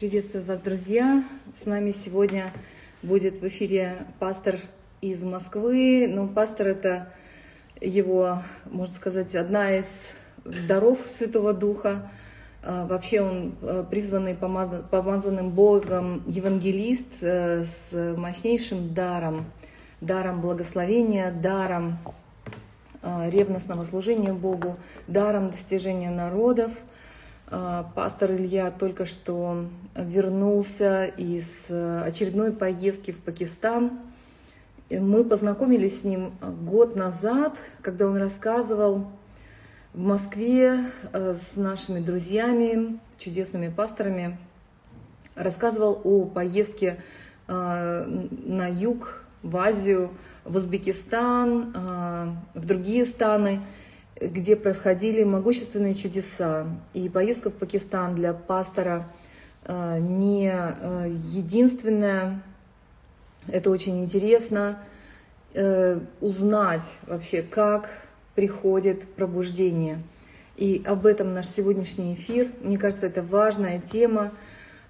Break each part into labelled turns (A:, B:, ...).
A: Приветствую вас, друзья. С нами сегодня будет в эфире пастор из Москвы. Ну, пастор это его, можно сказать, одна из даров Святого Духа. А, вообще он э, призванный помазанным Богом евангелист э, с мощнейшим даром, даром благословения, даром э, ревностного служения Богу, даром достижения народов – а, пастор Илья только что вернулся из э, очередной поездки в Пакистан. Мы познакомились с ним год назад, когда он рассказывал в Москве э, с нашими друзьями, чудесными пасторами, рассказывал о поездке э, на юг, в Азию, в Узбекистан, в другие страны где происходили могущественные чудеса. И поездка в Пакистан для пастора э, не э, единственная. Это очень интересно э, узнать вообще, как приходит пробуждение. И об этом наш сегодняшний эфир. Мне кажется, это важная тема.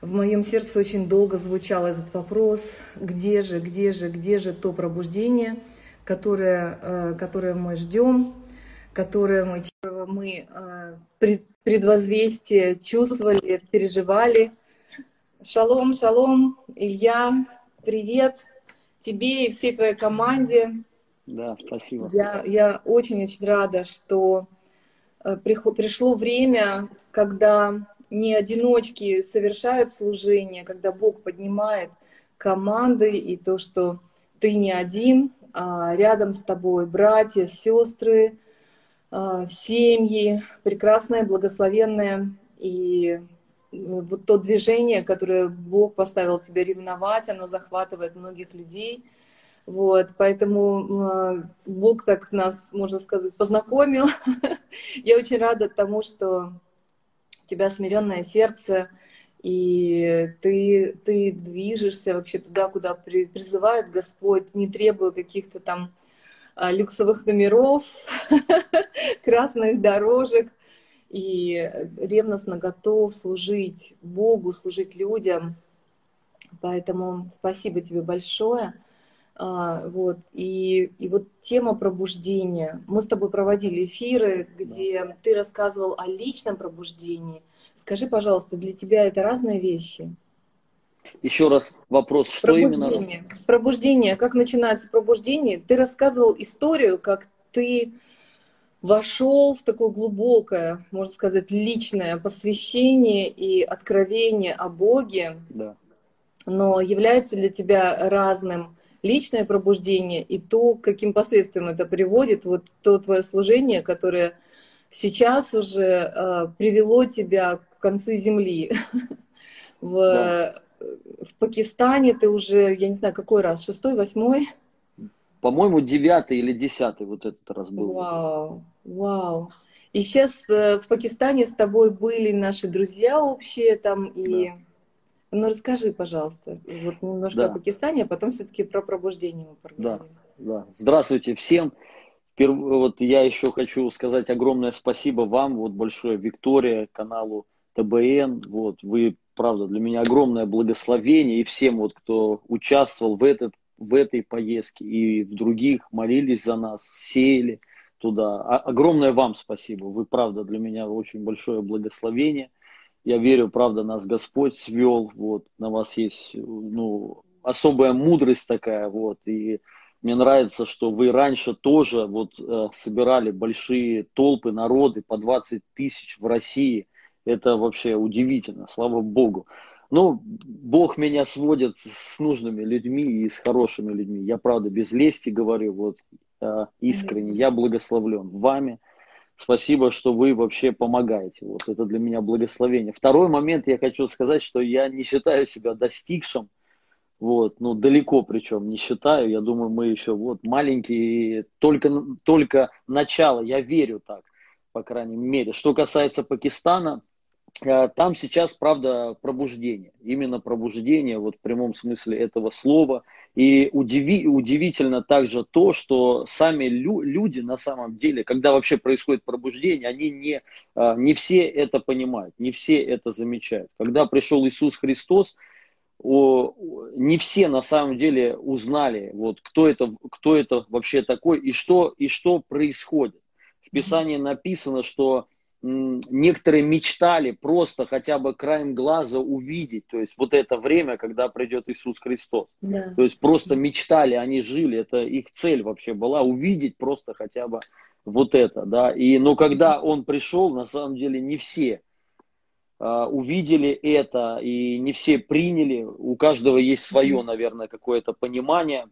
A: В моем сердце очень долго звучал этот вопрос, где же, где же, где же то пробуждение, которое, которое мы ждем, которое мы, мы э, предвозвестие чувствовали, переживали. Шалом, шалом, Илья, привет тебе и всей твоей команде.
B: Да, спасибо.
A: Я, я очень-очень рада, что э, пришло время, когда не одиночки совершают служение, когда Бог поднимает команды и то, что ты не один, а рядом с тобой братья, сестры, а, семьи, прекрасное, благословенное. И вот то движение, которое Бог поставил тебя ревновать, оно захватывает многих людей. Вот, поэтому а, Бог так нас, можно сказать, познакомил. Я очень рада тому, что у тебя смиренное сердце, и ты, ты движешься вообще туда, куда призывает Господь, не требуя каких-то там а, люксовых номеров, красных дорожек и ревностно готов служить Богу, служить людям. Поэтому спасибо тебе большое. А, вот. И, и вот тема пробуждения. Мы с тобой проводили эфиры, где да. ты рассказывал о личном пробуждении. Скажи, пожалуйста, для тебя это разные вещи?
B: Еще раз вопрос, что
A: пробуждение.
B: именно?
A: Пробуждение. Как начинается пробуждение? Ты рассказывал историю, как ты вошел в такое глубокое, можно сказать, личное посвящение и откровение о Боге.
B: Да.
A: Но является для тебя разным личное пробуждение и то, каким последствиям это приводит, вот то твое служение, которое сейчас уже э, привело тебя к концу земли. в, да в Пакистане ты уже, я не знаю, какой раз, шестой, восьмой?
B: По-моему, девятый или десятый вот этот раз был.
A: Вау, вау. И сейчас э, в Пакистане с тобой были наши друзья общие там и... Да. Ну, расскажи, пожалуйста, вот немножко да. о Пакистане, а потом все-таки про пробуждение мы
B: поговорим. Да, да. Здравствуйте всем. Вот я еще хочу сказать огромное спасибо вам, вот большое Виктория, каналу ТБН. Вот вы правда, для меня огромное благословение и всем, вот, кто участвовал в, этот, в этой поездке и в других, молились за нас, сеяли туда. А, огромное вам спасибо. Вы, правда, для меня очень большое благословение. Я верю, правда, нас Господь свел, вот, на вас есть, ну, особая мудрость такая, вот, и мне нравится, что вы раньше тоже вот э, собирали большие толпы, народы, по 20 тысяч в России, это вообще удивительно, слава Богу. Ну, Бог меня сводит с нужными людьми и с хорошими людьми. Я, правда, без лести говорю, вот э, искренне. Я благословлен вами. Спасибо, что вы вообще помогаете. Вот это для меня благословение. Второй момент я хочу сказать, что я не считаю себя достигшим. Вот, ну, далеко причем не считаю. Я думаю, мы еще вот маленькие, только, только начало. Я верю так, по крайней мере. Что касается Пакистана, там сейчас, правда, пробуждение. Именно пробуждение, вот в прямом смысле этого слова. И удиви, удивительно также то, что сами лю, люди на самом деле, когда вообще происходит пробуждение, они не, э, не все это понимают, не все это замечают. Когда пришел Иисус Христос, не все на самом деле узнали, вот, кто, это, кто это вообще такой и что, и что происходит. В Писании написано, что некоторые мечтали просто хотя бы краем глаза увидеть, то есть вот это время, когда придет Иисус Христос. Да. То есть просто мечтали, они жили, это их цель вообще была увидеть просто хотя бы вот это, да. И но когда Он пришел, на самом деле не все а, увидели это, и не все приняли, у каждого есть свое, наверное, какое-то понимание.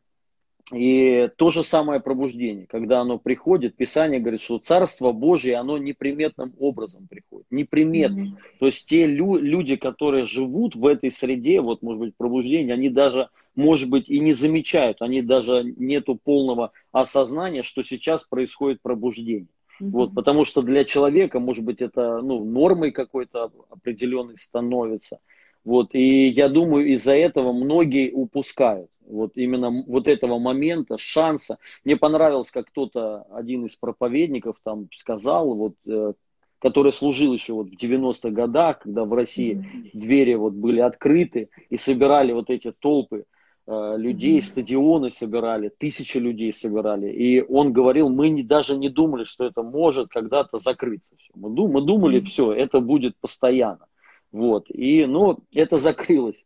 B: И то же самое пробуждение, когда оно приходит, Писание говорит, что Царство Божье, оно неприметным образом приходит, неприметно. Mm-hmm. То есть те лю- люди, которые живут в этой среде, вот может быть пробуждение, они даже, может быть, и не замечают, они даже нету полного осознания, что сейчас происходит пробуждение. Mm-hmm. Вот, потому что для человека, может быть, это ну, нормой какой-то определенной становится. Вот, и я думаю, из-за этого многие упускают вот именно вот этого момента, шанса. Мне понравилось, как кто-то, один из проповедников там сказал, вот, э, который служил еще вот в 90-х годах, когда в России mm-hmm. двери вот были открыты и собирали вот эти толпы э, людей, mm-hmm. стадионы собирали, тысячи людей собирали. И он говорил, мы не, даже не думали, что это может когда-то закрыться. Мы, дум, мы думали, mm-hmm. все, это будет постоянно. Вот. И, ну, это закрылось.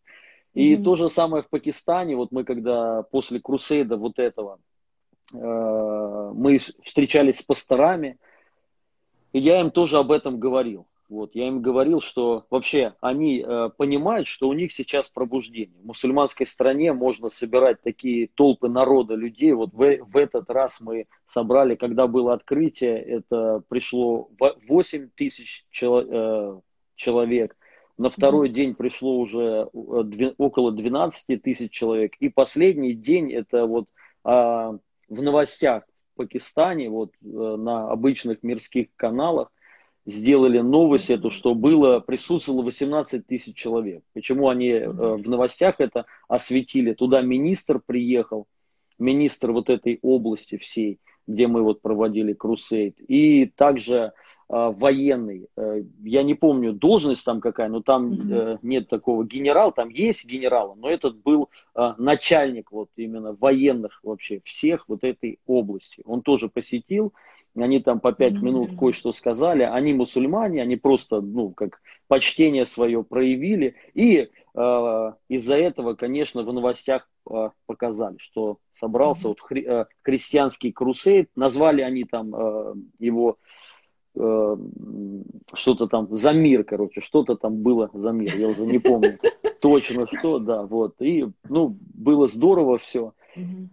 B: И mm-hmm. то же самое в Пакистане. Вот мы когда после Крусейда вот этого, э, мы встречались с пасторами, и я им тоже об этом говорил. Вот, я им говорил, что вообще они э, понимают, что у них сейчас пробуждение. В мусульманской стране можно собирать такие толпы народа, людей. Вот в, в этот раз мы собрали, когда было открытие, это пришло 8 тысяч чело, э, человек. На второй mm-hmm. день пришло уже э, около 12 тысяч человек. И последний день это вот а, в новостях в Пакистане, вот э, на обычных мирских каналах, сделали новость эту, что было, присутствовало 18 тысяч человек. Почему они э, в новостях это осветили? Туда министр приехал, министр вот этой области всей, где мы вот проводили крусейд. И также военный. Э, я не помню должность там какая, но там mm-hmm. нет такого генерал, там есть генерал, но этот был начальник вот именно военных вообще всех вот этой области. Он тоже посетил, они там по пять mm-hmm. минут кое-что сказали, они мусульмане, они просто, ну, как почтение свое проявили, и э, из-за этого, конечно, в новостях э, показали, что собрался mm-hmm. вот хри- э, христианский крусейд, назвали они там э, его Э, что-то там за мир, короче, что-то там было за мир, я уже не помню точно что, да, вот, и, ну, было здорово все,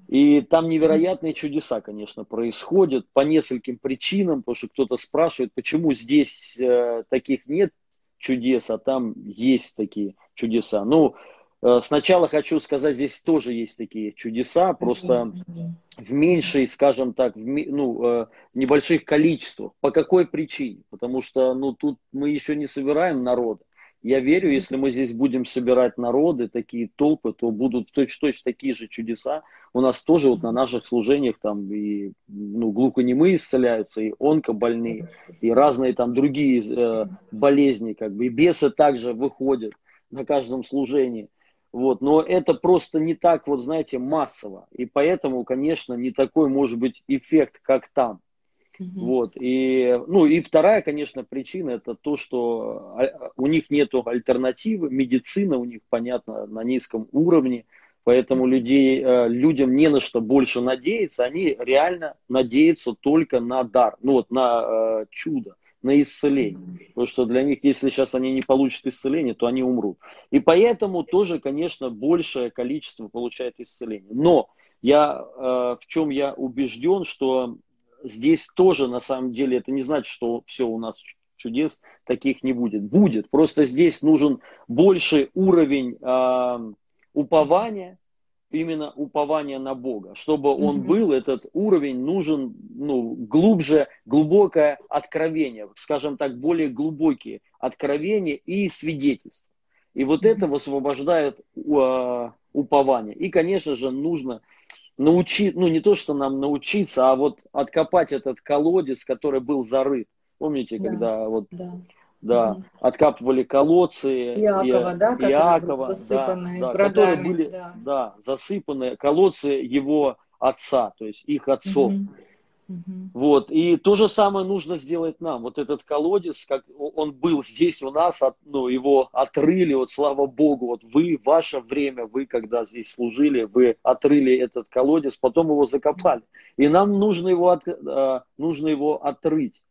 B: и там невероятные чудеса, конечно, происходят по нескольким причинам, потому что кто-то спрашивает, почему здесь э, таких нет чудес, а там есть такие чудеса. Ну, Э, сначала хочу сказать, здесь тоже есть такие чудеса, просто в меньшей, скажем так, в, ну, э, небольших количествах. По какой причине? Потому что ну, тут мы еще не собираем народа. Я верю, если мы здесь будем собирать народы, такие толпы, то будут точно-точно такие же чудеса. У нас тоже вот на наших служениях там и ну, глухонемые исцеляются, и онкобольные, и разные там другие э, болезни, как бы, и бесы также выходят на каждом служении. Вот, но это просто не так, вот знаете, массово. И поэтому, конечно, не такой может быть эффект, как там. Угу. Вот, и, ну, и вторая, конечно, причина это то, что а, у них нет альтернативы, медицина у них, понятно, на низком уровне, поэтому людей, э, людям не на что больше надеяться, они реально надеются только на дар, ну вот на э, чудо на исцеление. Потому что для них, если сейчас они не получат исцеление, то они умрут. И поэтому тоже, конечно, большее количество получает исцеление. Но я, э, в чем я убежден, что здесь тоже на самом деле это не значит, что все у нас чудес таких не будет. Будет. Просто здесь нужен больший уровень э, упования, именно упование на Бога. Чтобы он был, этот уровень нужен ну, глубже, глубокое откровение, скажем так, более глубокие откровения и свидетельства. И вот это высвобождает uh, упование. И, конечно же, нужно научить, ну не то, что нам научиться, а вот откопать этот колодец, который был зарыт. Помните, да, когда вот да. Да, угу. откапывали колодцы
A: Иакова, и, да,
B: Иакова,
A: засыпанные
B: да, да, которые были, да. да, засыпанные колодцы его отца, то есть их отцов. Угу. Угу. Вот, и то же самое нужно сделать нам. Вот этот колодец, как он был здесь у нас, от, ну, его отрыли, вот слава Богу, вот вы, ваше время, вы, когда здесь служили, вы отрыли этот колодец, потом его закопали. И нам нужно его, от, э, нужно его отрыть,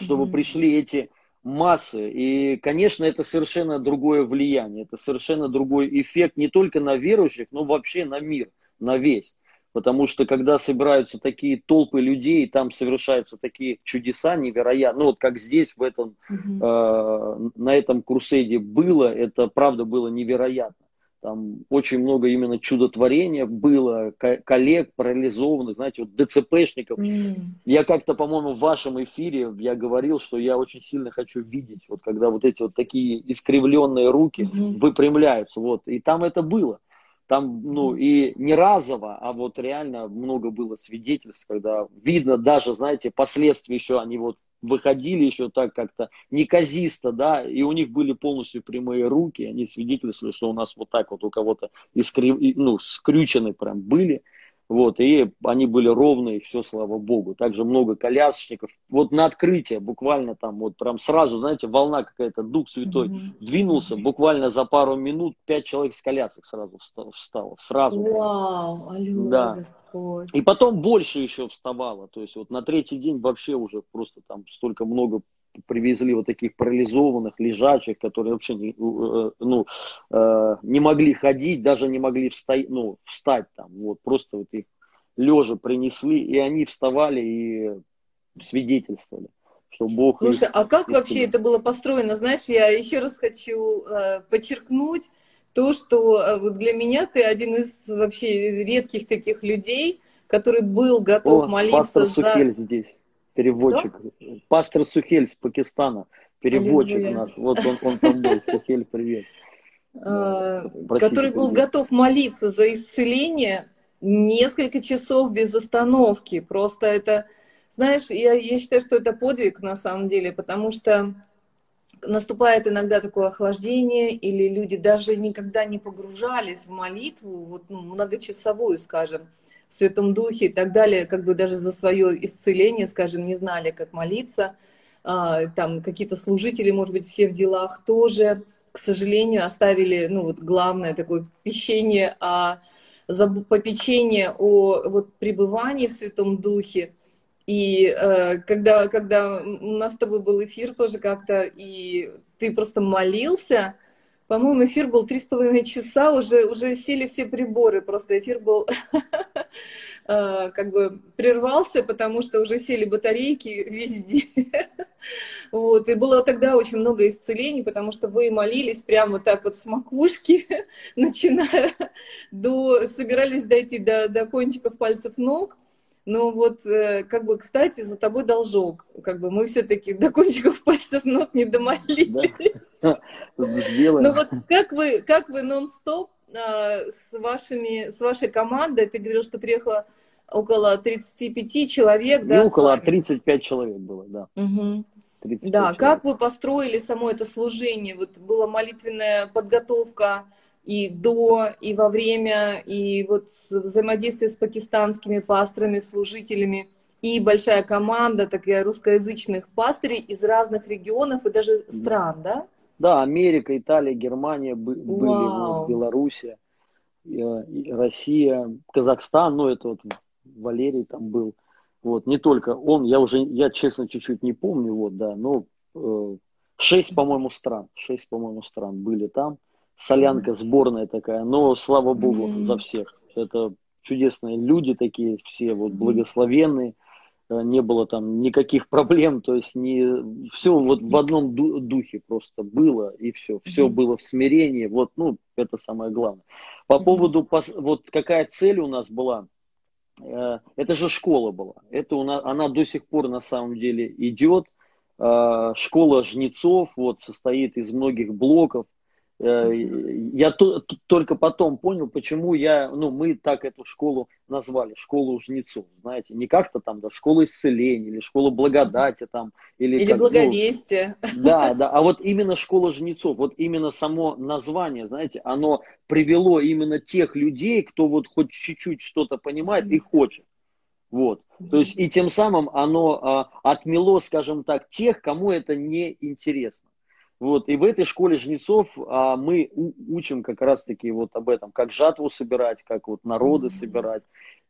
B: чтобы угу. пришли эти массы. И, конечно, это совершенно другое влияние, это совершенно другой эффект не только на верующих, но вообще на мир, на весь. Потому что когда собираются такие толпы людей, там совершаются такие чудеса невероятные. Ну вот как здесь в этом, mm-hmm. э, на этом курсейде было, это правда было невероятно. Там очень много именно чудотворения было, коллег парализованных, знаете, вот ДЦПшников. Mm. Я как-то, по-моему, в вашем эфире я говорил, что я очень сильно хочу видеть, вот когда вот эти вот такие искривленные руки mm-hmm. выпрямляются, вот. И там это было. Там, ну, и не разово, а вот реально много было свидетельств, когда видно даже, знаете, последствия еще, они вот выходили еще так как-то неказисто, да, и у них были полностью прямые руки, они свидетельствовали, что у нас вот так вот у кого-то искрив... ну, скрючены прям были, вот, и они были ровные, все, слава богу. Также много колясочников. Вот на открытие буквально там, вот прям сразу, знаете, волна какая-то, Дух Святой mm-hmm. двинулся, буквально за пару минут пять человек с колясок сразу встало. Сразу.
A: Вау, аллилуйя, да. Господь.
B: И потом больше еще вставало. То есть вот на третий день вообще уже просто там столько много привезли вот таких парализованных, лежачих, которые вообще не, э, ну, э, не могли ходить, даже не могли встать, ну, встать там. Вот просто вот их лежа принесли, и они вставали и свидетельствовали что Бог...
A: Слушай, а как вообще это было построено? Знаешь, я еще раз хочу э, подчеркнуть то, что э, вот для меня ты один из вообще редких таких людей, который был готов О, молиться
B: пастор за... Сухель здесь переводчик. Кто? Пастор Сухель из Пакистана, переводчик Аллилуйя. наш. Вот он, он там был. Сухель, привет.
A: А, который был готов молиться за исцеление несколько часов без остановки. Просто это, знаешь, я, я считаю, что это подвиг на самом деле, потому что наступает иногда такое охлаждение, или люди даже никогда не погружались в молитву, вот, ну, многочасовую, скажем в Святом Духе и так далее, как бы даже за свое исцеление, скажем, не знали, как молиться. А, там какие-то служители, может быть, все в делах тоже, к сожалению, оставили, ну вот главное такое пищение, а попечение о вот, пребывании в Святом Духе. И э, когда, когда у нас с тобой был эфир тоже как-то, и ты просто молился, по-моему, эфир был три с половиной часа, уже, уже сели все приборы, просто эфир был э, как бы прервался, потому что уже сели батарейки везде. Вот, и было тогда очень много исцелений, потому что вы молились прямо вот так вот с макушки, начиная до, собирались дойти до, до кончиков пальцев ног, но вот, э, как бы, кстати, за тобой должок. Как бы мы все-таки до кончиков пальцев ног не домолились. Да. Ну вот как вы, как вы нон-стоп а, с, вашими, с вашей командой, ты говорил, что приехало около 35 человек,
B: да? Ну, около 35 человек было, да.
A: Угу. Да, человек. как вы построили само это служение? Вот была молитвенная подготовка, и до, и во время, и вот взаимодействие с пакистанскими пасторами, служителями, и большая команда такая русскоязычных пастырей из разных регионов и даже стран, да?
B: Да, Америка, Италия, Германия были, вот, Белоруссия, э, Россия, Казахстан, ну это вот Валерий там был. Вот, не только он, я уже, я честно чуть-чуть не помню, вот, да, но э, шесть, по-моему, стран, шесть, по-моему, стран были там солянка сборная такая, но слава богу mm-hmm. за всех. Это чудесные люди такие, все вот благословенные. э, не было там никаких проблем, то есть не все вот в одном духе просто было и все, все было в смирении, вот, ну, это самое главное. По поводу, вот какая цель у нас была, э, это же школа была, это у нас, она до сих пор на самом деле идет, э, школа жнецов, вот, состоит из многих блоков, Э, я только потом понял, почему я, ну, мы так эту школу назвали, школу жнецов, знаете, не как-то там, да, школа исцеления, или школа благодати там, или...
A: Или как, благовестия.
B: Ну, да, да, а вот именно школа жнецов, вот именно само название, знаете, оно привело именно тех людей, кто вот хоть чуть-чуть что-то понимает и хочет. Вот. То есть и тем самым оно а, отмело, скажем так, тех, кому это не интересно. Вот, и в этой школе жнецов а, мы учим как раз-таки вот об этом, как жатву собирать, как вот народы собирать,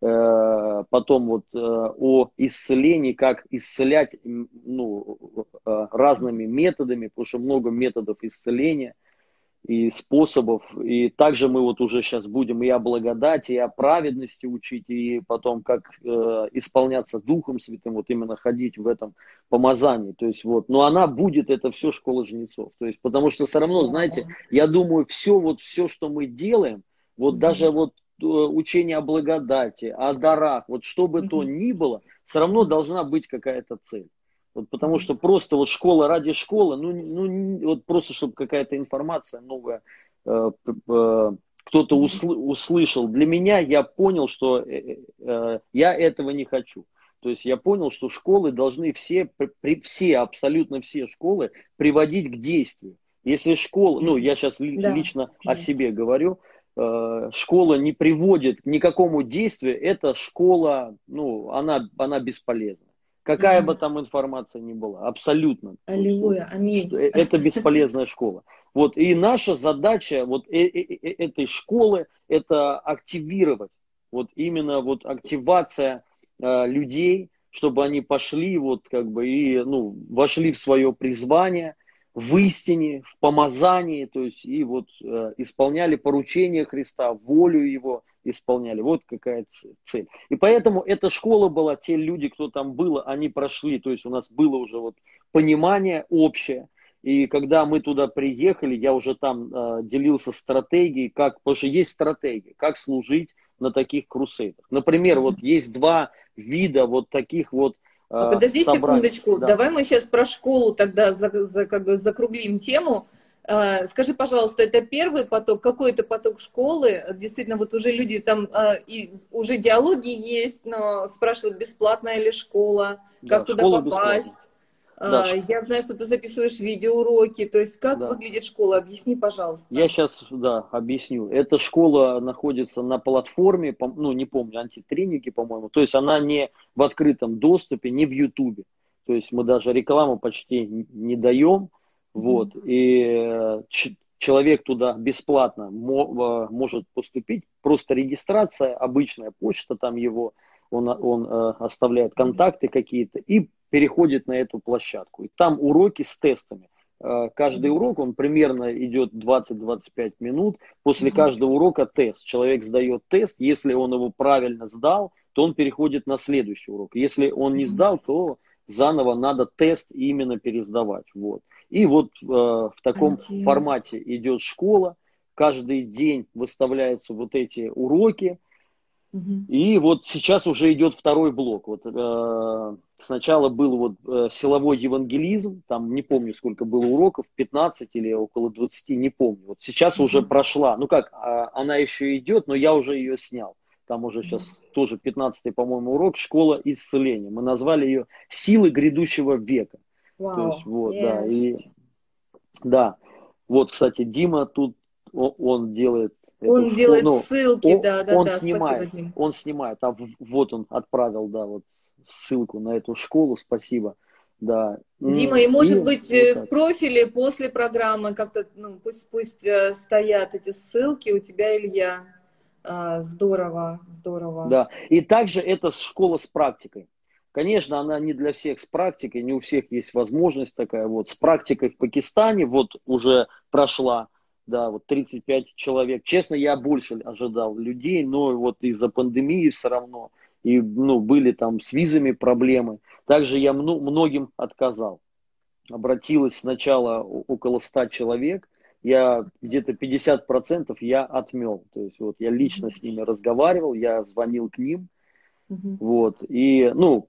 B: э, потом вот э, о исцелении, как исцелять ну, э, разными методами, потому что много методов исцеления – и способов. И также мы вот уже сейчас будем и о благодати, и о праведности учить, и потом как э, исполняться Духом Святым, вот именно ходить в этом помазании. То есть вот, но она будет, это все школа жнецов. То есть, потому что все равно, знаете, я думаю, все вот, все, что мы делаем, вот даже вот э, учение о благодати, о дарах, вот что бы то ни было, все равно должна быть какая-то цель. Вот потому что просто вот школа ради школы, ну, ну вот просто чтобы какая-то информация новая э, э, кто-то усл, услышал. Для меня я понял, что э, э, я этого не хочу. То есть я понял, что школы должны все, при, все, абсолютно все школы приводить к действию. Если школа, ну я сейчас ли, да. лично о себе говорю, э, школа не приводит к никакому действию, эта школа, ну, она, она бесполезна. Какая бы там информация ни была, абсолютно.
A: Аллилуйя, аминь.
B: Э, это бесполезная школа. Вот, и наша задача вот э, э, этой школы, это активировать, вот именно вот активация людей, чтобы они пошли вот как бы и, ну, вошли в свое призвание, в истине, в помазании, то есть и вот исполняли поручения Христа, волю Его, исполняли. Вот какая цель. И поэтому эта школа была, те люди, кто там был, они прошли. То есть у нас было уже вот понимание общее. И когда мы туда приехали, я уже там э, делился стратегией, как, потому что есть стратегия, как служить на таких крусейдах. Например, вот есть два вида вот таких вот
A: а Подожди собраний. секундочку, да. давай мы сейчас про школу тогда за, за, как бы закруглим тему. А, скажи, пожалуйста, это первый поток, какой это поток школы? Действительно, вот уже люди там, а, и уже диалоги есть, но спрашивают, бесплатная ли школа, как да, туда попасть. А, да. Я знаю, что ты записываешь видеоуроки, то есть как да. выглядит школа? Объясни, пожалуйста.
B: Я сейчас, да, объясню. Эта школа находится на платформе, ну, не помню, антитренинги, по-моему, то есть она не в открытом доступе, не в Ютубе. То есть мы даже рекламу почти не даем, вот, и э, человек туда бесплатно э, может поступить, просто регистрация, обычная почта там его, он, он э, оставляет контакты какие-то и переходит на эту площадку. И там уроки с тестами. Каждый урок, он примерно идет 20-25 минут. После каждого урока тест. Человек сдает тест. Если он его правильно сдал, то он переходит на следующий урок. Если он не сдал, то заново надо тест именно пересдавать. Вот. И вот э, в таком Интересно. формате идет школа, каждый день выставляются вот эти уроки, угу. и вот сейчас уже идет второй блок. Вот э, сначала был вот э, силовой евангелизм, там не помню сколько было уроков, 15 или около 20, не помню. Вот сейчас угу. уже прошла, ну как, э, она еще идет, но я уже ее снял. Там уже сейчас mm тоже 15-й, по-моему, урок «Школа исцеления». Мы назвали ее «Силы грядущего века».
A: Wow. То есть,
B: вот, да, и, да. Вот, кстати, Дима тут, он делает
A: он эту, делает ну, ссылки,
B: он,
A: да, да,
B: он
A: да.
B: Снимает, спасибо, Дим. Он снимает. А вот он отправил, да, вот ссылку на эту школу. Спасибо. Да.
A: Дима, и может и, быть вот в профиле после программы как-то, ну, пусть, пусть э, стоят эти ссылки у тебя, Илья. А, здорово, здорово.
B: Да. И также это школа с практикой. Конечно, она не для всех с практикой, не у всех есть возможность такая. Вот с практикой в Пакистане вот уже прошла, да, вот 35 человек. Честно, я больше ожидал людей, но вот из-за пандемии все равно и ну, были там с визами проблемы. Также я многим отказал. Обратилось сначала около 100 человек, я где-то 50% я отмел. То есть вот я лично с ними разговаривал, я звонил к ним, mm-hmm. вот, и, ну,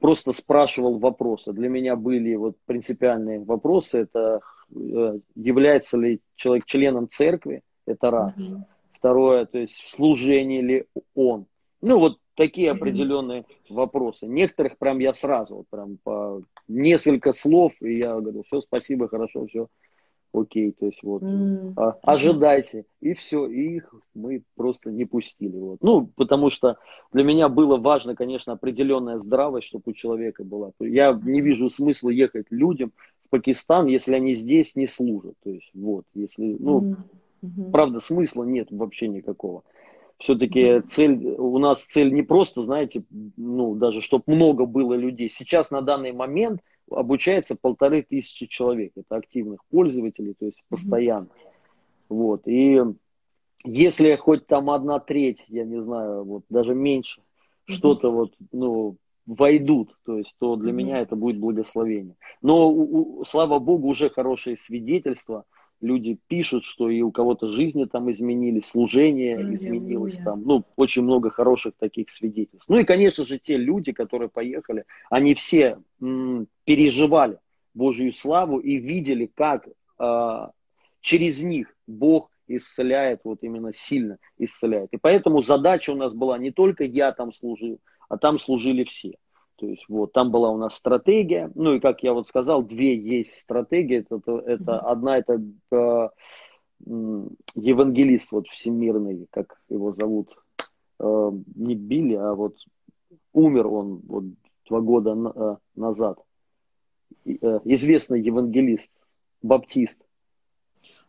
B: просто спрашивал вопросы. Для меня были вот принципиальные вопросы. Это э, является ли человек членом церкви, это раз. Mm-hmm. Второе, то есть в служении ли он. Ну вот такие определенные mm-hmm. вопросы. Некоторых прям я сразу, вот прям по несколько слов, и я говорю, все, спасибо, хорошо, все, окей, то есть вот, mm. а, ожидайте, и все, и их мы просто не пустили, вот. Ну, потому что для меня было важно, конечно, определенная здравость, чтобы у человека была. Я не вижу смысла ехать людям в Пакистан, если они здесь не служат, то есть вот, если, ну, mm-hmm. правда, смысла нет вообще никакого. Все-таки mm-hmm. цель, у нас цель не просто, знаете, ну, даже чтобы много было людей. Сейчас на данный момент обучается полторы тысячи человек. Это активных пользователей, то есть постоянно. Mm-hmm. Вот. И если хоть там одна треть, я не знаю, вот даже меньше, mm-hmm. что-то вот, ну, войдут, то есть, то для mm-hmm. меня это будет благословение. Но, у, у, слава Богу, уже хорошие свидетельства – люди пишут, что и у кого-то жизни там изменились, служение Аллилуйя. изменилось там, ну, очень много хороших таких свидетельств. Ну и, конечно же, те люди, которые поехали, они все м, переживали Божью славу и видели, как э, через них Бог исцеляет, вот именно сильно исцеляет. И поэтому задача у нас была не только я там служил, а там служили все. То есть вот там была у нас стратегия, ну и как я вот сказал, две есть стратегии. Это, это, это одна это э, евангелист вот всемирный, как его зовут, э, не Билли, а вот умер он вот два года на, э, назад. Э, известный евангелист, баптист.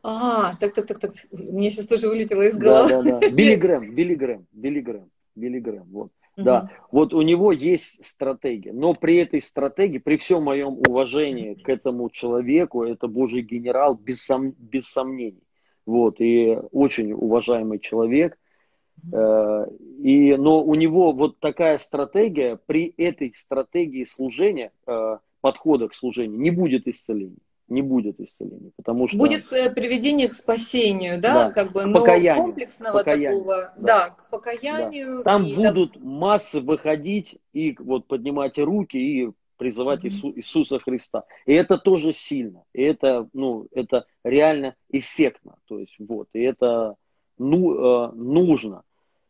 A: А, так, так, так, так. Мне сейчас тоже вылетело из головы.
B: Да, да, да. Билли Грэм, Билли Грэм, Билли Грэм, Билли Грэм, вот. Да, вот у него есть стратегия, но при этой стратегии, при всем моем уважении к этому человеку, это Божий генерал без, сом, без сомнений. Вот, и очень уважаемый человек. Э, и, но у него вот такая стратегия, при этой стратегии служения, э, подхода к служению, не будет исцеления не будет исцеления, потому что...
A: Будет э, приведение к спасению, да, да как бы, но покаянию, комплексного покаянию, такого, да. да, к покаянию.
B: Да. Там и, будут да... массы выходить и вот поднимать руки и призывать mm-hmm. Иису, Иисуса Христа. И это тоже сильно, и это, ну, это реально эффектно, то есть вот, и это ну, э, нужно.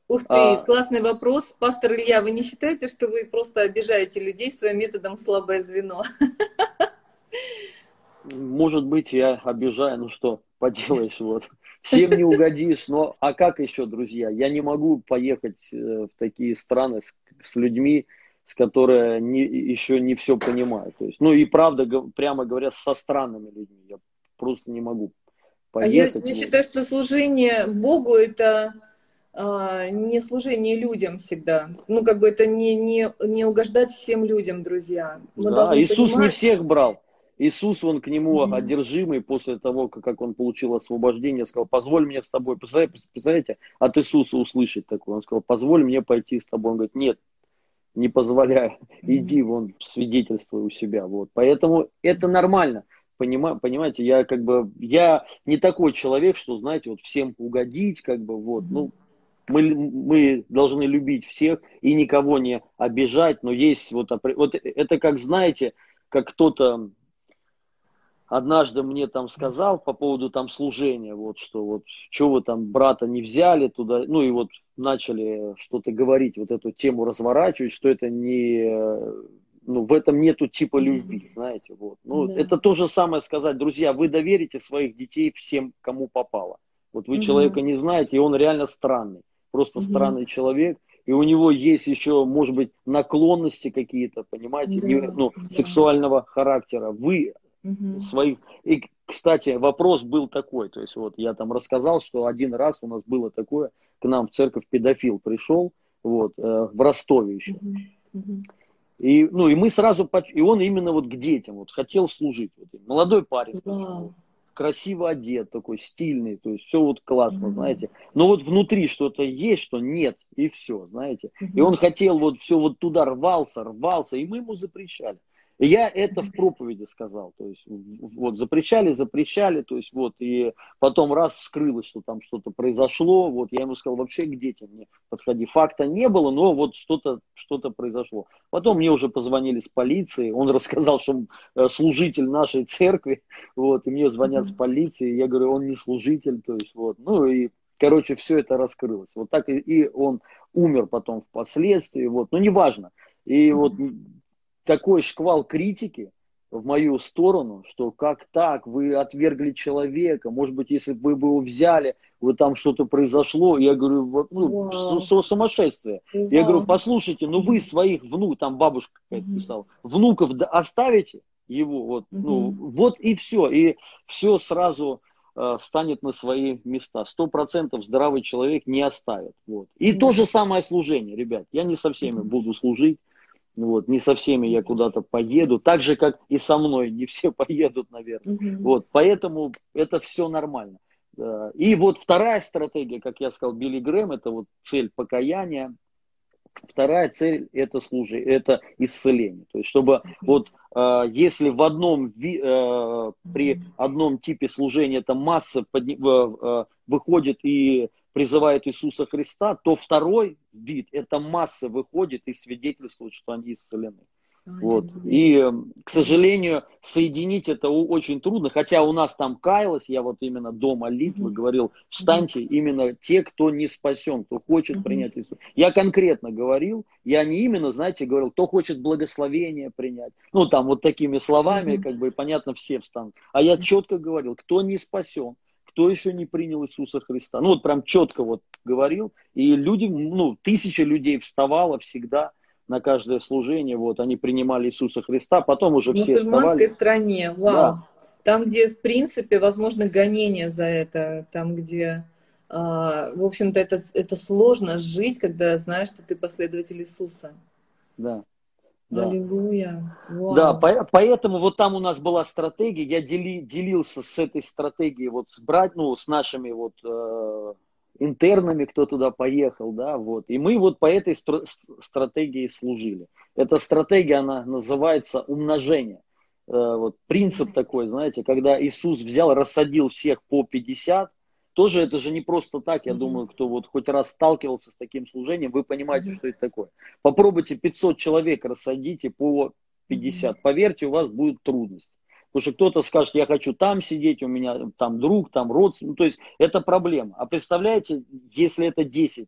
A: Ух ты, а... классный вопрос. Пастор Илья, вы не считаете, что вы просто обижаете людей своим методом слабое звено?
B: может быть, я обижаю, ну что поделаешь, вот. Всем не угодишь, но а как еще, друзья? Я не могу поехать э, в такие страны с, с людьми, с которыми не, еще не все понимают. То есть, ну и правда, прямо говоря, со странными людьми. Я просто не могу
A: поехать. А я, я считаю, что служение Богу это а, не служение людям всегда. Ну, как бы это не, не, не угождать всем людям, друзья.
B: Мы да, Иисус понимать... не всех брал. Иисус, он к нему mm-hmm. одержимый после того, как он получил освобождение, сказал, позволь мне с тобой. Представляете, от Иисуса услышать такое. Он сказал, позволь мне пойти с тобой. Он говорит, нет, не позволяю, иди вон, свидетельствуй у себя. Вот. Поэтому это нормально. Понима, понимаете, я как бы, я не такой человек, что, знаете, вот всем угодить, как бы, вот, ну, мы, мы должны любить всех и никого не обижать, но есть вот, вот это как, знаете, как кто-то однажды мне там сказал по поводу там служения, вот что вот, что вы там брата не взяли туда, ну и вот начали что-то говорить, вот эту тему разворачивать, что это не, ну в этом нету типа любви, знаете, вот. Ну да. это то же самое сказать, друзья, вы доверите своих детей всем, кому попало. Вот вы угу. человека не знаете, и он реально странный, просто угу. странный человек, и у него есть еще, может быть, наклонности какие-то, понимаете, да, не, ну, да. сексуального характера. Вы угу. своих. И, кстати, вопрос был такой, то есть вот я там рассказал, что один раз у нас было такое, к нам в церковь педофил пришел, вот, э, в Ростове еще. Угу. Угу. И, ну, и мы сразу, и он именно вот к детям, вот, хотел служить. Вот, молодой парень. Вау. красиво одет, такой стильный, то есть все вот классно, mm-hmm. знаете. Но вот внутри что-то есть, что нет, и все, знаете. Mm-hmm. И он хотел вот все вот туда рвался, рвался, и мы ему запрещали. Я это в проповеди сказал, то есть вот запрещали, запрещали, то есть вот и потом раз вскрылось, что там что-то произошло, вот я ему сказал, вообще к детям не подходи, факта не было, но вот что-то что произошло. Потом мне уже позвонили с полиции, он рассказал, что он э, служитель нашей церкви, вот, и мне звонят с полиции, я говорю, он не служитель, то есть вот, ну и Короче, все это раскрылось. Вот так и, и он умер потом впоследствии. Вот. Но неважно. И вот такой шквал критики в мою сторону, что как так, вы отвергли человека, может быть, если бы вы его взяли, вы там что-то произошло, я говорю, ну, wow. сумасшествие. Wow. Я говорю, послушайте, ну вы своих внуков, там бабушка какая-то писала, внуков оставите его, вот, mm-hmm. ну, вот и все, и все сразу э, станет на свои места. Сто процентов здравый человек не оставит. Вот. И mm-hmm. то же самое служение, ребят, я не со всеми буду служить, вот, не со всеми я куда-то поеду, так же, как и со мной, не все поедут, наверное. Угу. Вот, поэтому это все нормально. И вот вторая стратегия, как я сказал, Билли Грэм, это вот цель покаяния. Вторая цель это служение, это исцеление. То есть, чтобы вот э, если в одном э, при одном типе служения эта масса э, выходит и призывает Иисуса Христа, то второй вид, это масса выходит и свидетельствует, что они исцелены. Вот. И, к сожалению, соединить это очень трудно, хотя у нас там каялось, я вот именно до молитвы mm-hmm. говорил, встаньте mm-hmm. именно те, кто не спасен, кто хочет mm-hmm. принять Иисуса. Я конкретно говорил, я не именно, знаете, говорил, кто хочет благословение принять. Ну, там вот такими словами, mm-hmm. как бы, понятно, все встанут. А я четко говорил, кто не спасен, кто еще не принял Иисуса Христа. Ну вот прям четко вот говорил. И люди, ну, тысяча людей вставало всегда на каждое служение. Вот они принимали Иисуса Христа, потом уже все
A: В мусульманской стране, вау. Да. Там, где, в принципе, возможно, гонение за это, там, где, а, в общем-то, это, это сложно жить, когда знаешь, что ты последователь Иисуса.
B: Да.
A: Да. Аллилуйя.
B: Вау. Да, по, поэтому вот там у нас была стратегия, я дели, делился с этой стратегией вот с брать, ну, с нашими вот э, интернами, кто туда поехал, да, вот. И мы вот по этой стр- стратегии служили. Эта стратегия, она называется умножение. Э, вот принцип такой, знаете, когда Иисус взял, рассадил всех по 50, тоже это же не просто так, я mm-hmm. думаю, кто вот хоть раз сталкивался с таким служением, вы понимаете, mm-hmm. что это такое. Попробуйте 500 человек рассадите по 50. Mm-hmm. Поверьте, у вас будут трудности. Потому что кто-то скажет, я хочу там сидеть, у меня там друг, там родственник. Ну, то есть это проблема. А представляете, если это 10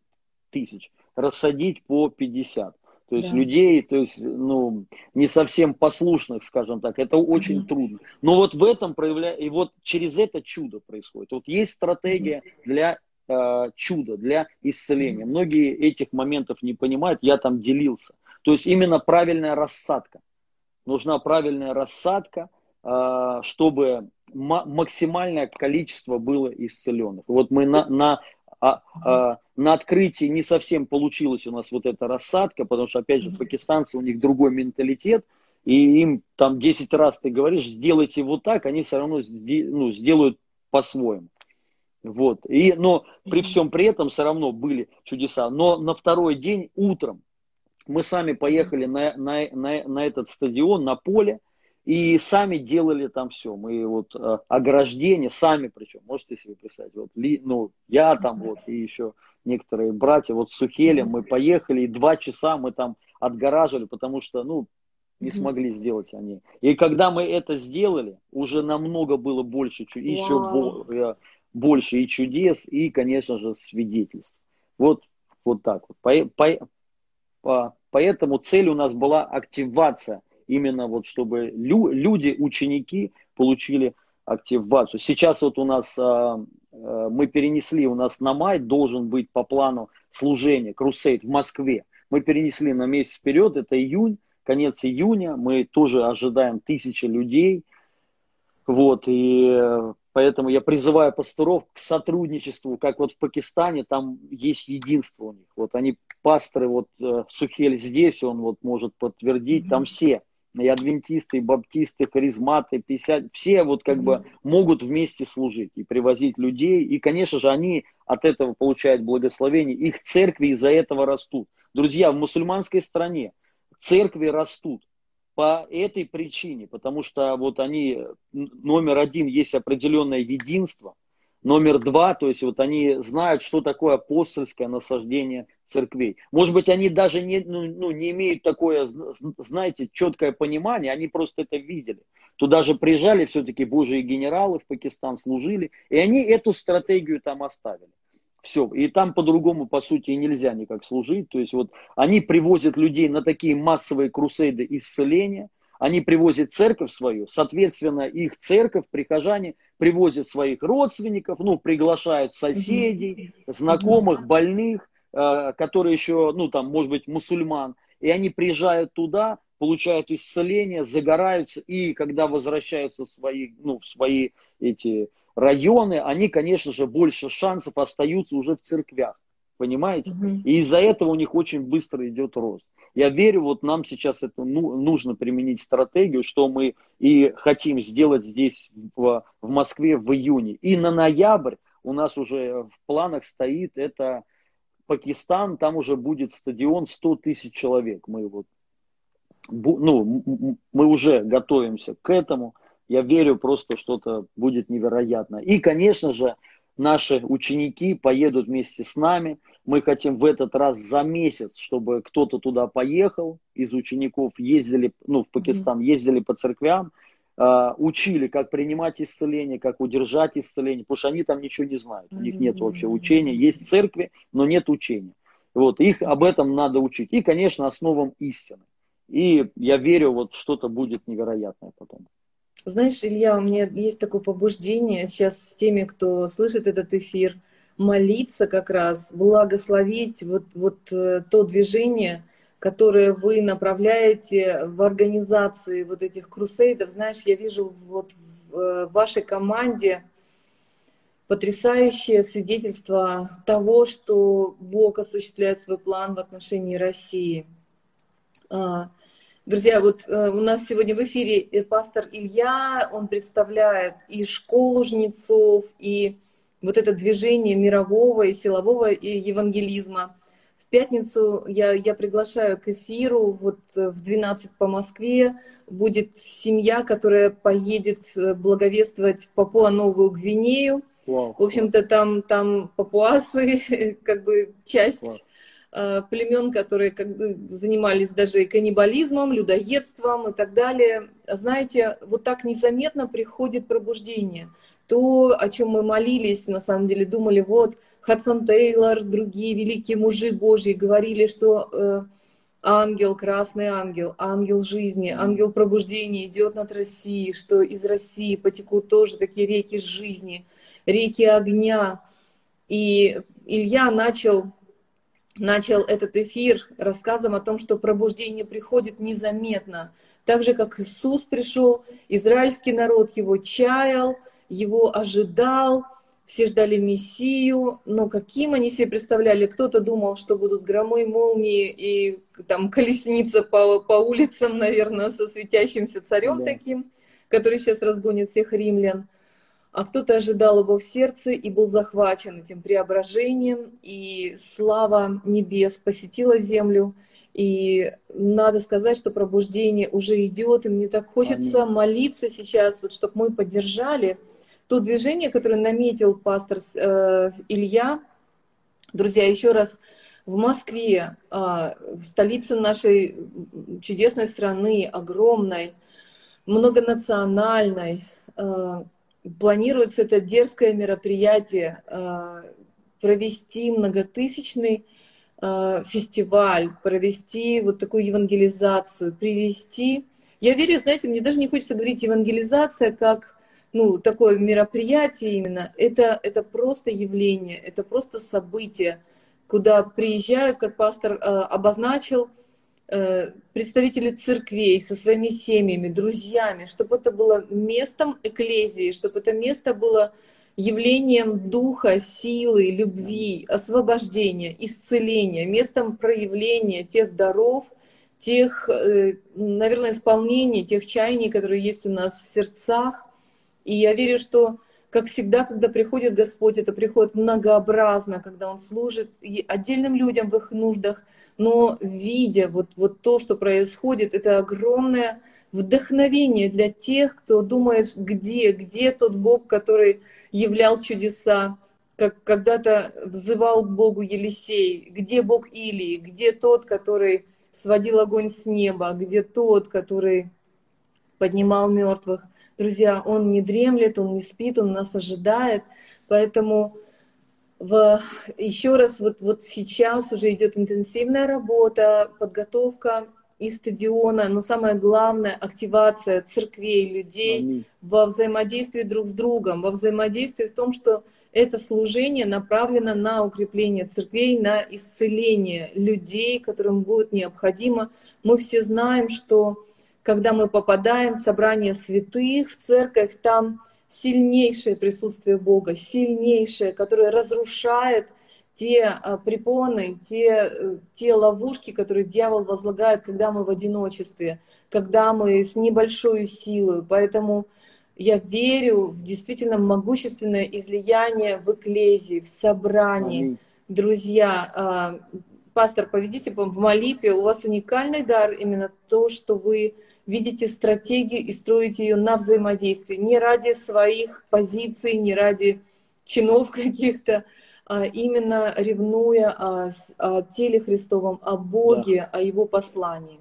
B: тысяч, рассадить по 50. То есть да. людей, то есть, ну, не совсем послушных, скажем так, это очень mm-hmm. трудно. Но вот в этом проявляется, и вот через это чудо происходит. Вот есть стратегия mm-hmm. для э, чуда, для исцеления. Mm-hmm. Многие этих моментов не понимают, я там делился. То есть именно правильная рассадка. Нужна правильная рассадка, э, чтобы максимальное количество было исцеленных. Вот мы на, на а, а, на открытии не совсем получилась у нас вот эта рассадка, потому что, опять же, пакистанцы, у них другой менталитет, и им там 10 раз ты говоришь, сделайте вот так, они все равно ну, сделают по-своему. Вот. И, но при всем при этом все равно были чудеса. Но на второй день утром мы сами поехали на, на, на, на этот стадион, на поле, и сами делали там все. Мы вот э, ограждение, сами причем, можете себе представить, вот, ли, ну, я там вот, и еще некоторые братья, вот с Сухелем мы поехали, и два часа мы там отгораживали, потому что, ну, не смогли сделать они. И когда мы это сделали, уже намного было больше, еще э, больше и чудес, и, конечно же, свидетельств. Вот, вот так вот. По, по, по, поэтому цель у нас была активация – именно вот чтобы лю люди, ученики получили активацию. Сейчас вот у нас а, мы перенесли, у нас на май должен быть по плану служение, крусейд в Москве. Мы перенесли на месяц вперед, это июнь, конец июня, мы тоже ожидаем тысячи людей. Вот, и поэтому я призываю пасторов к сотрудничеству, как вот в Пакистане, там есть единство у них. Вот они, пасторы, вот э, Сухель здесь, он вот может подтвердить, там все и адвентисты, и баптисты, харизматы, 50, все вот как mm-hmm. бы могут вместе служить и привозить людей. И, конечно же, они от этого получают благословение. Их церкви из-за этого растут. Друзья, в мусульманской стране церкви растут по этой причине, потому что вот они, номер один, есть определенное единство, номер два, то есть вот они знают, что такое апостольское насаждение церквей. Может быть, они даже не, ну, ну, не имеют такое, знаете, четкое понимание, они просто это видели. Туда же приезжали все-таки божьи генералы в Пакистан, служили, и они эту стратегию там оставили. Все. И там по-другому, по сути, нельзя никак служить. То есть вот они привозят людей на такие массовые крусейды исцеления, они привозят церковь свою, соответственно, их церковь, прихожане привозят своих родственников, ну, приглашают соседей, знакомых, больных, э, которые еще, ну, там, может быть, мусульман, и они приезжают туда, получают исцеление, загораются, и когда возвращаются в свои, ну, в свои эти районы, они, конечно же, больше шансов остаются уже в церквях, понимаете? Угу. И из-за этого у них очень быстро идет рост. Я верю, вот нам сейчас это ну, нужно применить стратегию, что мы и хотим сделать здесь в, в Москве в июне. И на ноябрь у нас уже в планах стоит это Пакистан, там уже будет стадион 100 тысяч человек. Мы вот, ну, мы уже готовимся к этому. Я верю просто, что-то будет невероятно. И, конечно же, наши ученики поедут вместе с нами. Мы хотим в этот раз за месяц, чтобы кто-то туда поехал из учеников, ездили, ну, в Пакистан, ездили по церквям, э, учили, как принимать исцеление, как удержать исцеление, потому что они там ничего не знают, у них нет вообще учения. Есть церкви, но нет учения. Вот, их об этом надо учить. И, конечно, основам истины. И я верю, вот что-то будет невероятное потом.
A: Знаешь, Илья, у меня есть такое побуждение сейчас с теми, кто слышит этот эфир, молиться как раз, благословить вот, вот э, то движение, которое вы направляете в организации вот этих крусейдов. Знаешь, я вижу вот в э, вашей команде потрясающее свидетельство того, что Бог осуществляет свой план в отношении России. Друзья, вот э, у нас сегодня в эфире э, пастор Илья, он представляет и школу жнецов, и вот это движение мирового и силового евангелизма. В пятницу я, я приглашаю к эфиру, вот э, в 12 по Москве будет семья, которая поедет благовествовать в Папуа-Новую Гвинею. Wow, в общем-то, там, там папуасы, как бы часть. Wow племен, которые как бы занимались даже и каннибализмом, людоедством и так далее. Знаете, вот так незаметно приходит пробуждение. То, о чем мы молились, на самом деле думали, вот Хадсон Тейлор, другие великие мужи Божьи говорили, что э, ангел, красный ангел, ангел жизни, ангел пробуждения идет над Россией, что из России потекут тоже такие реки жизни, реки огня. И Илья начал начал этот эфир рассказом о том, что пробуждение приходит незаметно. Так же, как Иисус пришел, израильский народ его чаял, его ожидал, все ждали Мессию, но каким они себе представляли? Кто-то думал, что будут громы, молнии и там колесница по, по улицам, наверное, со светящимся царем да. таким, который сейчас разгонит всех римлян а кто-то ожидал его в сердце и был захвачен этим преображением, и слава небес посетила землю. И надо сказать, что пробуждение уже идет, и мне так хочется Аминь. молиться сейчас, вот, чтобы мы поддержали то движение, которое наметил пастор э, Илья. Друзья, еще раз, в Москве, э, в столице нашей чудесной страны, огромной, многонациональной, э, планируется это дерзкое мероприятие э, провести многотысячный э, фестиваль, провести вот такую евангелизацию, привести. Я верю, знаете, мне даже не хочется говорить евангелизация как ну, такое мероприятие именно. Это, это просто явление, это просто событие, куда приезжают, как пастор э, обозначил, представители церквей со своими семьями, друзьями, чтобы это было местом эклезии, чтобы это место было явлением духа, силы, любви, освобождения, исцеления, местом проявления тех даров, тех, э, наверное, исполнений, тех чаяний, которые есть у нас в сердцах. И я верю, что, как всегда, когда приходит Господь, это приходит многообразно, когда Он служит отдельным людям в их нуждах, но видя вот, вот то, что происходит, это огромное вдохновение для тех, кто думает, где, где тот Бог, который являл чудеса, как когда-то взывал к Богу Елисей, где Бог Илии, где тот, который сводил огонь с неба, где тот, который поднимал мертвых. Друзья, он не дремлет, он не спит, он нас ожидает. Поэтому в, еще раз, вот, вот сейчас уже идет интенсивная работа, подготовка и стадиона, но самое главное, активация церквей, людей Аминь. во взаимодействии друг с другом, во взаимодействии в том, что это служение направлено на укрепление церквей, на исцеление людей, которым будет необходимо. Мы все знаем, что когда мы попадаем в собрание святых, в церковь, там сильнейшее присутствие Бога, сильнейшее, которое разрушает те а, препоны, те, э, те ловушки, которые дьявол возлагает, когда мы в одиночестве, когда мы с небольшой силой. Поэтому я верю в действительно могущественное излияние в эклезии, в собрании. Аминь. Друзья, а, пастор, поведите в молитве, у вас уникальный дар именно то, что вы видите стратегию и строите ее на взаимодействии, не ради своих позиций, не ради чинов каких-то, а именно ревнуя о, о теле Христовом, о Боге, да. о Его послании.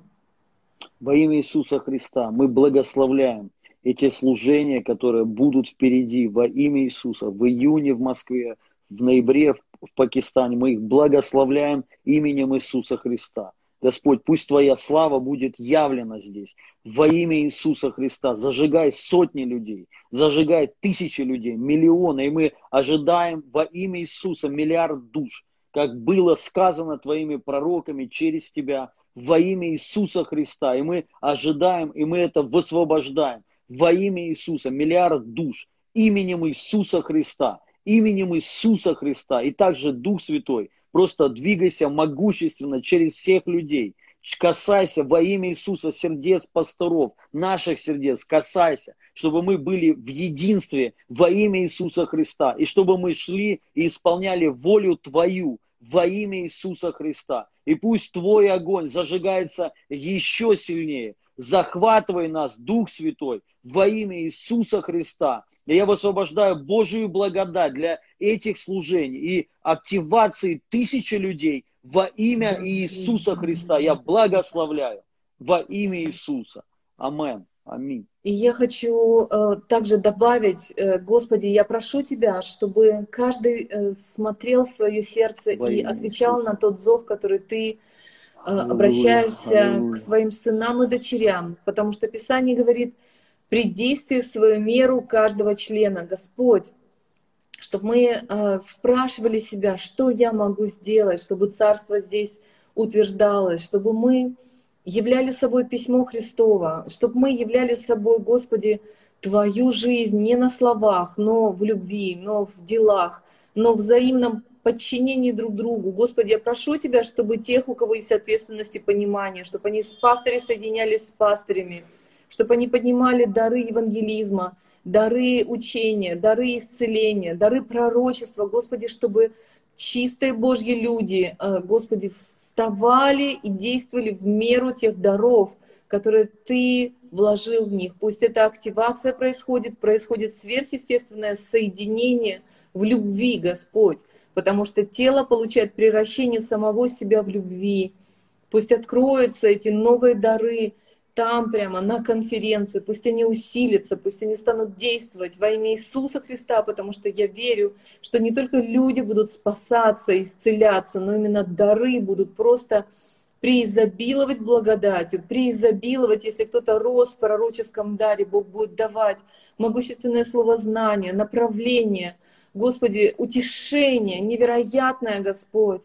B: Во имя Иисуса Христа мы благословляем эти служения, которые будут впереди во имя Иисуса в июне в Москве, в ноябре в, в Пакистане. Мы их благословляем именем Иисуса Христа. Господь, пусть Твоя слава будет явлена здесь. Во имя Иисуса Христа зажигай сотни людей, зажигай тысячи людей, миллионы. И мы ожидаем во имя Иисуса миллиард душ, как было сказано Твоими пророками через Тебя, во имя Иисуса Христа. И мы ожидаем, и мы это высвобождаем во имя Иисуса, миллиард душ, именем Иисуса Христа, именем Иисуса Христа. И также Дух Святой, просто двигайся могущественно через всех людей. Касайся во имя Иисуса сердец пасторов, наших сердец, касайся, чтобы мы были в единстве во имя Иисуса Христа, и чтобы мы шли и исполняли волю Твою во имя Иисуса Христа. И пусть Твой огонь зажигается еще сильнее, захватывай нас, Дух Святой, во имя Иисуса Христа. И я высвобождаю Божию благодать для этих служений и активации тысячи людей во имя Иисуса Христа. Я благословляю во имя Иисуса. Амен. Аминь.
A: И я хочу э, также добавить, э, Господи, я прошу Тебя, чтобы каждый э, смотрел в свое сердце Во и отвечал Иисуса. на тот зов, который Ты обращаешься Аллилуйя. к своим сынам и дочерям, потому что Писание говорит, при действии в свою меру каждого члена. Господь, чтобы мы э, спрашивали себя, что я могу сделать, чтобы царство здесь утверждалось, чтобы мы являли собой письмо Христова, чтобы мы являли собой, Господи, Твою жизнь не на словах, но в любви, но в делах, но в взаимном подчинении друг другу. Господи, я прошу Тебя, чтобы тех, у кого есть ответственность и понимание, чтобы они с пастырями соединялись с пастырями, чтобы они поднимали дары евангелизма, дары учения, дары исцеления, дары пророчества, Господи, чтобы чистые Божьи люди, э, Господи, вставали и действовали в меру тех даров, которые Ты вложил в них. Пусть эта активация происходит, происходит сверхъестественное соединение в любви, Господь, потому что тело получает превращение самого себя в любви. Пусть откроются эти новые дары, там прямо на конференции, пусть они усилятся, пусть они станут действовать во имя Иисуса Христа, потому что я верю, что не только люди будут спасаться, исцеляться, но именно дары будут просто преизобиловать благодатью, преизобиловать, если кто-то рос в пророческом даре, Бог будет давать могущественное слово знания, направление, Господи, утешение, невероятное, Господь.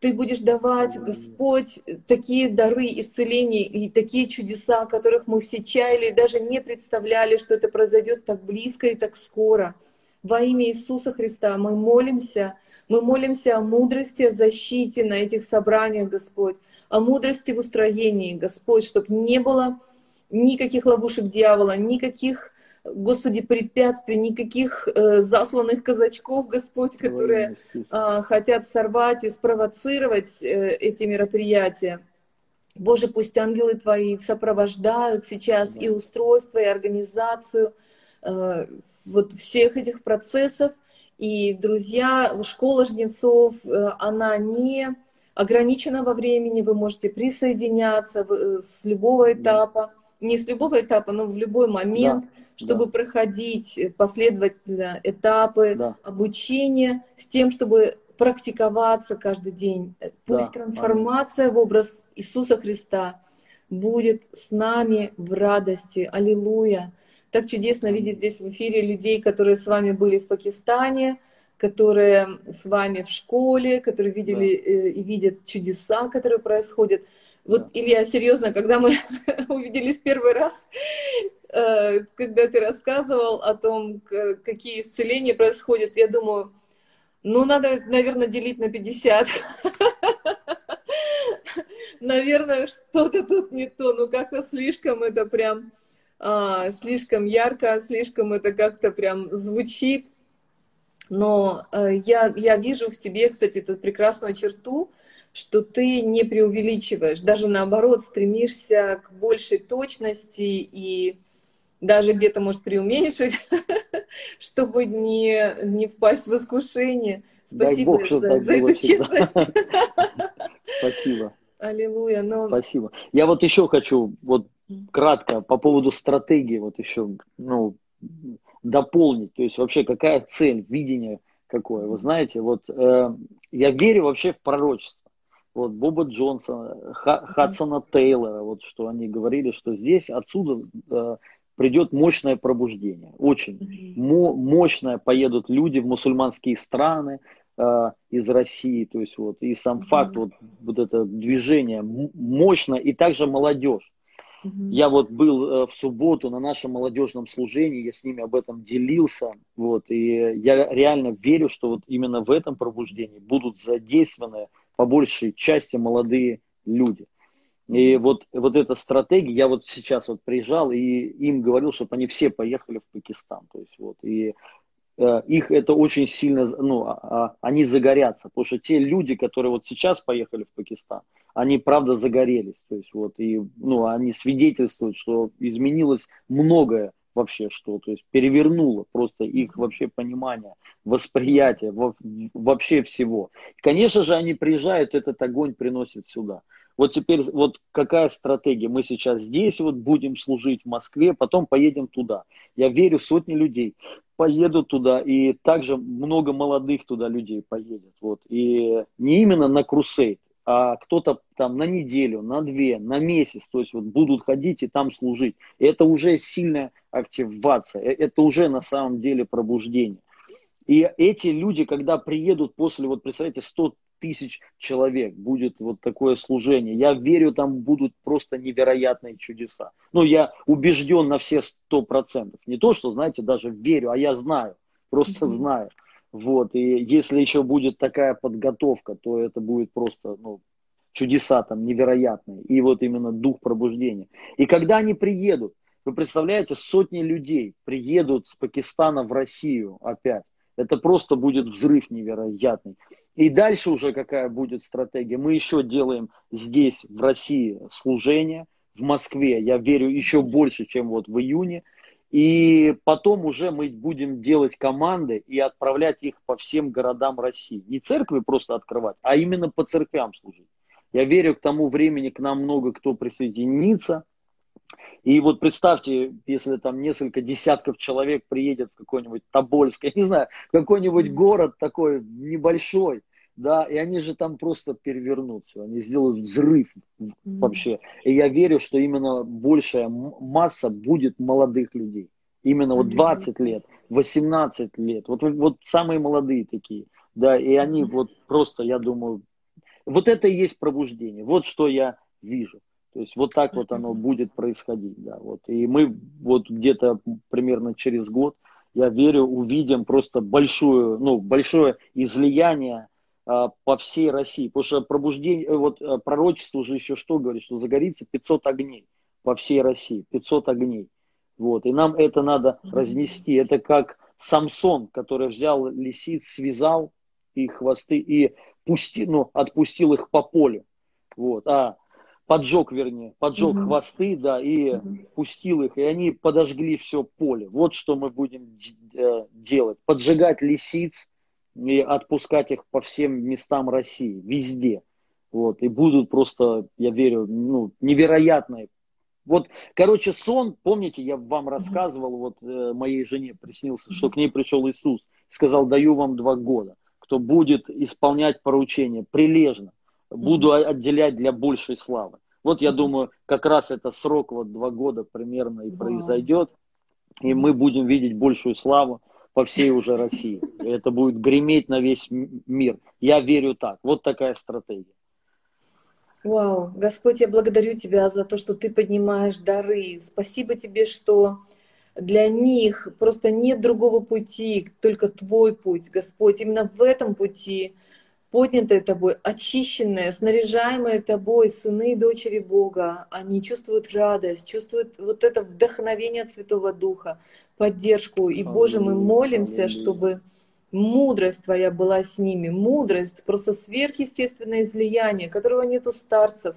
A: Ты будешь давать, Господь, такие дары исцеления и такие чудеса, которых мы все чаяли и даже не представляли, что это произойдет так близко и так скоро. Во имя Иисуса Христа мы молимся, мы молимся о мудрости, о защите на этих собраниях, Господь, о мудрости в устроении, Господь, чтобы не было никаких ловушек дьявола, никаких Господи, препятствий, никаких э, засланных казачков, Господь, которые э, хотят сорвать и спровоцировать э, эти мероприятия. Боже, пусть ангелы Твои сопровождают сейчас и устройство, и организацию э, вот всех этих процессов. И, друзья, школа жнецов, э, она не ограничена во времени, вы можете присоединяться э, с любого этапа не с любого этапа, но в любой момент, да, чтобы да. проходить последовательно этапы да. обучения с тем, чтобы практиковаться каждый день. Пусть да, трансформация аминь. в образ Иисуса Христа будет с нами в радости. Аллилуйя. Так чудесно видеть здесь в эфире людей, которые с вами были в Пакистане, которые с вами в школе, которые видели да. Э, и видят чудеса, которые происходят. Вот, Илья, серьезно, когда мы увиделись первый раз, э, когда ты рассказывал о том, какие исцеления происходят, я думаю, ну, надо, наверное, делить на 50. Наверное, что-то тут не то, ну, как-то слишком это прям, а, слишком ярко, слишком это как-то прям звучит. Но э, я, я вижу в тебе, кстати, эту прекрасную черту, что ты не преувеличиваешь, даже наоборот стремишься к большей точности и даже где-то, может, преуменьшить, чтобы не, не впасть в искушение. Спасибо Бог, за, за эту честность.
B: Спасибо.
A: Аллилуйя. Но...
B: Спасибо. Я вот еще хочу вот кратко по поводу стратегии вот еще ну, дополнить. То есть вообще какая цель, видение какое. Вы знаете, вот э, я верю вообще в пророчество вот Боба Джонсона, Хадсона Тейлора, вот что они говорили, что здесь отсюда э, придет мощное пробуждение, очень мо- мощное. Поедут люди в мусульманские страны э, из России, то есть вот и сам факт вот вот это движение мощно и также молодежь. Я вот был э, в субботу на нашем молодежном служении, я с ними об этом делился, вот, и я реально верю, что вот именно в этом пробуждении будут задействованы по большей части молодые люди. И вот, вот эта стратегия, я вот сейчас вот приезжал и им говорил, чтобы они все поехали в Пакистан. То есть вот, и э, их это очень сильно, ну, а, а, они загорятся, потому что те люди, которые вот сейчас поехали в Пакистан, они правда загорелись, то есть вот, и, ну, они свидетельствуют, что изменилось многое вообще что, то есть перевернуло просто их вообще понимание, восприятие вообще всего. Конечно же, они приезжают, этот огонь приносят сюда. Вот теперь, вот какая стратегия? Мы сейчас здесь вот будем служить в Москве, потом поедем туда. Я верю, сотни людей поедут туда, и также много молодых туда людей поедет. Вот. И не именно на крусейд, кто-то там на неделю, на две, на месяц, то есть вот будут ходить и там служить. Это уже сильная активация, э, это уже на самом деле пробуждение. И эти люди, когда приедут после, вот представляете, 100 тысяч человек будет вот такое служение. Я верю, там будут просто невероятные чудеса. Ну, я убежден на все сто процентов. Не то, что, знаете, даже верю, а я знаю, просто знаю. Вот, и если еще будет такая подготовка, то это будет просто, ну, чудеса там невероятные. И вот именно дух пробуждения. И когда они приедут, вы представляете, сотни людей приедут с Пакистана в Россию опять. Это просто будет взрыв невероятный. И дальше уже какая будет стратегия? Мы еще делаем здесь, в России, служение. В Москве, я верю, еще больше, чем вот в июне. И потом уже мы будем делать команды и отправлять их по всем городам России. Не церкви просто открывать, а именно по церквям служить. Я верю, к тому времени к нам много кто присоединится. И вот представьте, если там несколько десятков человек приедет в какой-нибудь Тобольск, я не знаю, какой-нибудь город такой небольшой, да, и они же там просто перевернут все, они сделают взрыв mm-hmm. вообще. И я верю, что именно большая масса будет молодых людей. Именно вот 20 лет, 18 лет, вот, вот самые молодые такие, да, и они вот просто, я думаю, вот это и есть пробуждение, вот что я вижу. То есть вот так вот оно будет происходить, да, вот. И мы вот где-то примерно через год я верю, увидим просто большую, ну, большое излияние по всей России. Потому что пробуждение, э, вот э, пророчество уже еще что говорит, что загорится 500 огней по всей России, 500 огней. Вот, и нам это надо разнести. Это как Самсон, который взял лисиц, связал их хвосты и пусти, ну, отпустил их по полю. Вот, а поджег, вернее, поджег угу. хвосты, да, и угу. пустил их, и они подожгли все поле. Вот что мы будем э, делать. Поджигать лисиц и отпускать их по всем местам России, везде. Вот, и будут просто, я верю, ну, невероятные. Вот, короче, сон, помните, я вам рассказывал, вот э, моей жене приснился, что к ней пришел Иисус, сказал, даю вам два года, кто будет исполнять поручения прилежно, буду отделять для большей славы. Вот я думаю, как раз это срок, вот два года примерно и произойдет, и мы будем видеть большую славу по всей уже России. Это будет греметь на весь мир. Я верю так. Вот такая стратегия.
A: Вау, Господь, я благодарю Тебя за то, что Ты поднимаешь дары. Спасибо Тебе, что для них просто нет другого пути, только Твой путь, Господь. Именно в этом пути поднятые тобой, очищенные, снаряжаемые тобой сыны и дочери Бога, они чувствуют радость, чувствуют вот это вдохновение от Святого Духа, поддержку. И, Боже, мы молимся, чтобы мудрость Твоя была с ними, мудрость, просто сверхъестественное излияние, которого нет у старцев,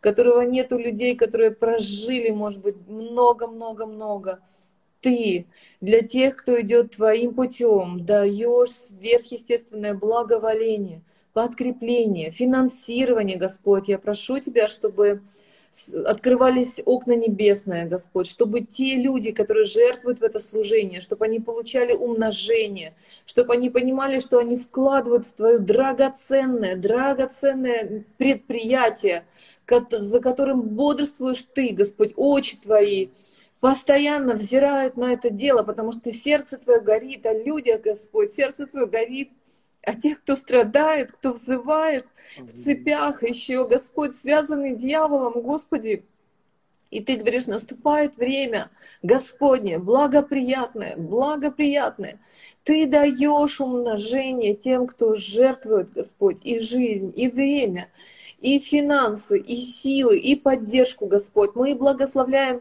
A: которого нет у людей, которые прожили, может быть, много-много-много. Ты для тех, кто идет твоим путем, даешь сверхъестественное благоволение – подкрепление, финансирование, Господь. Я прошу Тебя, чтобы открывались окна небесные, Господь, чтобы те люди, которые жертвуют в это служение, чтобы они получали умножение, чтобы они понимали, что они вкладывают в Твое драгоценное, драгоценное предприятие, за которым бодрствуешь Ты, Господь, очи Твои, постоянно взирают на это дело, потому что сердце Твое горит о людях, Господь, сердце Твое горит а тех, кто страдает, кто взывает в цепях еще, Господь, связанный дьяволом, Господи, и ты говоришь, наступает время Господне, благоприятное, благоприятное. Ты даешь умножение тем, кто жертвует, Господь, и жизнь, и время, и финансы, и силы, и поддержку, Господь. Мы благословляем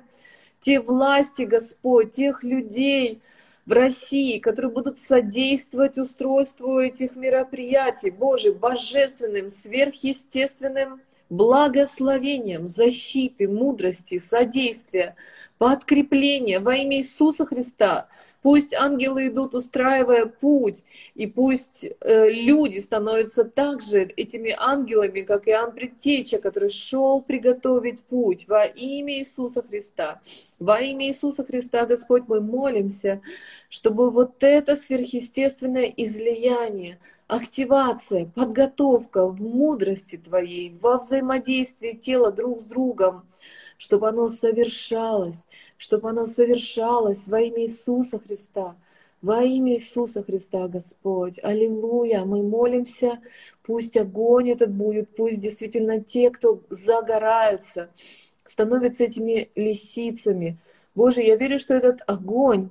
A: те власти, Господь, тех людей, в России, которые будут содействовать устройству этих мероприятий, Боже, божественным, сверхъестественным благословением, защиты, мудрости, содействия, подкрепления во имя Иисуса Христа – Пусть ангелы идут, устраивая путь, и пусть э, люди становятся также этими ангелами, как Иоанн Предтеча, который шел приготовить путь во имя Иисуса Христа. Во имя Иисуса Христа, Господь, мы молимся, чтобы вот это сверхъестественное излияние, активация, подготовка в мудрости Твоей, во взаимодействии тела друг с другом, чтобы оно совершалось, чтобы оно совершалось во имя Иисуса Христа. Во имя Иисуса Христа, Господь. Аллилуйя. Мы молимся, пусть огонь этот будет, пусть действительно те, кто загораются, становятся этими лисицами. Боже, я верю, что этот огонь,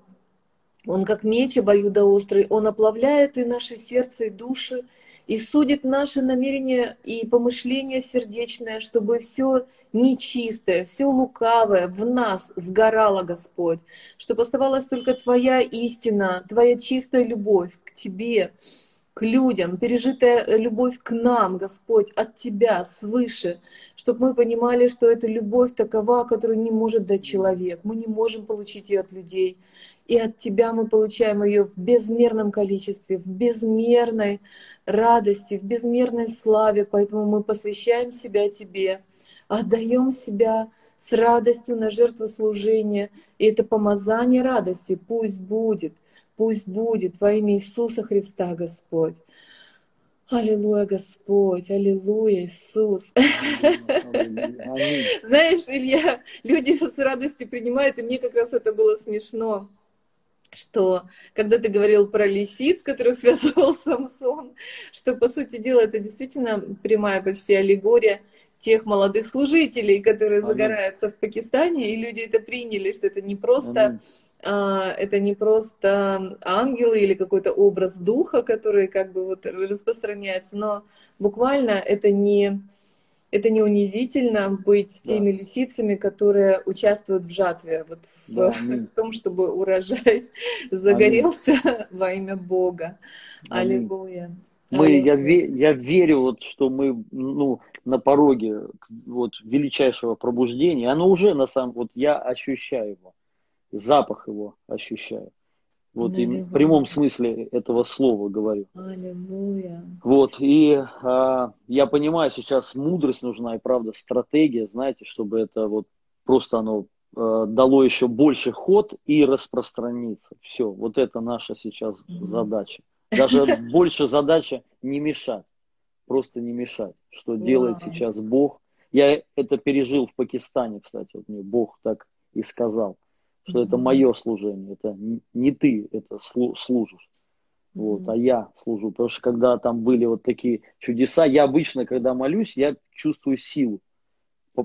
A: он как меч обоюдоострый, он оплавляет и наше сердце, и души, и судит наши намерения и помышления сердечное, чтобы все нечистое, все лукавое в нас сгорало, Господь, чтобы оставалась только Твоя истина, Твоя чистая любовь к Тебе, к людям, пережитая любовь к нам, Господь, от Тебя, свыше, чтобы мы понимали, что эта любовь такова, которую не может дать человек. Мы не можем получить ее от людей и от Тебя мы получаем ее в безмерном количестве, в безмерной радости, в безмерной славе, поэтому мы посвящаем себя Тебе, отдаем себя с радостью на жертву служения, и это помазание радости. Пусть будет, пусть будет во имя Иисуса Христа, Господь. Аллилуйя, Господь, аллилуйя, Иисус. Знаешь, Илья, люди с радостью принимают, и мне как раз это было смешно что когда ты говорил про лисиц, которых связывал Самсон, что, по сути дела, это действительно прямая почти аллегория тех молодых служителей, которые Аминь. загораются в Пакистане, и люди это приняли, что это не просто а, это не просто ангелы или какой-то образ духа, который как бы вот распространяется, но буквально это не это не унизительно быть да. теми лисицами, которые участвуют в жатве, вот в, да, в том, чтобы урожай загорелся аминь. во имя Бога. Аминь. Аллилуйя.
B: Мы, я, я верю, вот, что мы ну, на пороге вот, величайшего пробуждения. Оно уже на самом вот я ощущаю его, запах его ощущаю. Вот и в прямом смысле этого слова говорю. Аллилуйя. Вот, и а, я понимаю, сейчас мудрость нужна и правда стратегия, знаете, чтобы это вот просто оно а, дало еще больше ход и распространиться. Все, вот это наша сейчас mm-hmm. задача. Даже больше задача не мешать, просто не мешать, что делает сейчас Бог. Я это пережил в Пакистане, кстати, вот мне Бог так и сказал что это мое служение, это не ты это служишь. Вот, а я служу. Потому что когда там были вот такие чудеса, я обычно, когда молюсь, я чувствую силу,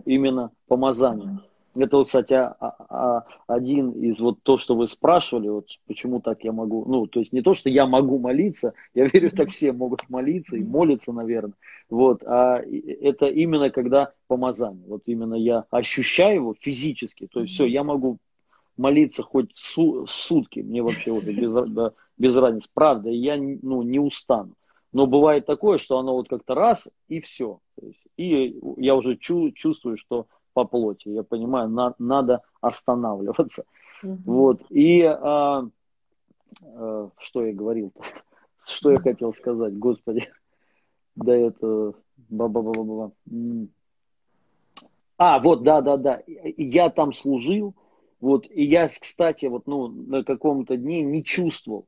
B: именно помазание. Это вот, кстати, а, а, один из вот то, что вы спрашивали, вот почему так я могу, ну, то есть не то, что я могу молиться, я верю, так все могут молиться и молиться, наверное, вот, а это именно когда помазание, вот именно я ощущаю его физически, то есть все, я могу молиться хоть су сутки, мне вообще вот без, да, без разницы. Правда, я ну, не устану. Но бывает такое, что оно вот как-то раз и все. И я уже чу чувствую, что по плоти. Я понимаю, на надо останавливаться. Угу. Вот. И а, а, что я говорил? -то? Что я хотел сказать, Господи? Да это... Ба -ба -ба -ба -ба. А, вот, да, да, да. Я там служил, вот, и я, кстати, вот, ну, на каком-то дне не чувствовал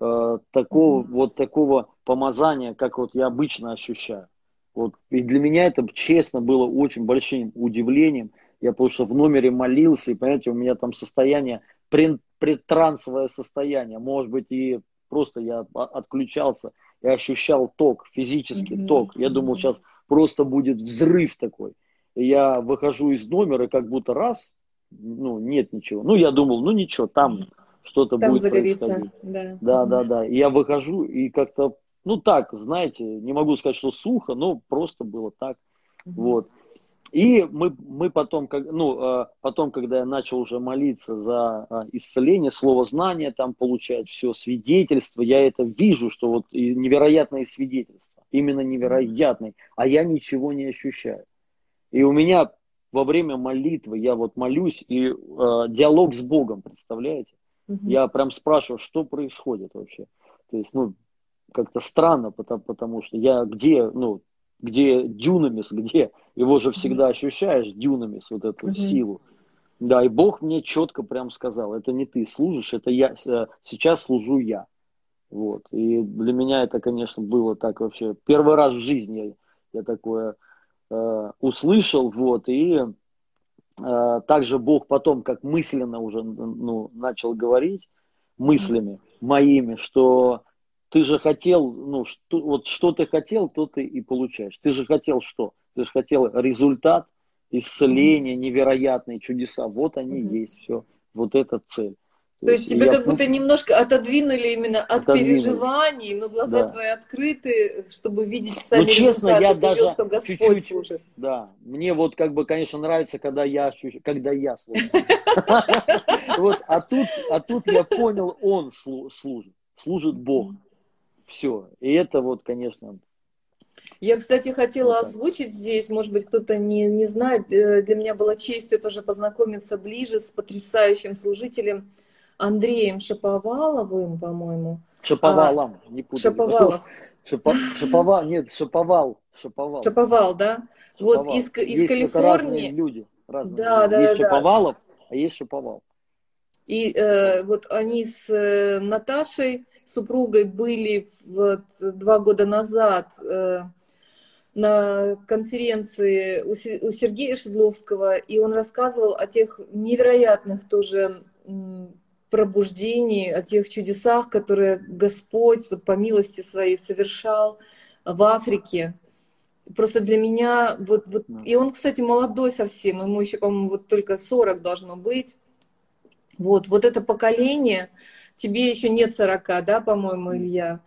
B: э, такого, mm-hmm. вот такого помазания, как вот я обычно ощущаю. Вот, и для меня это, честно, было очень большим удивлением. Я потому что в номере молился, и, понимаете, у меня там состояние, предтрансовое состояние. Может быть, и просто я отключался и ощущал ток, физический mm-hmm. ток. Я думал, сейчас просто будет взрыв такой. И я выхожу из номера, и как будто раз, ну, нет ничего. Ну, я думал, ну ничего, там что-то будет загорится. происходить. Да. да, да, да. И я выхожу и как-то, ну так, знаете, не могу сказать, что сухо, но просто было так. Угу. Вот. И мы, мы потом, как, ну, а, потом, когда я начал уже молиться за а, исцеление, слово знания там получать, все, свидетельство, я это вижу, что вот невероятные свидетельства, именно невероятные, а я ничего не ощущаю. И у меня во время молитвы я вот молюсь и э, диалог с Богом, представляете? Угу. Я прям спрашиваю, что происходит вообще. То есть, ну, как-то странно, потому, потому что я где, ну, где дюнамис, где его же всегда ощущаешь, дюнамис, вот эту угу. силу. Да, и Бог мне четко прям сказал, это не ты служишь, это я, э, сейчас служу я. Вот. И для меня это, конечно, было так вообще. Первый раз в жизни я, я такое Э, услышал, вот, и э, также Бог потом, как мысленно уже ну, начал говорить, мыслями моими, что ты же хотел, ну, что, вот что ты хотел, то ты и получаешь. Ты же хотел что? Ты же хотел результат, исцеления, невероятные чудеса. Вот они mm-hmm. есть, все. Вот эта цель.
A: То, есть, тебя как будто немножко отодвинули именно от отодвинули. переживаний, но глаза да. твои открыты, чтобы видеть сами
B: ну, честно, я даже видел, что Господь чуть-чуть, служит. Да, мне вот как бы, конечно, нравится, когда я когда я служу. Вот, а тут, а тут я понял, он служит, служит Бог. Все, и это вот, конечно,
A: я, кстати, хотела озвучить здесь, может быть, кто-то не, не знает, э, для меня была честью тоже познакомиться ближе с потрясающим служителем Андреем Шаповаловым, по-моему.
B: Шаповалом,
A: а, не путай. Шаповалов.
B: Шапо, шаповал, нет, Шаповал.
A: Шаповал. Шаповал, да? Шаповал. Вот из, из есть Калифорнии.
B: люди. Разные да, да, есть да. Шаповалов, а есть Шаповал.
A: И э, вот они с э, Наташей, супругой, были в, два года назад э, на конференции у, у Сергея Шедловского, и он рассказывал о тех невероятных тоже пробуждении, о тех чудесах, которые Господь вот по милости своей совершал в Африке. Просто для меня, вот, вот, и он, кстати, молодой совсем, ему еще, по-моему, вот только 40 должно быть. Вот, вот это поколение, тебе еще нет 40, да, по-моему, Илья?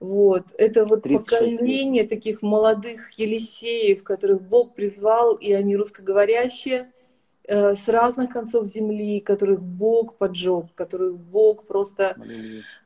A: Вот, это вот поколение таких молодых Елисеев, которых Бог призвал, и они русскоговорящие, с разных концов земли, которых Бог поджег, которых Бог просто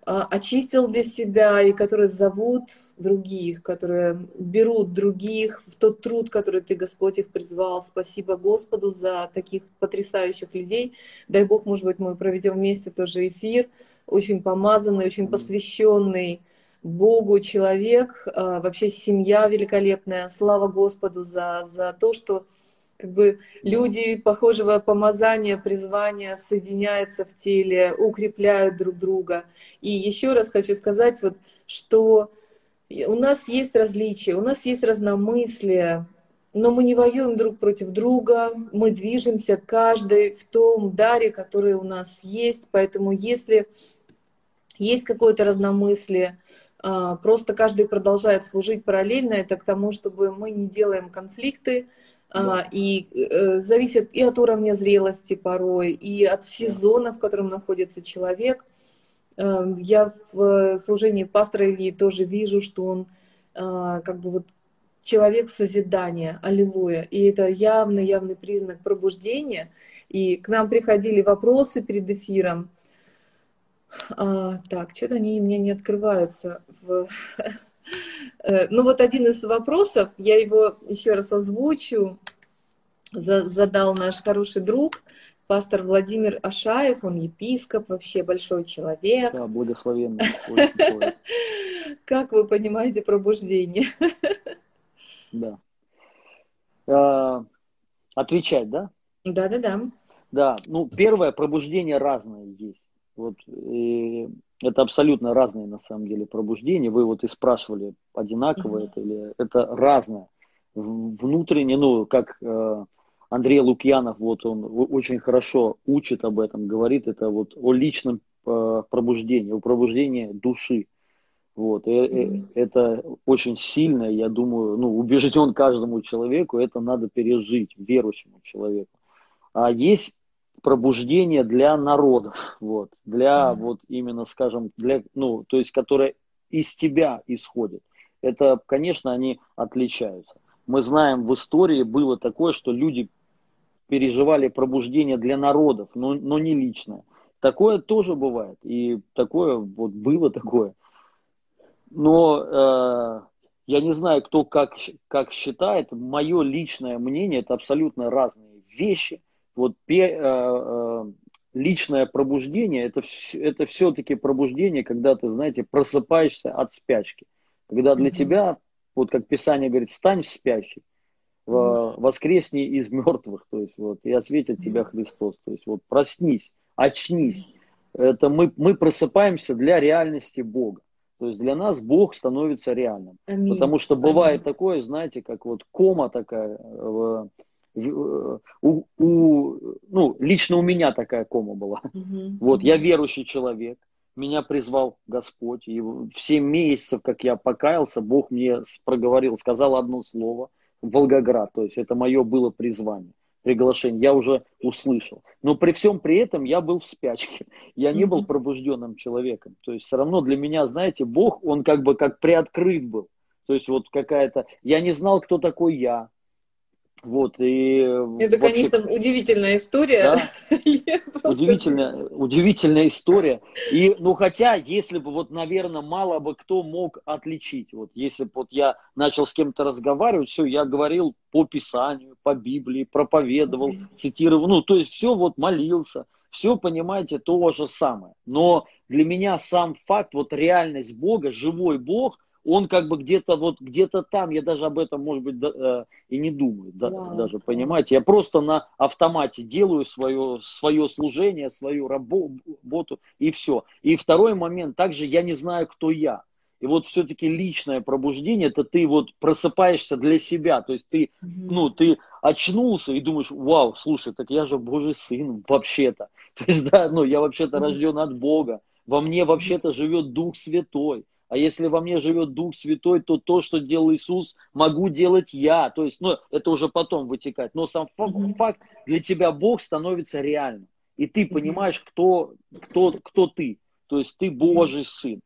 A: а, очистил для себя, и которые зовут других, которые берут других в тот труд, который Ты, Господь, их призвал. Спасибо Господу за таких потрясающих людей. Дай Бог, может быть, мы проведем вместе тоже эфир, очень помазанный, очень посвященный Богу человек, а, вообще семья великолепная. Слава Господу за, за то, что как бы люди похожего помазания, призвания соединяются в теле, укрепляют друг друга. И еще раз хочу сказать, вот, что у нас есть различия, у нас есть разномыслие, но мы не воюем друг против друга, мы движемся каждый в том даре, который у нас есть. Поэтому если есть какое-то разномыслие, а, просто каждый продолжает служить параллельно, это к тому, чтобы мы не делаем конфликты, да. А, и э, зависит и от уровня зрелости порой, и от сезона, в котором находится человек. Э, я в служении пастора Ильи тоже вижу, что он э, как бы вот человек созидания, аллилуйя. И это явный-явный признак пробуждения. И к нам приходили вопросы перед эфиром. А, так, что-то они мне не открываются в Э, ну вот один из вопросов, я его еще раз озвучу, задал наш хороший друг, пастор Владимир Ашаев, он епископ, вообще большой человек.
B: Да, благословенный.
A: Как вы понимаете пробуждение?
B: Да. А, отвечать, да?
A: Да, да, да.
B: Да, ну первое пробуждение разное есть. Вот и это абсолютно разные на самом деле пробуждения. Вы вот и спрашивали, одинаково mm-hmm. это или это разное. Внутренне, ну, как э, Андрей Лукьянов, вот он очень хорошо учит об этом, говорит это вот о личном э, пробуждении, о пробуждении души. Вот, mm-hmm. это очень сильно, я думаю, ну, убежден каждому человеку, это надо пережить, верующему человеку. А есть пробуждение для народов, вот, для mm-hmm. вот именно, скажем, для, ну, то есть, которое из тебя исходит. Это, конечно, они отличаются. Мы знаем, в истории было такое, что люди переживали пробуждение для народов, но, но не личное. Такое тоже бывает, и такое вот было такое. Но э, я не знаю, кто как, как считает, мое личное мнение, это абсолютно разные вещи вот э, э, личное пробуждение, это, это все-таки пробуждение, когда ты, знаете, просыпаешься от спячки. Когда для mm-hmm. тебя, вот как Писание говорит, стань спящий, mm-hmm. воскресни из мертвых, то есть вот, и осветит mm-hmm. тебя Христос. То есть вот проснись, очнись. Это мы, мы просыпаемся для реальности Бога. То есть для нас Бог становится реальным. Аминь. Потому что бывает Аминь. такое, знаете, как вот кома такая, у, у, ну, лично у меня такая кома была. Угу. Вот, я верующий человек, меня призвал Господь, и в 7 месяцев, как я покаялся, Бог мне проговорил, сказал одно слово, Волгоград, то есть это мое было призвание, приглашение, я уже услышал. Но при всем при этом я был в спячке, я не был пробужденным человеком, то есть все равно для меня, знаете, Бог, он как бы как приоткрыт был, то есть вот какая-то, я не знал, кто такой я, вот, и
A: Это, вообще, конечно, удивительная история.
B: Да? удивительная, удивительная история. И, ну, хотя, если бы, вот, наверное, мало бы кто мог отличить. Вот, если бы вот я начал с кем-то разговаривать, все, я говорил по Писанию, по Библии, проповедовал, цитировал, ну, то есть все вот молился. Все, понимаете, то же самое. Но для меня сам факт, вот реальность Бога, живой Бог, он как бы где-то вот где-то там, я даже об этом, может быть, да, э, и не думаю, да, wow. даже, понимаете, я просто на автомате делаю свое, свое служение, свою работу и все. И второй момент, также я не знаю, кто я. И вот все-таки личное пробуждение, это ты вот просыпаешься для себя, то есть ты, mm-hmm. ну, ты очнулся и думаешь, вау, слушай, так я же Божий сын вообще-то. То есть, да, ну, я вообще-то mm-hmm. рожден от Бога, во мне вообще-то живет Дух Святой. А если во мне живет Дух Святой, то то, что делал Иисус, могу делать я. То есть, ну, это уже потом вытекать. Но сам mm-hmm. факт, для тебя Бог становится реальным. и ты понимаешь, кто, кто, кто ты. То есть ты Божий сын.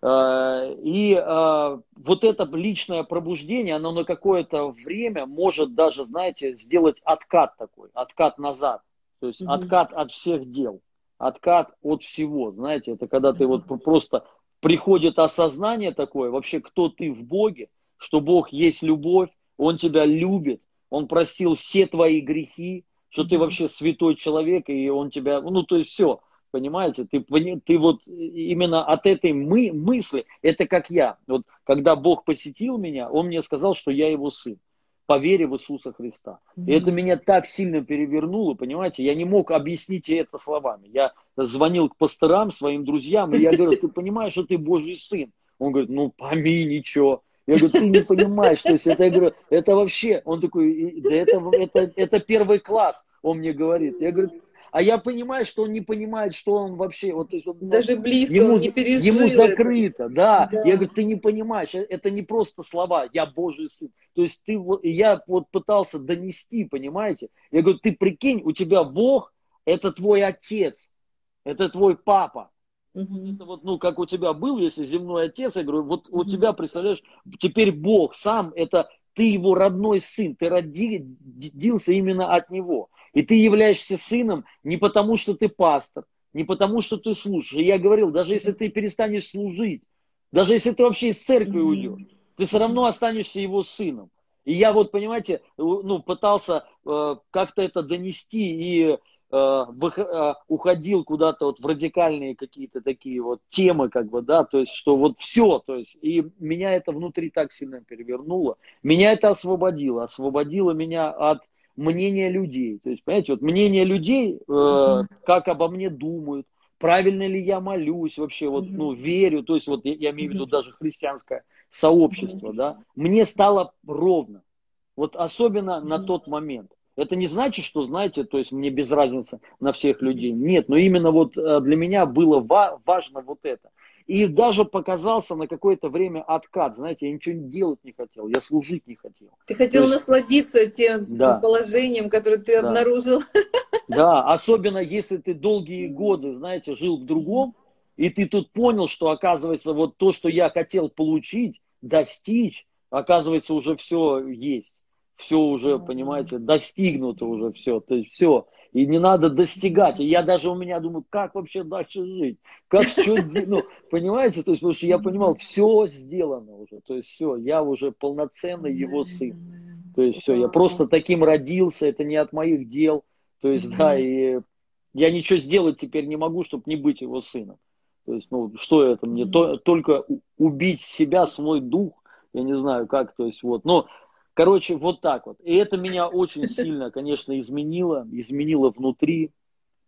B: Э, и э, вот это личное пробуждение, оно на какое-то время может даже, знаете, сделать откат такой, откат назад. То есть mm-hmm. откат от всех дел, откат от всего. Знаете, это когда ты вот просто приходит осознание такое, вообще кто ты в Боге, что Бог есть любовь, Он тебя любит, Он простил все твои грехи, что ты вообще святой человек, и Он тебя, ну то есть все. Понимаете, ты, ты вот именно от этой мы, мысли, это как я. Вот когда Бог посетил меня, Он мне сказал, что я Его сын по вере в Иисуса Христа. И это меня так сильно перевернуло, понимаете, я не мог объяснить это словами. Я звонил к пасторам, своим друзьям, и я говорю, ты понимаешь, что ты Божий сын? Он говорит, ну пойми ничего. Я говорю, ты не понимаешь, то есть это, я говорю, это вообще, он такой, да это, это, это первый класс, он мне говорит. Я говорю, а я понимаю, что он не понимает, что он вообще... Вот, то есть он,
A: Даже близко
B: ему,
A: он не пережил.
B: Ему закрыто, да. да. Я говорю, ты не понимаешь, э, это не просто слова, я Божий сын. То есть ты, вот, я вот пытался донести, понимаете? Я говорю, ты прикинь, у тебя Бог, это твой отец, это твой папа. Угу. Это вот, ну, как у тебя был, если земной отец, я говорю, вот угу. у тебя, представляешь, теперь Бог сам, это ты его родной сын, ты родился именно от него. И ты являешься сыном не потому, что ты пастор, не потому, что ты служишь. И я говорил, даже если ты перестанешь служить, даже если ты вообще из церкви уйдешь, ты все равно останешься его сыном. И я вот, понимаете, ну, пытался э, как-то это донести и э, э, уходил куда-то вот в радикальные какие-то такие вот темы, как бы, да, то есть, что вот все, то есть, и меня это внутри так сильно перевернуло, меня это освободило, освободило меня от мнение людей. То есть, понимаете, вот мнение людей, э, как обо мне думают, правильно ли я молюсь вообще, вот, ну, верю, то есть, вот я, я имею в виду даже христианское сообщество, да, мне стало ровно. Вот особенно на тот момент. Это не значит, что, знаете, то есть мне без разницы на всех людей. Нет, но именно вот э, для меня было важно вот это. И даже показался на какое-то время откат. Знаете, я ничего делать не хотел, я служить не хотел.
A: Ты хотел есть, насладиться тем да, положением, которое ты да, обнаружил.
B: Да, особенно если ты долгие годы, знаете, жил в другом, и ты тут понял, что оказывается вот то, что я хотел получить, достичь, оказывается уже все есть. Все уже, понимаете, достигнуто уже все. То есть все. И не надо достигать. И я даже у меня думаю, как вообще дальше жить? Как что, ну, понимаете? То есть, потому что я понимал, все сделано уже. То есть, все, я уже полноценный его сын. То есть, все, я просто таким родился, это не от моих дел. То есть, да, и я ничего сделать теперь не могу, чтобы не быть его сыном. То есть, ну, что это мне? То, только убить себя, свой дух, я не знаю как, то есть, вот. Но Короче, вот так вот. И это меня очень сильно, конечно, изменило, изменило внутри.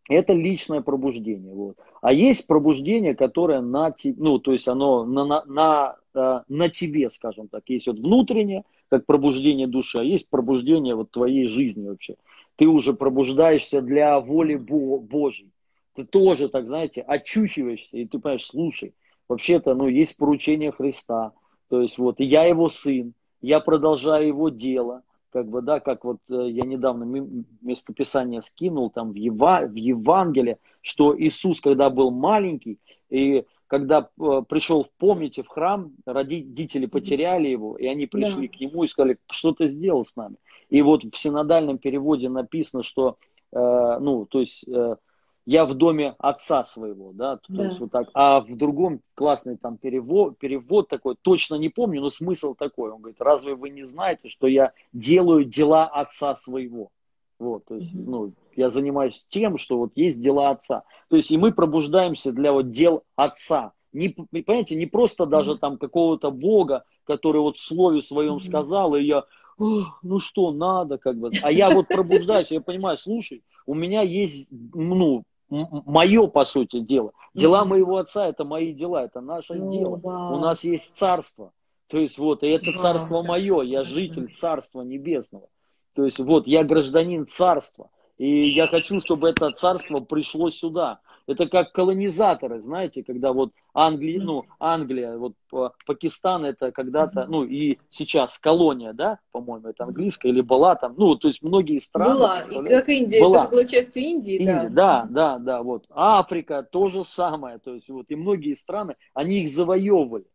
B: Это личное пробуждение. Вот. А есть пробуждение, которое на тебе, ну, то есть оно на, на, на, э, на тебе, скажем так. Есть вот внутреннее, как пробуждение души, а есть пробуждение вот твоей жизни вообще. Ты уже пробуждаешься для воли Бо- Божьей. Ты тоже, так знаете, очухиваешься, и ты понимаешь, слушай, вообще-то, ну, есть поручение Христа. То есть вот, и я его сын, я продолжаю его дело, как бы, да, как вот э, я недавно местописание скинул там в, Ева, в Евангелии, что Иисус, когда был маленький, и когда э, пришел, помните, в храм, родители потеряли его, и они пришли да. к нему и сказали, что ты сделал с нами? И вот в синодальном переводе написано, что, э, ну, то есть, э, я в доме отца своего, да, то да. есть вот так. А в другом классный там перевод, перевод такой, точно не помню, но смысл такой. Он говорит, разве вы не знаете, что я делаю дела отца своего? Вот, то есть, mm-hmm. ну, я занимаюсь тем, что вот есть дела отца. То есть, и мы пробуждаемся для вот дел отца. Не, понимаете, не просто даже там какого-то бога, который вот в слове своем mm-hmm. сказал, и я, ну что, надо, как бы. А я вот пробуждаюсь, я понимаю, слушай, у меня есть, ну, мое, по сути, дело. Дела моего отца это мои дела, это наше oh, дело. Wow. У нас есть царство. То есть вот, и это wow. царство мое, я житель царства небесного. То есть вот, я гражданин царства. И я хочу, чтобы это царство пришло сюда. Это как колонизаторы, знаете, когда вот Англия, ну, Англия, вот Пакистан это когда-то, ну, и сейчас колония, да, по-моему, это английская, или была там, ну, то есть многие страны.
A: Была, и как Индия, была. это же была частью Индии, Индия,
B: да. Да, да, да, вот. Африка то же самое, то есть вот, и многие страны, они их завоевывали.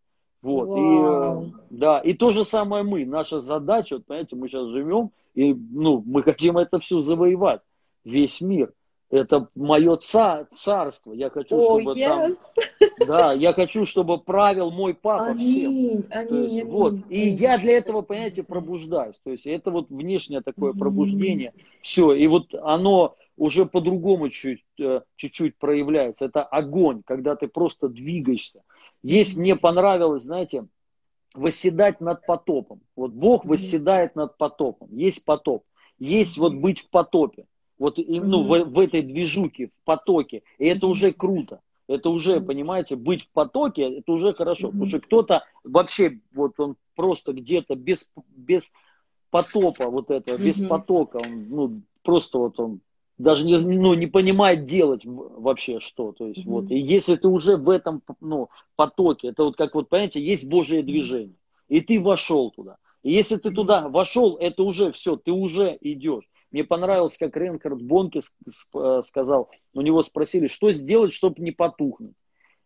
B: Вот, Вау. и, да, и то же самое мы, наша задача, вот, понимаете, мы сейчас живем, и, ну, мы хотим это все завоевать, весь мир. Это мое ца царство. Я хочу, oh, чтобы yes. там... Да, я хочу, чтобы правил мой папа
A: аминь, всем. Аминь, есть, аминь,
B: вот. И я для этого, понимаете, пробуждаюсь. То есть это вот внешнее такое пробуждение. Все. И вот оно уже по-другому чуть, э, чуть-чуть проявляется. Это огонь, когда ты просто двигаешься. Есть, мне понравилось, знаете, восседать над потопом. Вот Бог восседает над потопом. Есть потоп. Есть вот быть в потопе. Вот ну, в, в этой движуке, в потоке. И это уже круто. Это уже, понимаете, быть в потоке, это уже хорошо. Потому что кто-то вообще, вот он просто где-то без, без потопа вот этого, без потока, он, ну, просто вот он даже не, ну, не понимает делать вообще что. То есть, вот. И если ты уже в этом ну, потоке, это вот как вот, понимаете, есть Божье движение, и ты вошел туда. И если ты туда вошел, это уже все, ты уже идешь. Мне понравилось, как Ренхард Бонке э, сказал, у него спросили, что сделать, чтобы не потухнуть.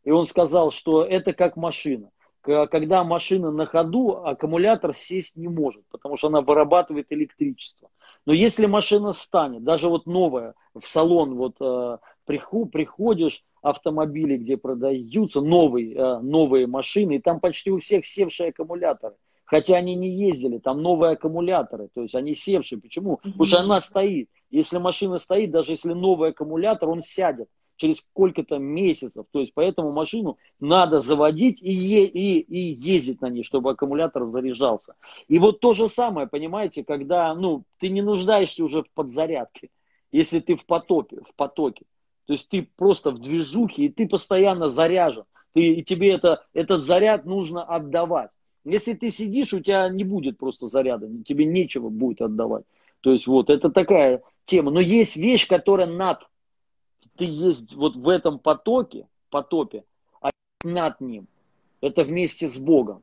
B: И он сказал, что это как машина. Когда машина на ходу, аккумулятор сесть не может, потому что она вырабатывает электричество. Но если машина станет, даже вот новая, в салон вот э, приходишь, автомобили, где продаются новые, э, новые машины, и там почти у всех севшие аккумуляторы. Хотя они не ездили, там новые аккумуляторы, то есть они севшие. Почему? Потому что она стоит. Если машина стоит, даже если новый аккумулятор, он сядет через сколько-то месяцев. То есть поэтому машину надо заводить и, е- и, и ездить на ней, чтобы аккумулятор заряжался. И вот то же самое, понимаете, когда ну, ты не нуждаешься уже в подзарядке, если ты в потопе, в потоке. То есть ты просто в движухе, и ты постоянно заряжен. Ты, и тебе это, этот заряд нужно отдавать. Если ты сидишь, у тебя не будет просто заряда, тебе нечего будет отдавать. То есть вот, это такая тема. Но есть вещь, которая над. Ты есть вот в этом потоке, потопе, а над ним. Это вместе с Богом.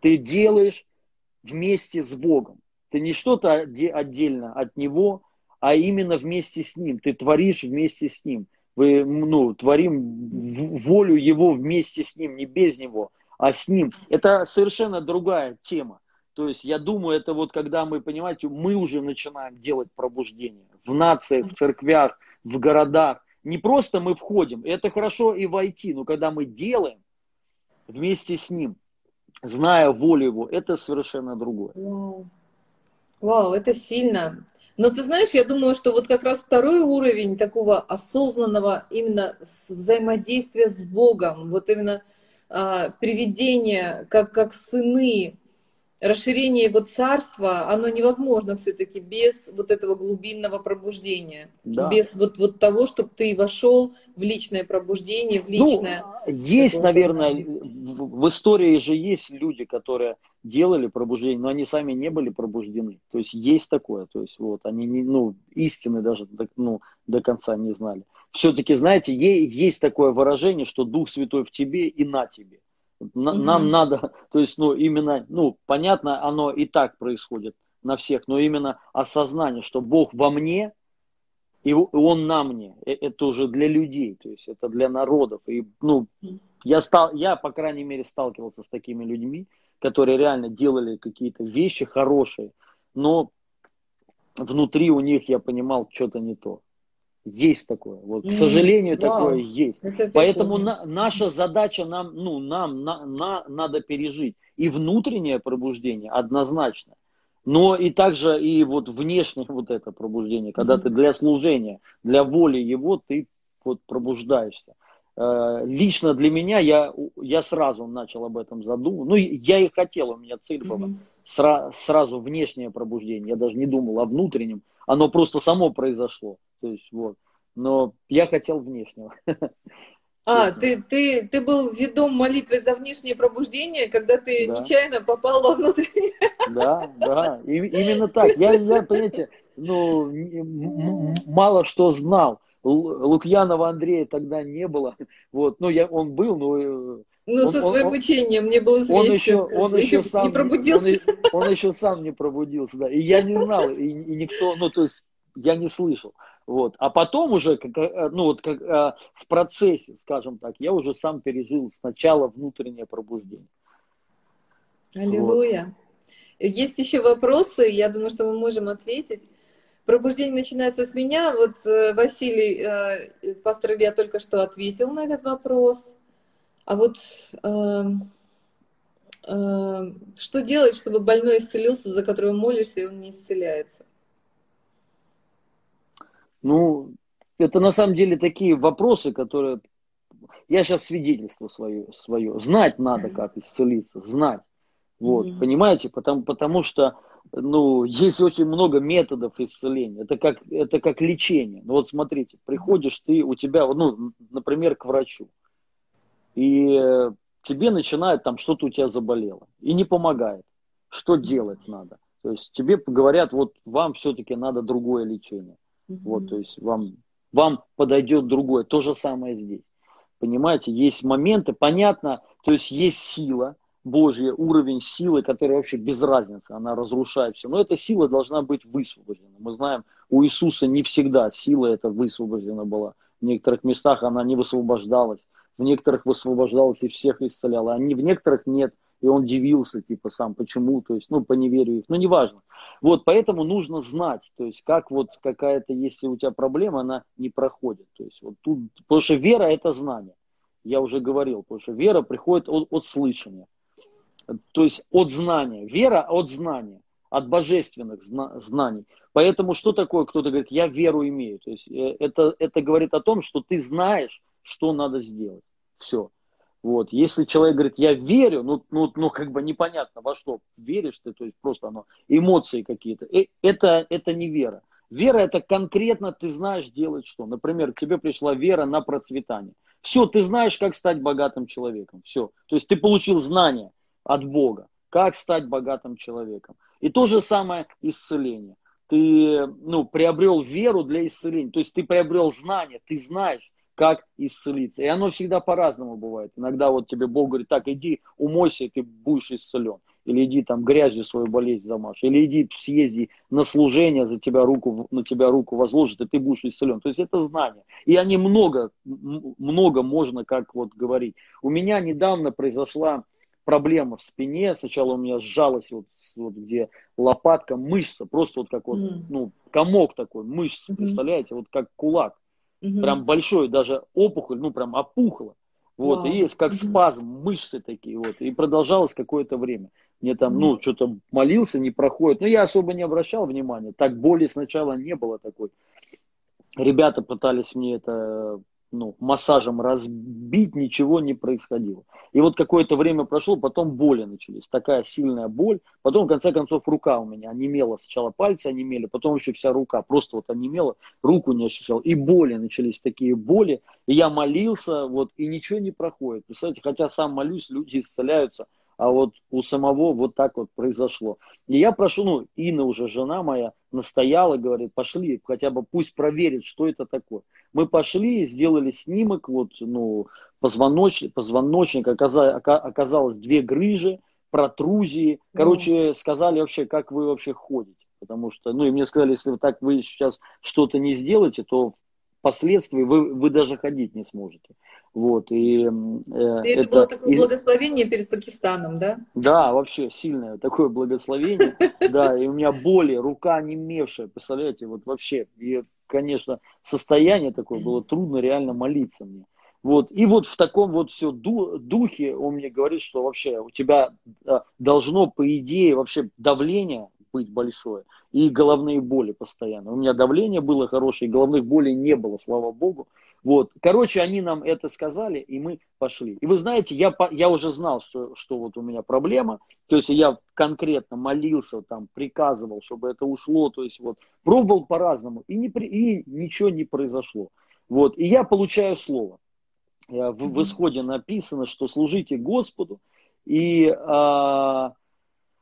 B: Ты делаешь вместе с Богом. Ты не что-то отдельно от Него, а именно вместе с Ним. Ты творишь вместе с Ним. Мы ну, творим волю Его вместе с Ним, не без Него а с ним. Это совершенно другая тема. То есть я думаю, это вот когда мы, понимаете, мы уже начинаем делать пробуждение в нациях, в церквях, в городах. Не просто мы входим, это хорошо и войти, но когда мы делаем вместе с ним, зная волю его, это совершенно другое.
A: Вау, Вау это сильно. Но ты знаешь, я думаю, что вот как раз второй уровень такого осознанного именно взаимодействия с Богом, вот именно приведение, как, как сыны, расширение его царства, оно невозможно все-таки без вот этого глубинного пробуждения, да. без вот, вот того, чтобы ты вошел в личное пробуждение, в ну, личное.
B: Ну, есть, наверное, в, в истории же есть люди, которые делали пробуждение, но они сами не были пробуждены. То есть есть такое, то есть вот они не, ну истины даже ну до конца не знали все-таки, знаете, есть такое выражение, что Дух Святой в тебе и на тебе. Нам угу. надо, то есть, ну, именно, ну, понятно, оно и так происходит на всех, но именно осознание, что Бог во мне, и Он на мне, э, это уже для людей, то есть это для народов. И, ну, я, стал, я, по крайней мере, сталкивался с такими людьми, которые реально делали какие-то вещи хорошие, но внутри у них я понимал что-то не то. Есть такое. Вот, к сожалению, Вау. такое есть. Это Поэтому на, наша задача нам, ну, нам на, на, надо пережить и внутреннее пробуждение однозначно, но и также и вот внешнее вот это пробуждение, когда mm-hmm. ты для служения, для воли его ты вот пробуждаешься. Э, лично для меня я, я сразу начал об этом задумываться. Ну, я и хотел, у меня цель была. Mm-hmm. Сра- сразу внешнее пробуждение. Я даже не думал о внутреннем. Оно просто само произошло. То есть вот. Но я хотел внешнего.
A: А, ты, ты, ты был ведом молитвой за внешнее пробуждение, когда ты да. нечаянно попал во внутреннее.
B: Да, да, и, именно так. Я, я, понимаете, ну, мало что знал. Лукьянова Андрея тогда не было. Вот, ну, я, он был, но... Э,
A: ну,
B: он,
A: со своим он, учением не был известен.
B: Он еще, он еще сам
A: не пробудился.
B: Он, он еще сам не пробудился, да. И я не знал, и, и никто, ну, то есть, я не слышал. Вот. А потом уже, как, э, ну, вот, как, э, в процессе, скажем так, я уже сам пережил сначала внутреннее пробуждение.
A: Аллилуйя. Вот. Есть еще вопросы, я думаю, что мы можем ответить. Пробуждение начинается с меня. Вот э, Василий, э, пастор Илья только что ответил на этот вопрос. А вот э, э, что делать, чтобы больной исцелился, за которого молишься, и он не исцеляется?
B: Ну, это на самом деле такие вопросы, которые... Я сейчас свидетельство свое, свое. Знать надо, как исцелиться, знать. Вот, mm-hmm. понимаете, потому, потому что ну, есть очень много методов исцеления. Это как, это как лечение. Ну вот смотрите, приходишь ты, у тебя, ну, например, к врачу, и тебе начинает там что-то у тебя заболело, и не помогает. Что делать надо? То есть тебе говорят, вот вам все-таки надо другое лечение. Mm-hmm. Вот, то есть вам, вам подойдет другое. То же самое здесь. Понимаете, есть моменты, понятно, то есть есть сила, Божья, уровень силы, который вообще без разницы, она разрушает все. Но эта сила должна быть высвобождена. Мы знаем, у Иисуса не всегда сила эта высвобождена была. В некоторых местах она не высвобождалась, в некоторых высвобождалась и всех исцеляла, а в некоторых нет. И он дивился, типа, сам, почему, то есть, ну, по неверию их, ну, неважно. Вот, поэтому нужно знать, то есть, как вот какая-то, если у тебя проблема, она не проходит. То есть, вот тут, потому что вера – это знание. Я уже говорил, потому что вера приходит от, от слышания то есть от знания. Вера от знания, от божественных знаний. Поэтому что такое, кто-то говорит, я веру имею. То есть э, это, это говорит о том, что ты знаешь, что надо сделать. Все. Вот. Если человек говорит, я верю, ну, ну, ну как бы непонятно во что веришь ты, то есть просто оно, эмоции какие-то. Э, это, это не вера. Вера это конкретно ты знаешь делать что. Например, к тебе пришла вера на процветание. Все, ты знаешь, как стать богатым человеком. Все. То есть ты получил знания от Бога, как стать богатым человеком. И то же самое исцеление. Ты ну, приобрел веру для исцеления, то есть ты приобрел знания, ты знаешь, как исцелиться. И оно всегда по-разному бывает. Иногда вот тебе Бог говорит, так, иди умойся, и ты будешь исцелен. Или иди там грязью свою болезнь замажь. Или иди съезди на служение, за тебя руку, на тебя руку возложит, и ты будешь исцелен. То есть это знания. И они много, много можно как вот говорить. У меня недавно произошла проблема в спине. Сначала у меня сжалась вот, вот где лопатка, мышца, просто вот как вот, mm. ну, комок такой, мышца, mm-hmm. представляете, вот как кулак. Mm-hmm. Прям большой, даже опухоль, ну, прям опухла. Вот, wow. и есть как спазм, мышцы такие вот. И продолжалось какое-то время. Мне там, ну, что-то молился, не проходит. Но я особо не обращал внимания. Так боли сначала не было такой. Ребята пытались мне это ну, массажем разбить, ничего не происходило. И вот какое-то время прошло, потом боли начались, такая сильная боль. Потом, в конце концов, рука у меня онемела. Сначала пальцы онемели, потом еще вся рука просто вот онемела, руку не ощущал. И боли начались, такие боли. И я молился, вот, и ничего не проходит. Представляете, хотя сам молюсь, люди исцеляются – а вот у самого вот так вот произошло. И я прошу, ну, Инна уже, жена моя, настояла, говорит, пошли, хотя бы пусть проверит, что это такое. Мы пошли, сделали снимок, вот, ну, позвоночник, позвоночник оказалось, оказалось две грыжи, протрузии. Короче, сказали вообще, как вы вообще ходите. Потому что, ну, и мне сказали, если вы так вы сейчас что-то не сделаете, то впоследствии вы, вы даже ходить не сможете. Вот, и,
A: э, это, это было такое и... благословение перед Пакистаном, да?
B: Да, вообще сильное такое благословение. Да, и у меня боли, рука немевшая, представляете, вот вообще. И, конечно, состояние такое было трудно реально молиться мне. Вот. И вот в таком вот все духе он мне говорит, что вообще у тебя э, должно, по идее, вообще давление быть большое. И головные боли постоянно. У меня давление было хорошее, головных болей не было, слава богу. Вот. Короче, они нам это сказали, и мы пошли. И вы знаете, я, я уже знал, что, что вот у меня проблема. То есть я конкретно молился, там, приказывал, чтобы это ушло. То есть вот пробовал по-разному. И, не, и ничего не произошло. Вот. И я получаю слово. В, в исходе написано, что служите Господу. И а,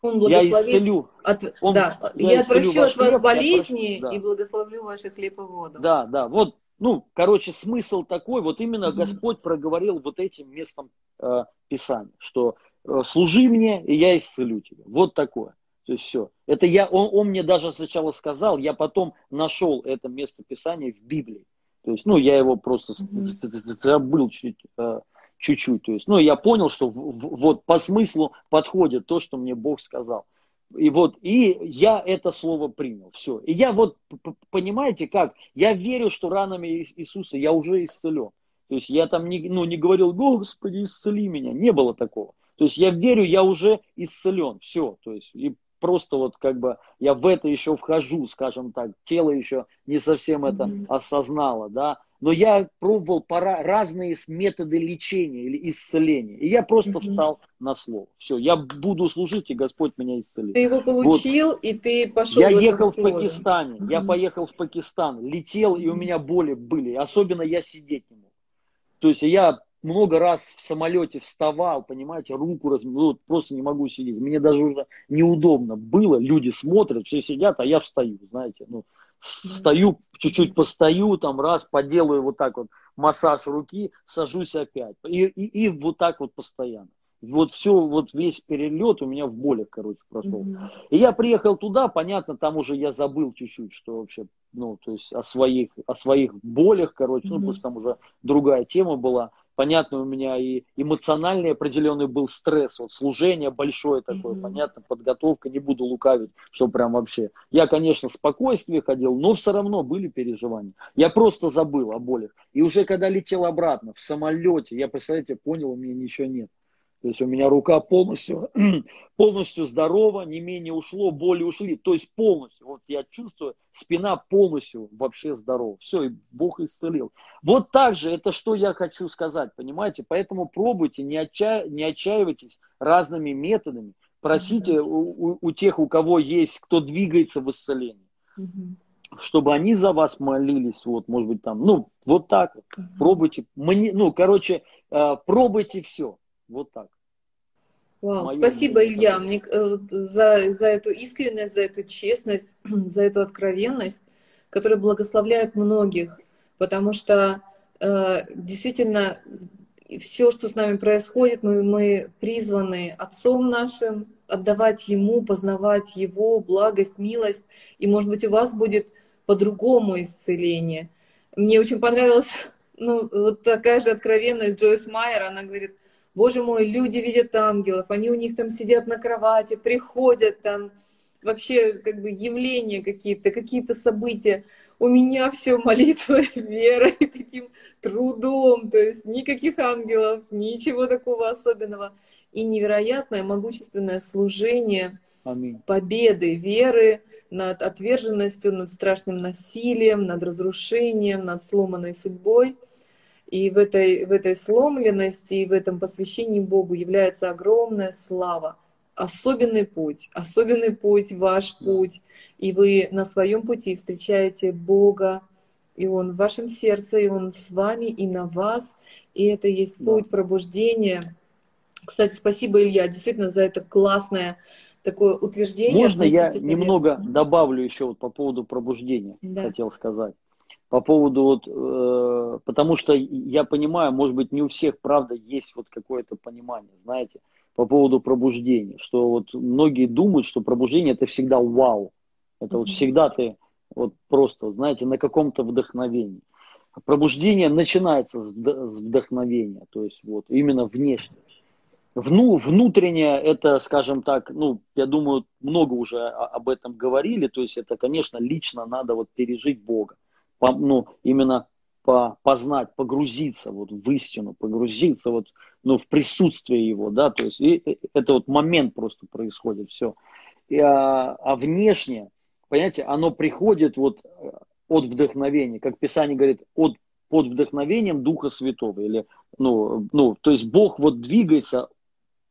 A: он благословит я исцелю. От, он, да, я, я отвращу от вас болезни прошу, да. и благословлю ваши хлеб и воду.
B: Да, да, вот ну, короче, смысл такой, вот именно mm-hmm. Господь проговорил вот этим местом э, Писания, что э, служи мне, и я исцелю тебя. Вот такое. То есть все. Это я, он, он мне даже сначала сказал, я потом нашел это место Писания в Библии. То есть, ну, я его просто mm-hmm. забыл чуть, э, чуть-чуть. То есть, ну, я понял, что вот по смыслу подходит то, что мне Бог сказал. И вот, и я это слово принял, все. И я вот, понимаете как, я верю, что ранами Иисуса я уже исцелен. То есть я там не, ну, не говорил, Господи, исцели меня, не было такого. То есть я верю, я уже исцелен, все. То есть и просто вот как бы я в это еще вхожу, скажем так, тело еще не совсем это mm-hmm. осознало, да, но я пробовал пора, разные методы лечения или исцеления. И я просто mm-hmm. встал на слово. Все, я буду служить, и Господь меня исцелит.
A: Ты его получил, вот. и ты пошел
B: Я в ехал в Пакистане, mm-hmm. я поехал в Пакистан, летел, mm-hmm. и у меня боли были. Особенно я сидеть не мог. То есть я много раз в самолете вставал, понимаете, руку раз, ну, просто не могу сидеть. Мне даже уже неудобно было. Люди смотрят, все сидят, а я встаю, знаете, ну, встаю, чуть-чуть постою, там раз, поделаю вот так вот массаж руки, сажусь опять. И, и, и вот так вот постоянно. Вот все, вот весь перелет у меня в болях, короче, прошел. Mm-hmm. И я приехал туда, понятно, там уже я забыл чуть-чуть, что вообще, ну, то есть о своих, о своих болях, короче, mm-hmm. ну, потому что там уже другая тема была понятно, у меня и эмоциональный определенный был стресс, вот служение большое такое, mm-hmm. понятно, подготовка, не буду лукавить, что прям вообще. Я, конечно, в спокойствии ходил, но все равно были переживания. Я просто забыл о болях. И уже когда летел обратно в самолете, я, представляете, понял, у меня ничего нет. То есть у меня рука полностью, полностью здорова, не менее ушло, боли ушли. То есть полностью, вот я чувствую, спина полностью вообще здорова. Все, и Бог исцелил. Вот так же, это что я хочу сказать, понимаете? Поэтому пробуйте, не, отча... не отчаивайтесь разными методами. Просите у, у, у тех, у кого есть, кто двигается в исцелении. Чтобы они за вас молились, вот, может быть, там, ну, вот так вот. Пробуйте, ну, короче, э, пробуйте все. Вот так.
A: Вау, спасибо, мнение, Илья, мне, э, за, за эту искренность, за эту честность, за эту откровенность, которая благословляет многих, потому что э, действительно все, что с нами происходит, мы, мы призваны Отцом нашим отдавать Ему, познавать Его благость, милость, и, может быть, у вас будет по-другому исцеление. Мне очень понравилась ну, вот такая же откровенность Джойс Майер, она говорит, Боже мой, люди видят ангелов, они у них там сидят на кровати, приходят там, вообще как бы явления какие-то, какие-то события. У меня все молитва, вера и таким трудом, то есть никаких ангелов, ничего такого особенного. И невероятное могущественное служение Аминь. победы, веры над отверженностью, над страшным насилием, над разрушением, над сломанной судьбой – и в этой, в этой сломленности и в этом посвящении Богу является огромная слава. Особенный путь, особенный путь, ваш путь. И вы на своем пути встречаете Бога, и Он в вашем сердце, и Он с вами, и на вас. И это есть путь да. пробуждения. Кстати, спасибо, Илья, действительно, за это классное такое утверждение.
B: Можно я немного добавлю еще вот по поводу пробуждения, да. хотел сказать по поводу вот, э, потому что я понимаю, может быть, не у всех, правда, есть вот какое-то понимание, знаете, по поводу пробуждения, что вот многие думают, что пробуждение это всегда вау, это вот всегда ты вот просто, знаете, на каком-то вдохновении. Пробуждение начинается с вдохновения, то есть вот именно внешне. Вну, внутреннее это, скажем так, ну, я думаю, много уже об этом говорили, то есть это, конечно, лично надо вот пережить Бога по, ну, именно по, познать, погрузиться вот в истину, погрузиться вот, ну, в присутствие его, да, то есть и, это вот момент просто происходит, все. И, а, а внешне, понимаете, оно приходит вот э, от вдохновения, как Писание говорит, от, под вдохновением Духа Святого, или, ну, ну, то есть Бог вот двигается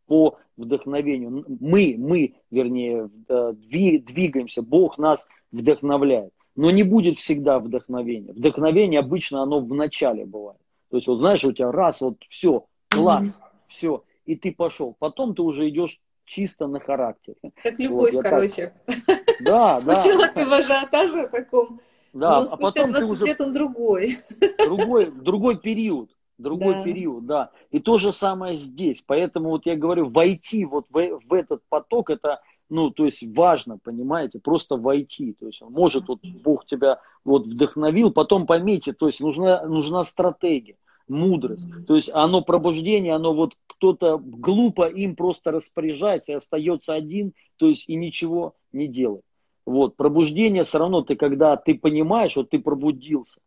B: по вдохновению. Мы, мы, вернее, э, двигаемся, Бог нас вдохновляет но не будет всегда вдохновения. Вдохновение обычно оно в начале бывает. То есть, вот знаешь, у тебя раз, вот все, класс, mm-hmm. все, и ты пошел. Потом ты уже идешь чисто на характере.
A: Как любовь, вот, короче.
B: Так... Да,
A: да. Сначала ты в ажиотаже таком, Да, Но а потом 20 ты уже... лет он другой.
B: Другой, другой период. Другой да. период, да. И то же самое здесь. Поэтому вот я говорю, войти вот в, в этот поток, это, ну, то есть важно, понимаете, просто войти. То есть, может, вот Бог тебя вот вдохновил, потом поймите, то есть нужна, нужна стратегия мудрость. То есть оно пробуждение, оно вот кто-то глупо им просто распоряжается и остается один, то есть и ничего не делает. Вот, пробуждение все равно ты, когда ты понимаешь, вот ты пробудился,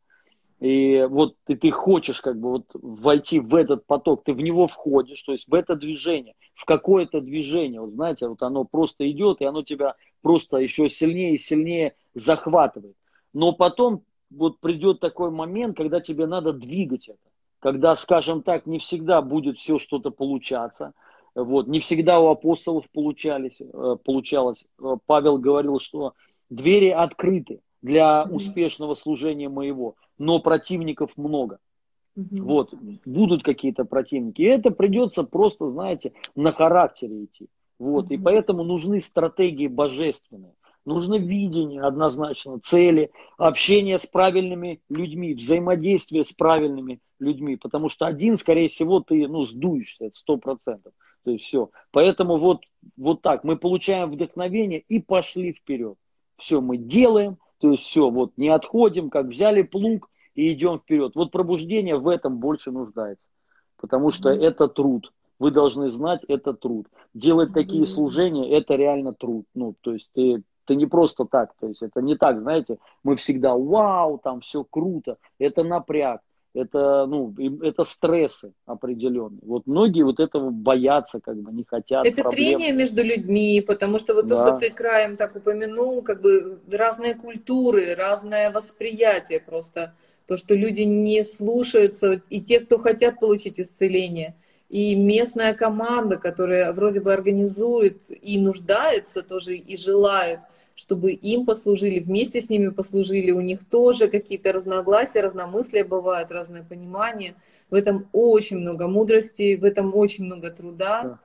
B: и вот ты, ты хочешь как бы вот войти в этот поток, ты в него входишь, то есть в это движение, в какое-то движение, вот знаете, вот оно просто идет, и оно тебя просто еще сильнее и сильнее захватывает. Но потом вот придет такой момент, когда тебе надо двигать это когда, скажем так, не всегда будет все что-то получаться. Вот, не всегда у апостолов получались, э, получалось. Э, Павел говорил, что двери открыты для успешного служения моего, но противников много. Вот, будут какие-то противники. И это придется просто, знаете, на характере идти. Вот, и поэтому нужны стратегии божественные. Нужно видение однозначно, цели, общение с правильными людьми, взаимодействие с правильными людьми. Потому что один, скорее всего, ты ну, сдуешься, это сто процентов. То есть все. Поэтому вот, вот так мы получаем вдохновение и пошли вперед. Все мы делаем, то есть все, вот не отходим, как взяли плуг и идем вперед. Вот пробуждение в этом больше нуждается. Потому что mm-hmm. это труд. Вы должны знать, это труд. Делать mm-hmm. такие служения, это реально труд. Ну, то есть ты это не просто так, то есть это не так, знаете, мы всегда вау, там все круто, это напряг, это, ну, это стрессы определенные. Вот многие вот этого боятся, как бы не хотят.
A: Это проблем. трение между людьми, потому что вот да. то, что ты краем так упомянул, как бы разные культуры, разное восприятие просто. То, что люди не слушаются, и те, кто хотят получить исцеление – и местная команда, которая вроде бы организует и нуждается тоже, и желает, чтобы им послужили, вместе с ними послужили, у них тоже какие-то разногласия, разномыслия бывают, разное понимание. В этом очень много мудрости, в этом очень много труда. Да.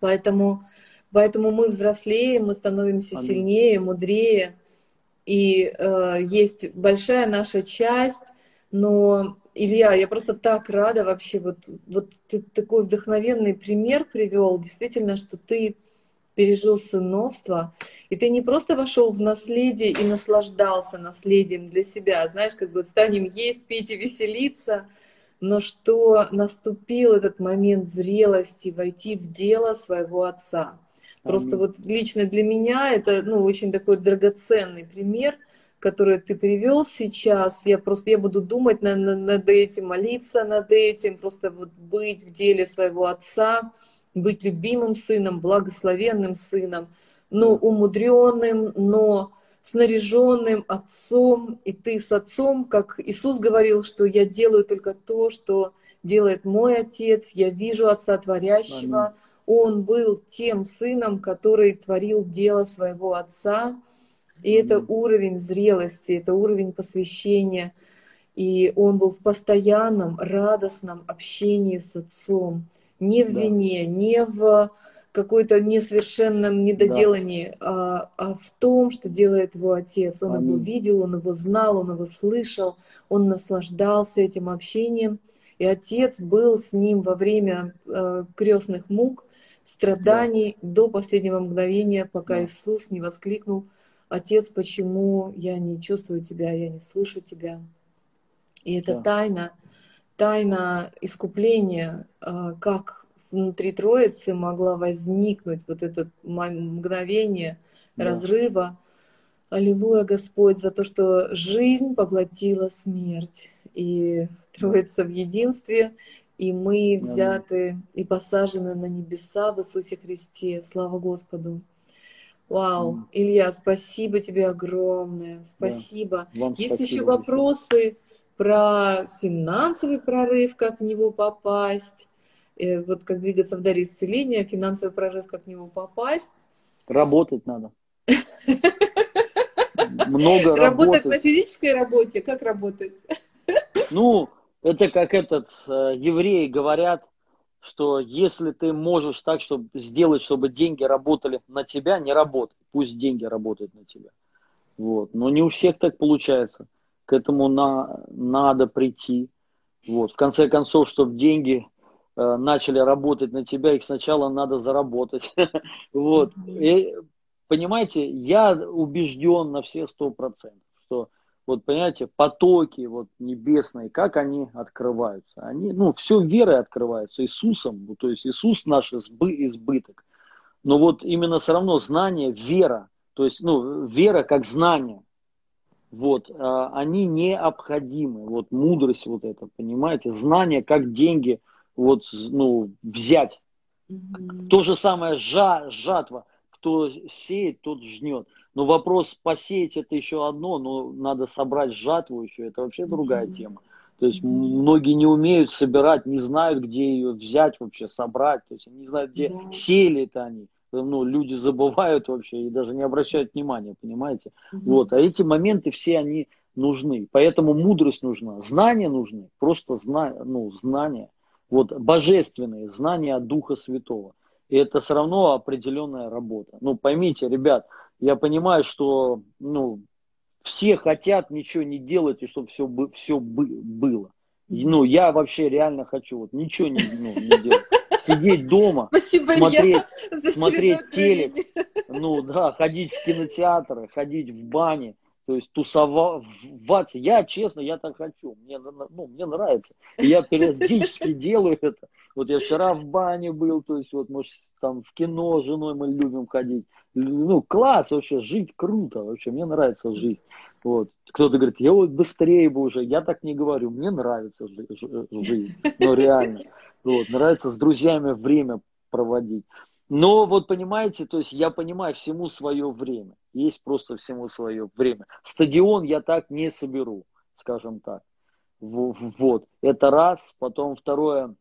A: Поэтому, поэтому мы взрослеем, мы становимся Аминь. сильнее, мудрее. И э, есть большая наша часть, но Илья, я просто так рада вообще, вот, вот ты такой вдохновенный пример привел, действительно, что ты пережил сыновство, и ты не просто вошел в наследие и наслаждался наследием для себя, знаешь, как бы станем есть, пить и веселиться, но что наступил этот момент зрелости, войти в дело своего отца. Просто вот лично для меня это ну, очень такой драгоценный пример, которые ты привел сейчас, я просто я буду думать над, над этим, молиться над этим, просто вот быть в деле своего отца, быть любимым сыном, благословенным сыном, но умудренным, но снаряженным отцом, и ты с отцом, как Иисус говорил, что я делаю только то, что делает мой отец, я вижу отца творящего, Аминь. он был тем сыном, который творил дело своего отца, и это уровень зрелости, это уровень посвящения. И он был в постоянном радостном общении с отцом. Не в да. вине, не в какой-то несовершенном недоделании, да. а, а в том, что делает его отец. Он Аминь. его видел, он его знал, он его слышал, он наслаждался этим общением. И отец был с ним во время э, крестных мук, страданий да. до последнего мгновения, пока да. Иисус не воскликнул Отец, почему я не чувствую тебя, я не слышу тебя. И это да. тайна, тайна искупления, а, как внутри Троицы могла возникнуть вот это мгновение да. разрыва. Аллилуйя, Господь, за то, что жизнь поглотила смерть. И Троица в единстве, и мы взяты и посажены на небеса в Иисусе Христе. Слава Господу! Вау, Илья, спасибо тебе огромное, спасибо. Да, Есть спасибо еще вопросы про финансовый прорыв, как в него попасть, э, вот как двигаться в даре исцеления, финансовый прорыв, как в него попасть.
B: Работать надо. Много
A: работать. на физической работе, как работать?
B: Ну, это как этот, э, евреи говорят, что если ты можешь так, чтобы сделать, чтобы деньги работали на тебя, не работай. Пусть деньги работают на тебя. Вот. Но не у всех так получается. К этому на, надо прийти. Вот. В конце концов, чтобы деньги э, начали работать на тебя, их сначала надо заработать. вот. И, понимаете, я убежден на все сто процентов, что вот понимаете, потоки вот небесные, как они открываются? Они, ну, все верой открываются, Иисусом, ну, то есть Иисус наш избы, избыток. Но вот именно все равно знание, вера, то есть, ну, вера как знание, вот, а, они необходимы, вот мудрость вот это, понимаете, знание как деньги, вот, ну, взять. Mm-hmm. То же самое жа, жатва, кто сеет, тот жнет. Но вопрос посеять это еще одно, но надо собрать жатву еще, это вообще другая тема. То есть многие не умеют собирать, не знают, где ее взять вообще, собрать. То есть не знают, где да. сели это они. Ну, люди забывают вообще и даже не обращают внимания, понимаете? Угу. Вот. А эти моменты все они нужны. Поэтому мудрость нужна, знания нужны, просто зна, ну, знания. Вот божественные знания от Духа Святого. И это все равно определенная работа. Ну, поймите, ребят, я понимаю, что ну, все хотят ничего не делать, и чтобы все, все было. Ну, я вообще реально хочу вот ничего не, ну, не делать. Сидеть дома, Спасибо, смотреть, смотреть телек, ну да, ходить в кинотеатры, ходить в бане, то есть тусоваться. Я, честно, я так хочу. Мне, ну, мне нравится. Я периодически делаю это. Вот я вчера в бане был, то есть вот, может, там в кино с женой мы любим ходить. Ну, класс вообще, жить круто вообще, мне нравится жить. Вот. Кто-то говорит, я вот быстрее бы уже, я так не говорю, мне нравится жить, ну реально. Вот, нравится с друзьями время проводить. Но вот понимаете, то есть я понимаю всему свое время. Есть просто всему свое время. Стадион я так не соберу, скажем так. Вот, это раз. Потом второе,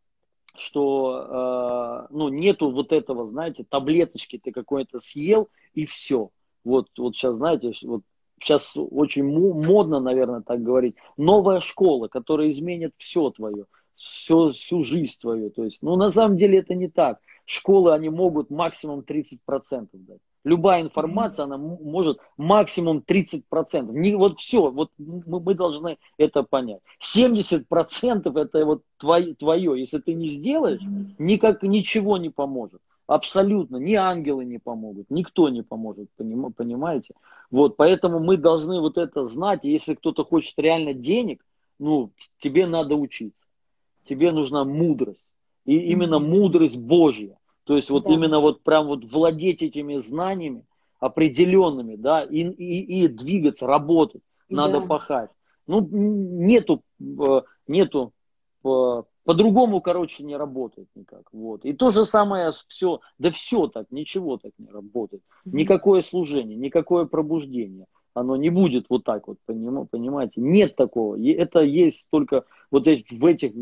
B: что э, ну, нету вот этого, знаете, таблеточки ты какой-то съел и все. Вот, вот сейчас, знаете, вот сейчас очень модно, наверное, так говорить, новая школа, которая изменит все твое, все, всю жизнь твою. То есть, ну, на самом деле это не так. Школы, они могут максимум 30% дать. Любая информация, она может максимум 30%. Не, вот все, вот мы, мы должны это понять. 70% это вот твое, твое. Если ты не сделаешь, никак ничего не поможет. Абсолютно. Ни ангелы не помогут, никто не поможет, понимаете? Вот, поэтому мы должны вот это знать. Если кто-то хочет реально денег, ну, тебе надо учиться. Тебе нужна мудрость. И именно мудрость Божья. То есть вот да. именно вот прям вот владеть этими знаниями определенными, да, и, и, и двигаться, работать, надо да. пахать. Ну, нету, э, нету, э, по-другому, короче, не работает никак. Вот. И то же самое все, да все так, ничего так не работает. Никакое служение, никакое пробуждение. Оно не будет вот так вот, понимаете? Нет такого. Это есть только вот в этих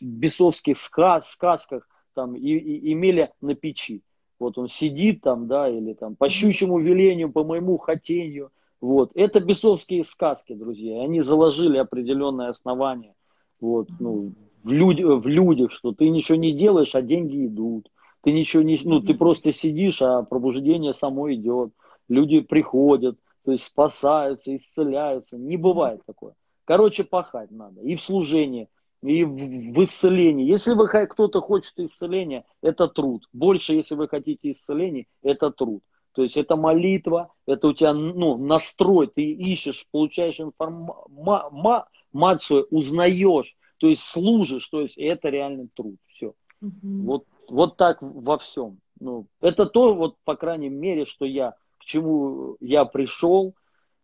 B: бесовских сказках, там и, и, имели на печи. Вот он сидит там, да, или там по щучьему велению, по моему хотению. Вот. Это бесовские сказки, друзья. Они заложили определенное основание вот, ну, в, люд, в людях, что ты ничего не делаешь, а деньги идут. Ты ничего не, ну, ты просто сидишь, а пробуждение само идет. Люди приходят, то есть спасаются, исцеляются. Не бывает такое. Короче, пахать надо. И в служении и в исцелении. Если вы кто-то хочет исцеления, это труд. Больше, если вы хотите исцеления, это труд. То есть это молитва, это у тебя ну, настрой, ты ищешь, получаешь информацию, узнаешь, то есть служишь, то есть это реальный труд. Все. Угу. Вот, вот так во всем. Ну, это то, вот, по крайней мере, что я, чему я пришел,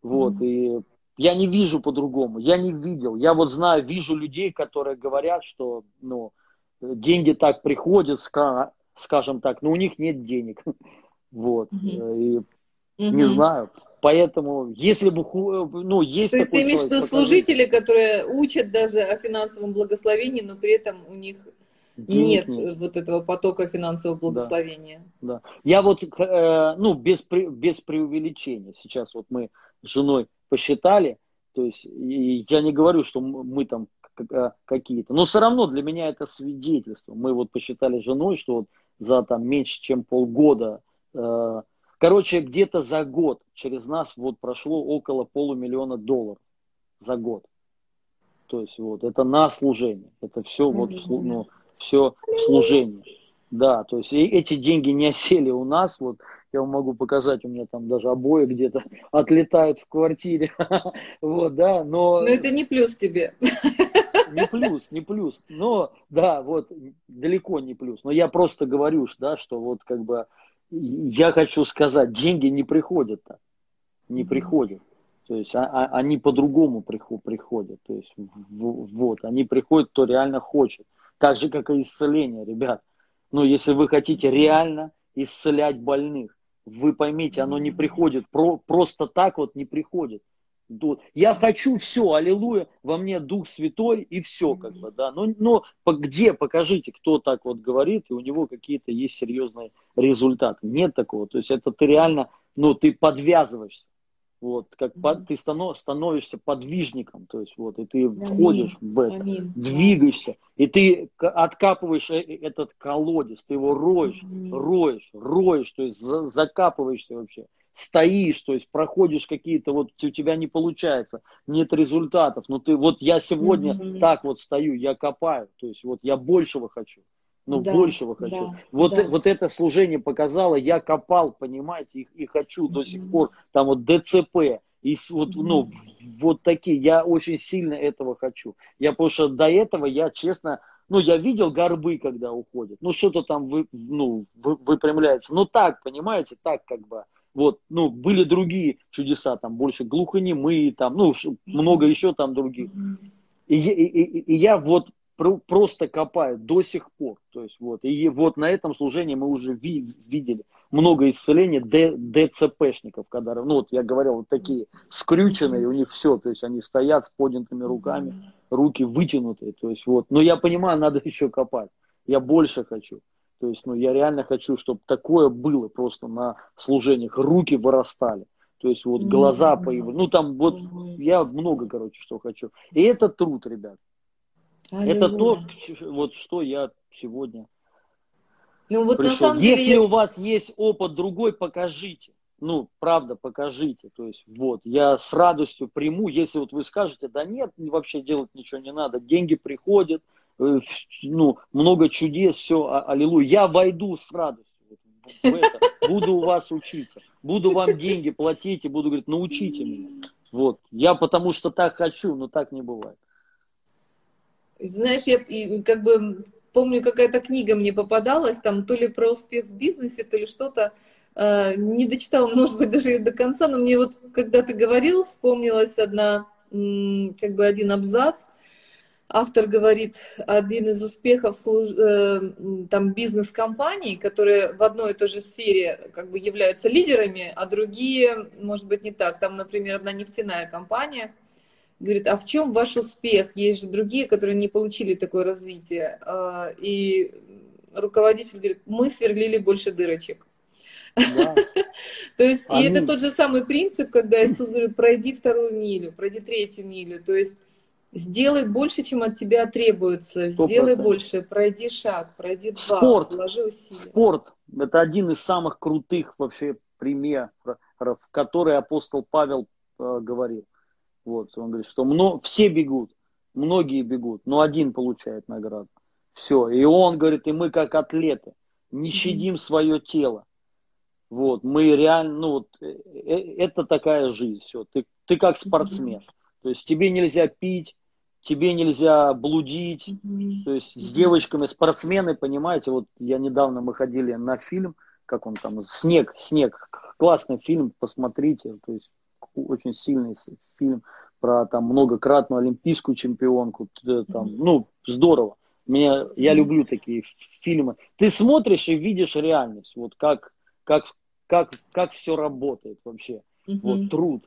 B: вот, угу. и я не вижу по-другому. Я не видел. Я вот знаю, вижу людей, которые говорят, что ну, деньги так приходят, скажем так, но у них нет денег. Вот. Угу. И угу. не знаю. Поэтому, если бы, ну, есть
A: То есть ты имеешь в виду служители, которые учат даже о финансовом благословении, но при этом у них нет, нет вот этого потока финансового благословения.
B: Да, да. Я вот, э, ну, без, без преувеличения. Сейчас вот мы с женой посчитали. То есть я не говорю, что мы там какие-то. Но все равно для меня это свидетельство. Мы вот посчитали с женой, что вот за там меньше, чем полгода, э, Короче, где-то за год через нас вот прошло около полумиллиона долларов за год. То есть вот это на служение. Это все вот ну, все служение. Да, то есть и эти деньги не осели у нас. Вот я вам могу показать, у меня там даже обои где-то отлетают в квартире. Вот, да, но...
A: Но это не плюс тебе.
B: Не плюс, не плюс. Но, да, вот, далеко не плюс. Но я просто говорю, да, что вот как бы я хочу сказать, деньги не приходят-то. Не приходят. То есть а, а, они по-другому приходят. То есть вот, они приходят, кто реально хочет. Так же, как и исцеление, ребят. Но если вы хотите реально исцелять больных, вы поймите, оно не приходит. Про, просто так вот не приходит. Я хочу все, аллилуйя, во мне Дух Святой и все, как бы, да. Но, но где, покажите, кто так вот говорит, и у него какие-то есть серьезные результаты. Нет такого. То есть это ты реально, ну, ты подвязываешься. Вот, как mm-hmm. под, ты станов, становишься подвижником, то есть вот, и ты Аминь. входишь в это, Аминь. двигаешься, и ты откапываешь э, э, этот колодец, ты его роешь, mm-hmm. роешь, роешь, то есть за, закапываешься вообще, стоишь, то есть проходишь какие-то, вот у тебя не получается, нет результатов, но ты, вот я сегодня mm-hmm. так вот стою, я копаю, то есть вот я большего хочу ну, да, большего хочу. Да, вот, да. вот это служение показало, я копал, понимаете, и, и хочу mm-hmm. до сих пор, там вот ДЦП, и вот, mm-hmm. ну, вот такие, я очень сильно этого хочу. Я, потому что до этого я, честно, ну, я видел горбы, когда уходят, ну, что-то там, вы, ну, вы, выпрямляется, ну, так, понимаете, так, как бы, вот, ну, были другие чудеса, там, больше глухонемые, там, ну, много еще там других. И, и, и, и я вот просто копают до сих пор. То есть вот, и вот на этом служении мы уже ви, видели много исцелений Д, ДЦПшников, когда, ну вот я говорил, вот такие скрюченные, у них все, то есть они стоят с поднятыми руками, руки вытянутые, то есть вот, но я понимаю, надо еще копать, я больше хочу. То есть, ну, я реально хочу, чтобы такое было просто на служениях. Руки вырастали. То есть, вот глаза появились. Ну, там вот я много, короче, что хочу. И это труд, ребят. Аллилуйя. Это то, вот что я сегодня ну, вот пришел. На самом Если деле... у вас есть опыт другой, покажите. Ну, правда, покажите. То есть, вот, я с радостью приму, если вот вы скажете, да нет, вообще делать ничего не надо, деньги приходят, э, ну, много чудес, все, а, аллилуйя. Я войду с радостью в это, буду у вас учиться, буду вам деньги платить и буду говорить, научите меня. Вот, я потому что так хочу, но так не бывает.
A: Знаешь, я как бы помню, какая-то книга мне попадалась, там то ли про успех в бизнесе, то ли что-то. Э, не дочитала, может быть, даже до конца, но мне вот, когда ты говорил, вспомнилась одна, как бы один абзац. Автор говорит, один из успехов служ... Э, там бизнес-компаний, которые в одной и той же сфере как бы являются лидерами, а другие, может быть, не так. Там, например, одна нефтяная компания – говорит, а в чем ваш успех? Есть же другие, которые не получили такое развитие. А, и руководитель говорит, мы сверлили больше дырочек. То есть, и это тот же самый принцип, когда Иисус говорит, пройди вторую милю, пройди третью милю. То есть, сделай больше, чем от тебя требуется. Сделай больше, пройди шаг, пройди два,
B: спорт, вложи усилия. Спорт – это один из самых крутых вообще примеров, который апостол Павел э, говорил. Вот, он говорит, что много, все бегут, многие бегут, но один получает награду. Все. И он говорит, и мы как атлеты, не щадим свое тело. Вот, мы реально, ну вот, э, э, это такая жизнь, все. Ты, ты как спортсмен. То есть тебе нельзя пить, тебе нельзя блудить. То есть с девочками спортсмены, понимаете, вот я недавно мы ходили на фильм, как он там, «Снег», «Снег», классный фильм, посмотрите, то есть очень сильный фильм про там многократную олимпийскую чемпионку, там, ну, здорово. Мне, я люблю такие фильмы. Ты смотришь и видишь реальность, вот как, как, как, как все работает вообще. Mm-hmm. Вот труд,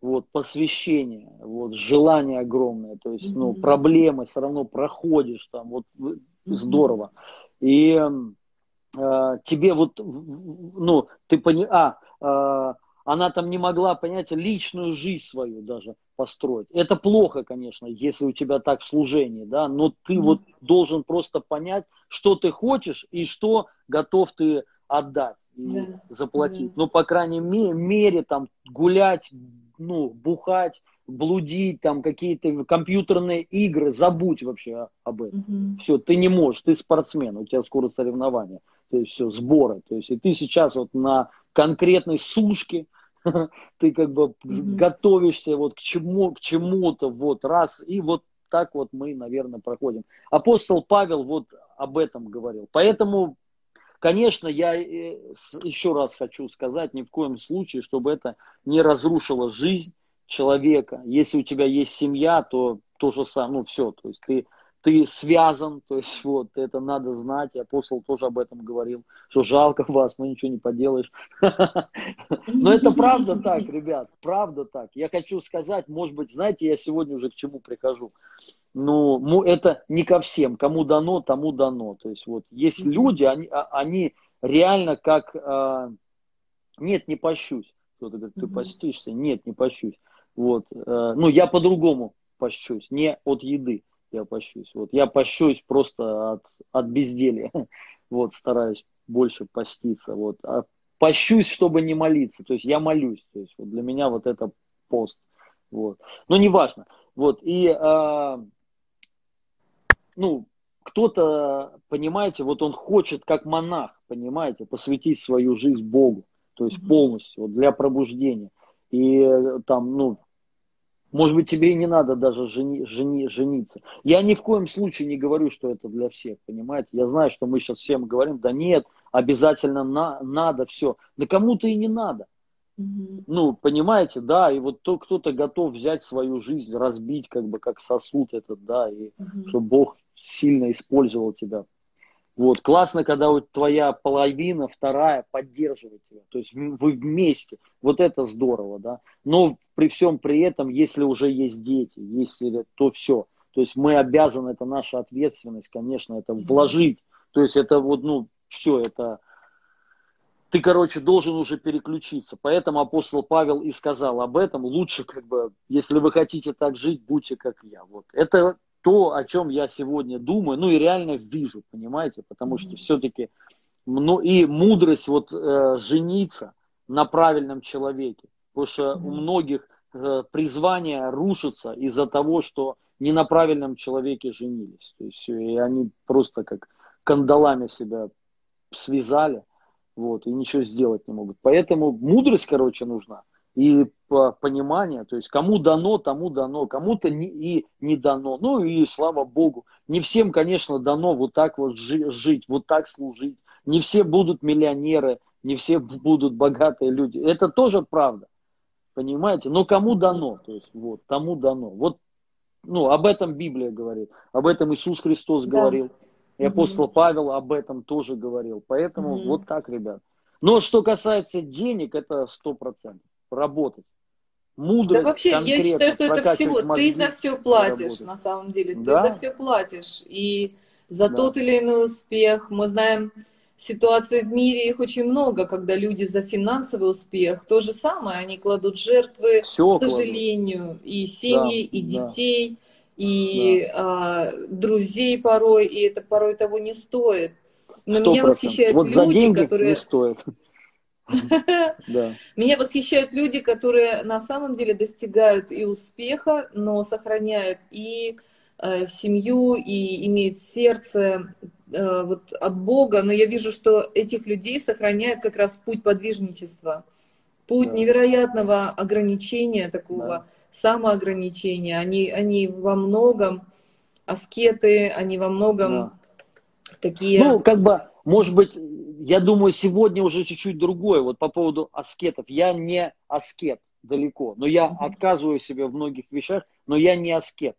B: вот посвящение, вот желание огромное, то есть, mm-hmm. ну, проблемы все равно проходишь там, вот mm-hmm. здорово. И э, тебе вот, ну, ты пони... а, э, она там не могла, понять, личную жизнь свою даже построить. Это плохо, конечно, если у тебя так в служении, да, но ты mm-hmm. вот должен просто понять, что ты хочешь и что готов ты отдать. и да. заплатить. Да. Ну, по крайней мере, мере, там, гулять, ну, бухать, блудить, там, какие-то компьютерные игры, забудь вообще об этом. Угу. Все, ты не можешь, ты спортсмен, у тебя скоро соревнования, то есть все, сборы. То есть и ты сейчас вот на конкретной сушке, ты как бы угу. готовишься вот к чему, к чему-то, вот раз, и вот так вот мы, наверное, проходим. Апостол Павел вот об этом говорил. Поэтому, конечно, я э, еще раз хочу сказать, ни в коем случае, чтобы это не разрушило жизнь человека. Если у тебя есть семья, то то же самое, ну все, то есть ты ты связан, то есть вот это надо знать, и апостол тоже об этом говорил, что жалко вас, но ничего не поделаешь. Но это правда так, ребят, правда так. Я хочу сказать, может быть, знаете, я сегодня уже к чему прихожу. Ну, это не ко всем, кому дано, тому дано. То есть вот есть люди, они, а, они реально как, а, нет, не пощусь. Кто-то говорит, ты постишься? Нет, не пощусь. Вот, э, ну, я по-другому пощусь, не от еды я пощусь. Вот я пощусь просто от, от безделья. Вот, стараюсь больше поститься. Вот. А пощусь, чтобы не молиться. То есть я молюсь. То есть вот для меня вот это пост. Вот. Но неважно. Вот. И а, ну, кто-то, понимаете, вот он хочет, как монах, понимаете, посвятить свою жизнь Богу. То есть полностью, вот, для пробуждения. И там, ну, может быть, тебе и не надо даже жени, жени, жениться. Я ни в коем случае не говорю, что это для всех, понимаете? Я знаю, что мы сейчас всем говорим, да нет, обязательно на, надо все. Да кому-то и не надо. Угу. Ну, понимаете, да, и вот то, кто-то готов взять свою жизнь, разбить как бы как сосуд этот, да, и угу. чтобы Бог сильно использовал тебя. Вот, классно, когда вот твоя половина, вторая поддерживает тебя. То есть вы вместе. Вот это здорово, да. Но при всем при этом, если уже есть дети, если то все. То есть мы обязаны, это наша ответственность, конечно, это вложить. То есть это вот, ну, все, это ты, короче, должен уже переключиться. Поэтому апостол Павел и сказал об этом. Лучше, как бы, если вы хотите так жить, будьте как я. Вот. Это то, о чем я сегодня думаю, ну и реально вижу, понимаете, потому что все-таки ну, и мудрость вот э, жениться на правильном человеке, потому что у многих э, призвания рушатся из-за того, что не на правильном человеке женились, то есть все, и они просто как кандалами себя связали, вот, и ничего сделать не могут. Поэтому мудрость, короче, нужна и понимание, то есть кому дано, тому дано, кому-то не, и не дано. Ну и слава Богу, не всем, конечно, дано вот так вот жить, вот так служить. Не все будут миллионеры, не все будут богатые люди. Это тоже правда, понимаете? Но кому дано, то есть вот, тому дано. Вот, ну, об этом Библия говорит, об этом Иисус Христос да. говорил. И апостол угу. Павел об этом тоже говорил. Поэтому угу. вот так, ребят. Но что касается денег, это сто процентов работать. Мудрость
A: да вообще, я считаю, что это всего, ты за все платишь, на самом деле, ты да? за все платишь. И за да. тот или иной успех, мы знаем ситуации в мире, их очень много, когда люди за финансовый успех, то же самое, они кладут жертвы, все к сожалению, кладут. и семьи, да, и детей, да. и да. А, друзей порой, и это порой того не стоит. Но 100%. меня восхищают вот люди, которые... Не стоит. Меня восхищают люди, которые на самом деле достигают и успеха, но сохраняют и э, семью, и имеют сердце э, вот, от Бога. Но я вижу, что этих людей сохраняет как раз путь подвижничества, путь да. невероятного ограничения, такого да. самоограничения. Они, они во многом аскеты, они во многом да. такие...
B: Ну, как бы, может быть, я думаю, сегодня уже чуть-чуть другое. Вот по поводу аскетов. Я не аскет далеко, но я mm-hmm. отказываю себе в многих вещах, но я не аскет.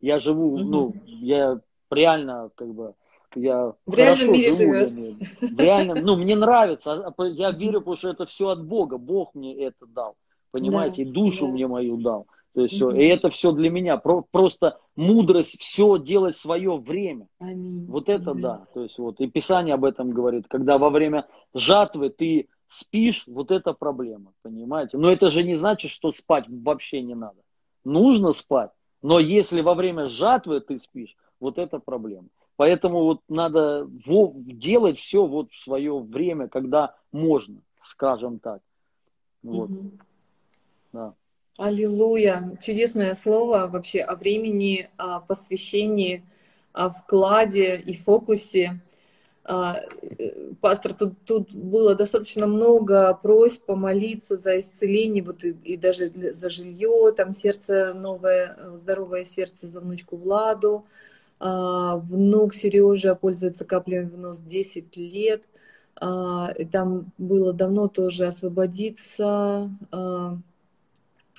B: Я живу, mm-hmm. ну, я реально, как бы, я
A: в реальном мире живу, живешь.
B: в реальном, ну, мне нравится, а, я верю, потому что это все от Бога, Бог мне это дал, понимаете, да, и душу да. мне мою дал. То есть все, и это все для меня. Про, просто мудрость все делать свое время. Аминь. Вот это Аминь. да. То есть вот и Писание об этом говорит, когда во время жатвы ты спишь, вот это проблема, понимаете? Но это же не значит, что спать вообще не надо. Нужно спать, но если во время жатвы ты спишь, вот это проблема. Поэтому вот надо делать все вот в свое время, когда можно, скажем так. Вот.
A: Угу. Да. Аллилуйя. Чудесное слово вообще о времени, о посвящении, о вкладе и фокусе. А, э, пастор, тут, тут было достаточно много просьб помолиться за исцеление, вот и, и даже за жилье, там сердце новое, здоровое сердце за внучку Владу. А, внук Сережа пользуется каплями в нос 10 лет. А, и там было давно тоже освободиться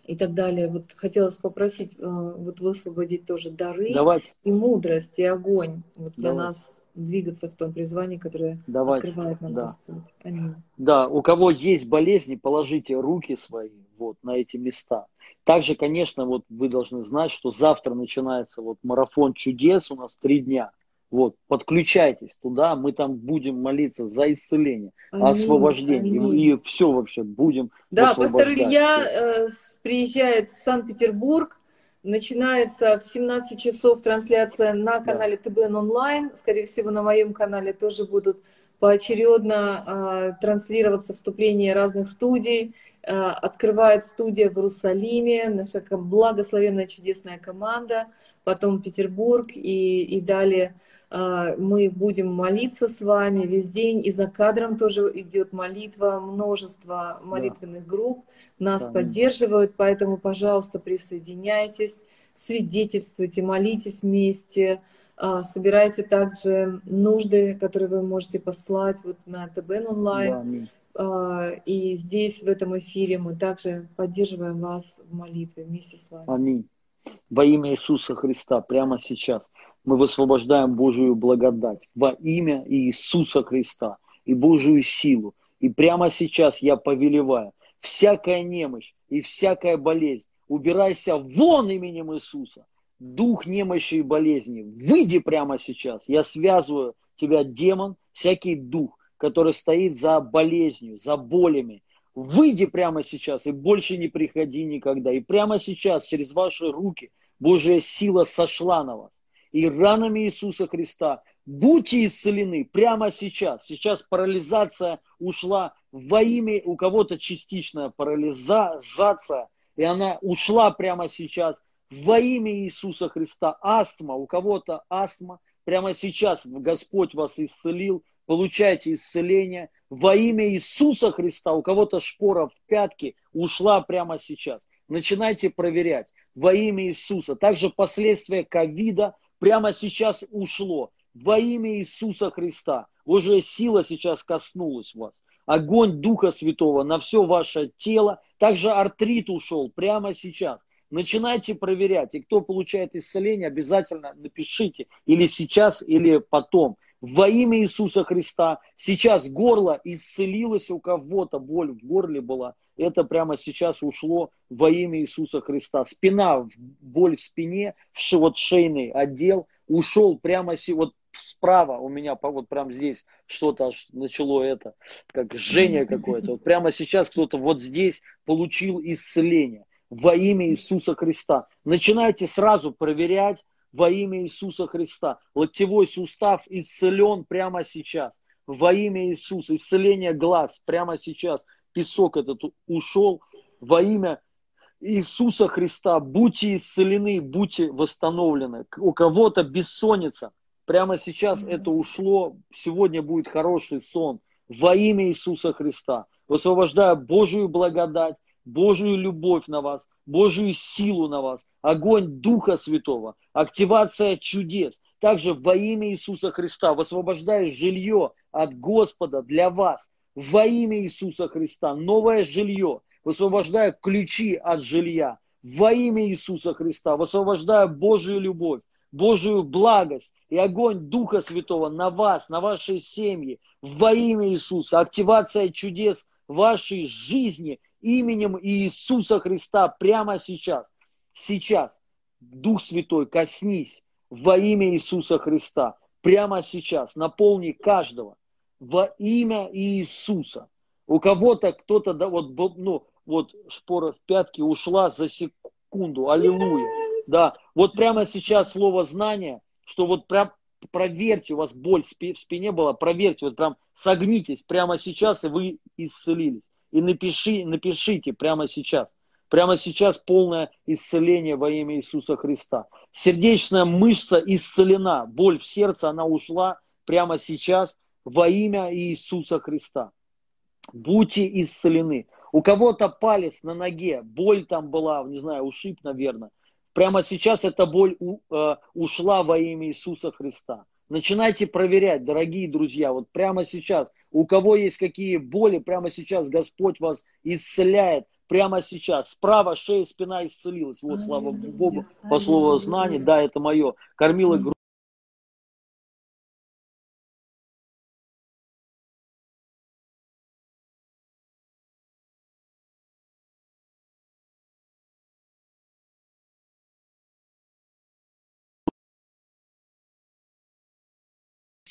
A: и так далее. Вот хотелось попросить вот высвободить тоже дары
B: Давайте.
A: и мудрость, и огонь вот для Давайте. нас двигаться в том призвании, которое Давайте. открывает нам да. Господь. Аминь.
B: Да, у кого есть болезни, положите руки свои вот на эти места. Также, конечно, вот вы должны знать, что завтра начинается вот марафон чудес, у нас три дня. Вот, подключайтесь туда, мы там будем молиться за исцеление, аминь, освобождение. Аминь. И, все вообще будем
A: Да, пастор Илья э, приезжает в Санкт-Петербург Начинается в 17 часов трансляция на канале да. ТБН онлайн. Скорее всего, на моем канале тоже будут поочередно э, транслироваться вступления разных студий. Э, открывает студия в Иерусалиме, наша благословенная чудесная команда, потом Петербург и, и далее мы будем молиться с вами весь день, и за кадром тоже идет молитва, множество молитвенных да. групп нас да. поддерживают, поэтому, пожалуйста, присоединяйтесь, свидетельствуйте, молитесь вместе, а, собирайте также нужды, которые вы можете послать вот на ТБН онлайн. Да, и здесь, в этом эфире, мы также поддерживаем вас в молитве вместе с вами.
B: Аминь. Во имя Иисуса Христа, прямо сейчас мы высвобождаем Божию благодать во имя Иисуса Христа и Божию силу. И прямо сейчас я повелеваю, всякая немощь и всякая болезнь, убирайся вон именем Иисуса. Дух немощи и болезни, выйди прямо сейчас. Я связываю тебя, демон, всякий дух, который стоит за болезнью, за болями. Выйди прямо сейчас и больше не приходи никогда. И прямо сейчас через ваши руки Божья сила сошла на вас и ранами Иисуса Христа. Будьте исцелены прямо сейчас. Сейчас парализация ушла во имя, у кого-то частичная парализация, и она ушла прямо сейчас во имя Иисуса Христа. Астма, у кого-то астма, прямо сейчас Господь вас исцелил, получайте исцеление. Во имя Иисуса Христа, у кого-то шпора в пятке ушла прямо сейчас. Начинайте проверять во имя Иисуса. Также последствия ковида, прямо сейчас ушло. Во имя Иисуса Христа. Божья сила сейчас коснулась вас. Огонь Духа Святого на все ваше тело. Также артрит ушел прямо сейчас. Начинайте проверять. И кто получает исцеление, обязательно напишите. Или сейчас, или потом. Во имя Иисуса Христа. Сейчас горло исцелилось у кого-то, боль в горле была. Это прямо сейчас ушло во имя Иисуса Христа. Спина, боль в спине, вот шейный отдел ушел прямо вот справа у меня, вот прямо здесь что-то начало это, как жжение какое-то. Вот прямо сейчас кто-то вот здесь получил исцеление во имя Иисуса Христа. Начинайте сразу проверять во имя Иисуса Христа. Локтевой сустав исцелен прямо сейчас. Во имя Иисуса. Исцеление глаз прямо сейчас песок этот ушел во имя Иисуса Христа. Будьте исцелены, будьте восстановлены. У кого-то бессонница. Прямо сейчас это ушло. Сегодня будет хороший сон. Во имя Иисуса Христа. Высвобождаю Божию благодать, Божию любовь на вас, Божию силу на вас, огонь Духа Святого, активация чудес. Также во имя Иисуса Христа высвобождаю жилье от Господа для вас во имя Иисуса Христа. Новое жилье, высвобождая ключи от жилья. Во имя Иисуса Христа, высвобождая Божию любовь, Божию благость и огонь Духа Святого на вас, на вашей семьи. Во имя Иисуса, активация чудес вашей жизни именем Иисуса Христа прямо сейчас. Сейчас, Дух Святой, коснись во имя Иисуса Христа. Прямо сейчас. Наполни каждого во имя Иисуса. У кого-то кто-то, да, вот, ну, вот шпора в пятки ушла за секунду. Аллилуйя. Да, вот прямо сейчас слово знание, что вот прям проверьте, у вас боль в спине была, проверьте, вот прям согнитесь прямо сейчас, и вы исцелились. И напиши, напишите прямо сейчас. Прямо сейчас полное исцеление во имя Иисуса Христа. Сердечная мышца исцелена, боль в сердце, она ушла прямо сейчас во имя Иисуса Христа. Будьте исцелены. У кого-то палец на ноге, боль там была, не знаю, ушиб, наверное. Прямо сейчас эта боль у, э, ушла во имя Иисуса Христа. Начинайте проверять, дорогие друзья, вот прямо сейчас, у кого есть какие боли, прямо сейчас Господь вас исцеляет, прямо сейчас. Справа шея, спина исцелилась. Вот, слава Богу, по слову знаний, да, это мое. Кормила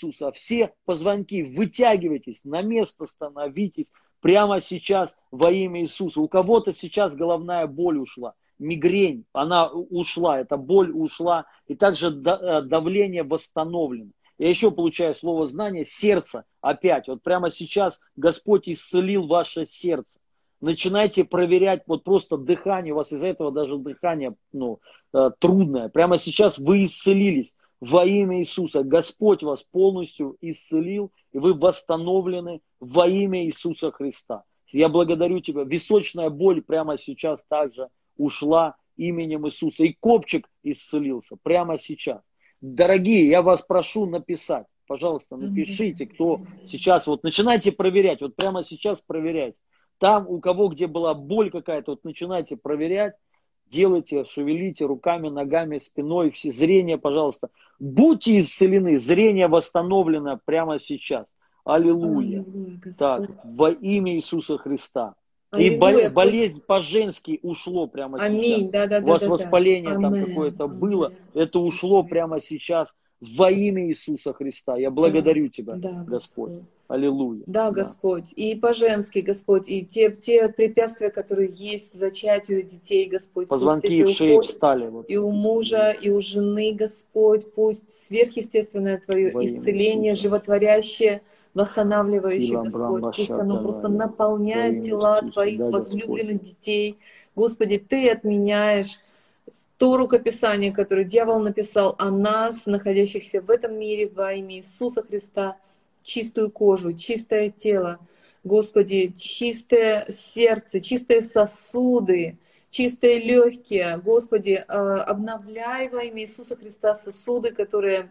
B: Иисуса. Все позвонки, вытягивайтесь, на место становитесь прямо сейчас во имя Иисуса. У кого-то сейчас головная боль ушла, мигрень, она ушла, эта боль ушла, и также э, давление восстановлено. Я еще получаю слово знание, сердце опять. Вот прямо сейчас Господь исцелил ваше сердце. Начинайте проверять вот просто дыхание, у вас из-за этого даже дыхание ну, э, трудное. Прямо сейчас вы исцелились во имя Иисуса. Господь вас полностью исцелил, и вы восстановлены во имя Иисуса Христа. Я благодарю Тебя. Височная боль прямо сейчас также ушла именем Иисуса. И копчик исцелился прямо сейчас. Дорогие, я вас прошу написать. Пожалуйста, напишите, кто сейчас, вот начинайте проверять, вот прямо сейчас проверять. Там, у кого где была боль какая-то, вот начинайте проверять, делайте, шевелите руками, ногами, спиной, все зрение, пожалуйста. Будьте исцелены, зрение восстановлено прямо сейчас. Аллилуйя. Аллилуйя так, во имя Иисуса Христа. Аллилуйя. И болезнь по-женски ушло прямо Аминь. сейчас. Да, да, У вас да, воспаление да. там какое-то было, это ушло прямо сейчас во имя Иисуса Христа. Я благодарю да, Тебя, да, Господь. Господь. Аллилуйя.
A: Да, да, Господь. И по-женски, Господь, и те, те препятствия, которые есть к зачатию детей, Господь.
B: Позвонки в шее встали.
A: Вот. И у мужа, и у жены, Господь, пусть сверхъестественное Твое Во исцеление, животворящее, восстанавливающее, Господь. Пусть оно просто наполняет тела Твоих возлюбленных детей. Господи, Ты отменяешь то рукописание, которое дьявол написал о нас, находящихся в этом мире во имя Иисуса Христа – чистую кожу, чистое тело, Господи, чистое сердце, чистые сосуды, чистые легкие. Господи, а, обновляй во имя Иисуса Христа сосуды, которые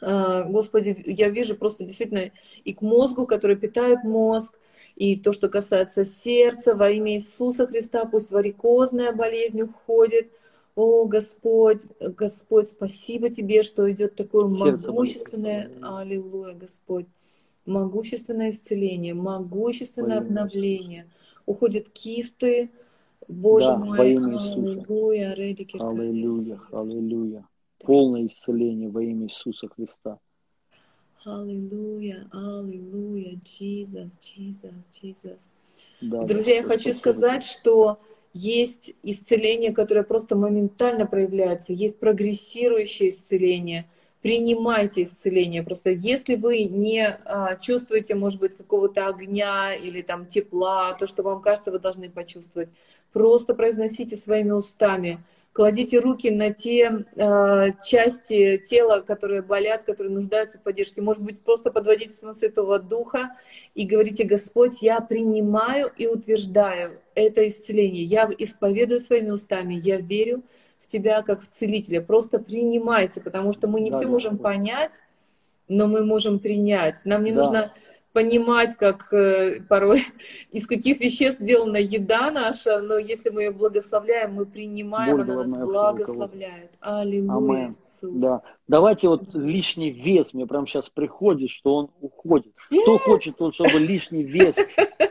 A: а, Господи, я вижу просто действительно и к мозгу, который питает мозг, и то, что касается сердца, во имя Иисуса Христа, пусть варикозная болезнь уходит, о, Господь, Господь, спасибо Тебе, что идет такое Сердце могущественное, болит. аллилуйя, Господь, могущественное исцеление, могущественное Во обновление. Уходят кисты, Боже да, мой, аллилуйя,
B: Аллилуйя, аллилуйя. Полное исцеление во имя Иисуса Христа.
A: Аллилуйя, аллилуйя, Иисус, Иисус, Иисус. Друзья, я хочу сказать, что есть исцеление, которое просто моментально проявляется, есть прогрессирующее исцеление. Принимайте исцеление. Просто если вы не а, чувствуете, может быть, какого-то огня или там тепла, то, что вам кажется, вы должны почувствовать, просто произносите своими устами – кладите руки на те э, части тела, которые болят, которые нуждаются в поддержке. Может быть, просто подводите своего Святого Духа и говорите, Господь, я принимаю и утверждаю это исцеление. Я исповедую своими устами, я верю в Тебя как в целителя. Просто принимайте, потому что мы не да, все можем понять, но мы можем принять. Нам не да. нужно понимать, как э, порой из каких веществ сделана еда наша, но если мы ее благословляем, мы принимаем, Боль она нас благословляет. Аллилуйя,
B: Иисус. Да. Давайте вот лишний вес, мне прям сейчас приходит, что он уходит. Yes. Кто хочет, тот, чтобы лишний вес.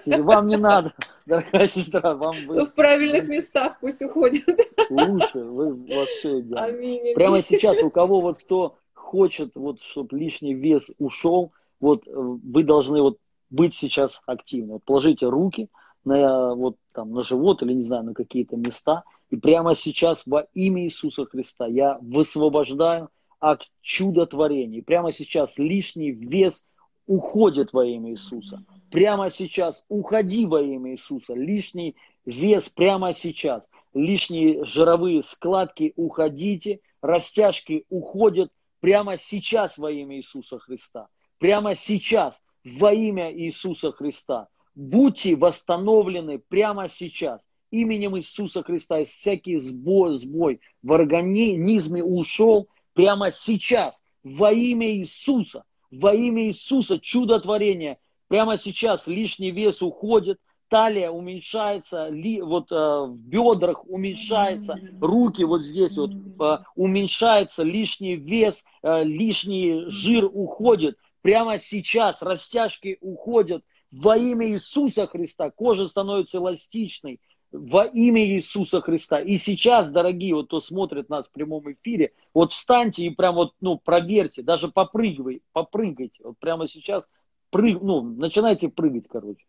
B: Вам не надо, дорогая сестра, вам
A: вы... В правильных местах пусть уходит.
B: Лучше, вы, все идеально. Аминь. Прямо сейчас у кого вот кто хочет, вот, чтобы лишний вес ушел, вот э, вы должны вот быть сейчас активны. Вот положите руки на, вот, там, на живот или, не знаю, на какие-то места. И прямо сейчас во имя Иисуса Христа я высвобождаю акт чудотворения. И прямо сейчас лишний вес уходит во имя Иисуса. Прямо сейчас уходи во имя Иисуса. Лишний вес прямо сейчас. Лишние жировые складки уходите. Растяжки уходят прямо сейчас во имя Иисуса Христа. Прямо сейчас во имя Иисуса Христа. Будьте восстановлены прямо сейчас именем Иисуса Христа. И всякий сбой, сбой в организме ушел прямо сейчас во имя Иисуса. Во имя Иисуса чудотворение. Прямо сейчас лишний вес уходит, талия уменьшается, ли, вот э, в бедрах уменьшается, руки вот здесь вот э, уменьшается, лишний вес, э, лишний жир уходит. Прямо сейчас растяжки уходят во имя Иисуса Христа. Кожа становится эластичной во имя Иисуса Христа. И сейчас, дорогие, вот кто смотрит нас в прямом эфире, вот встаньте и прям вот, ну, проверьте, даже попрыгивай, попрыгайте. Вот прямо сейчас прыг, ну, начинайте прыгать, короче.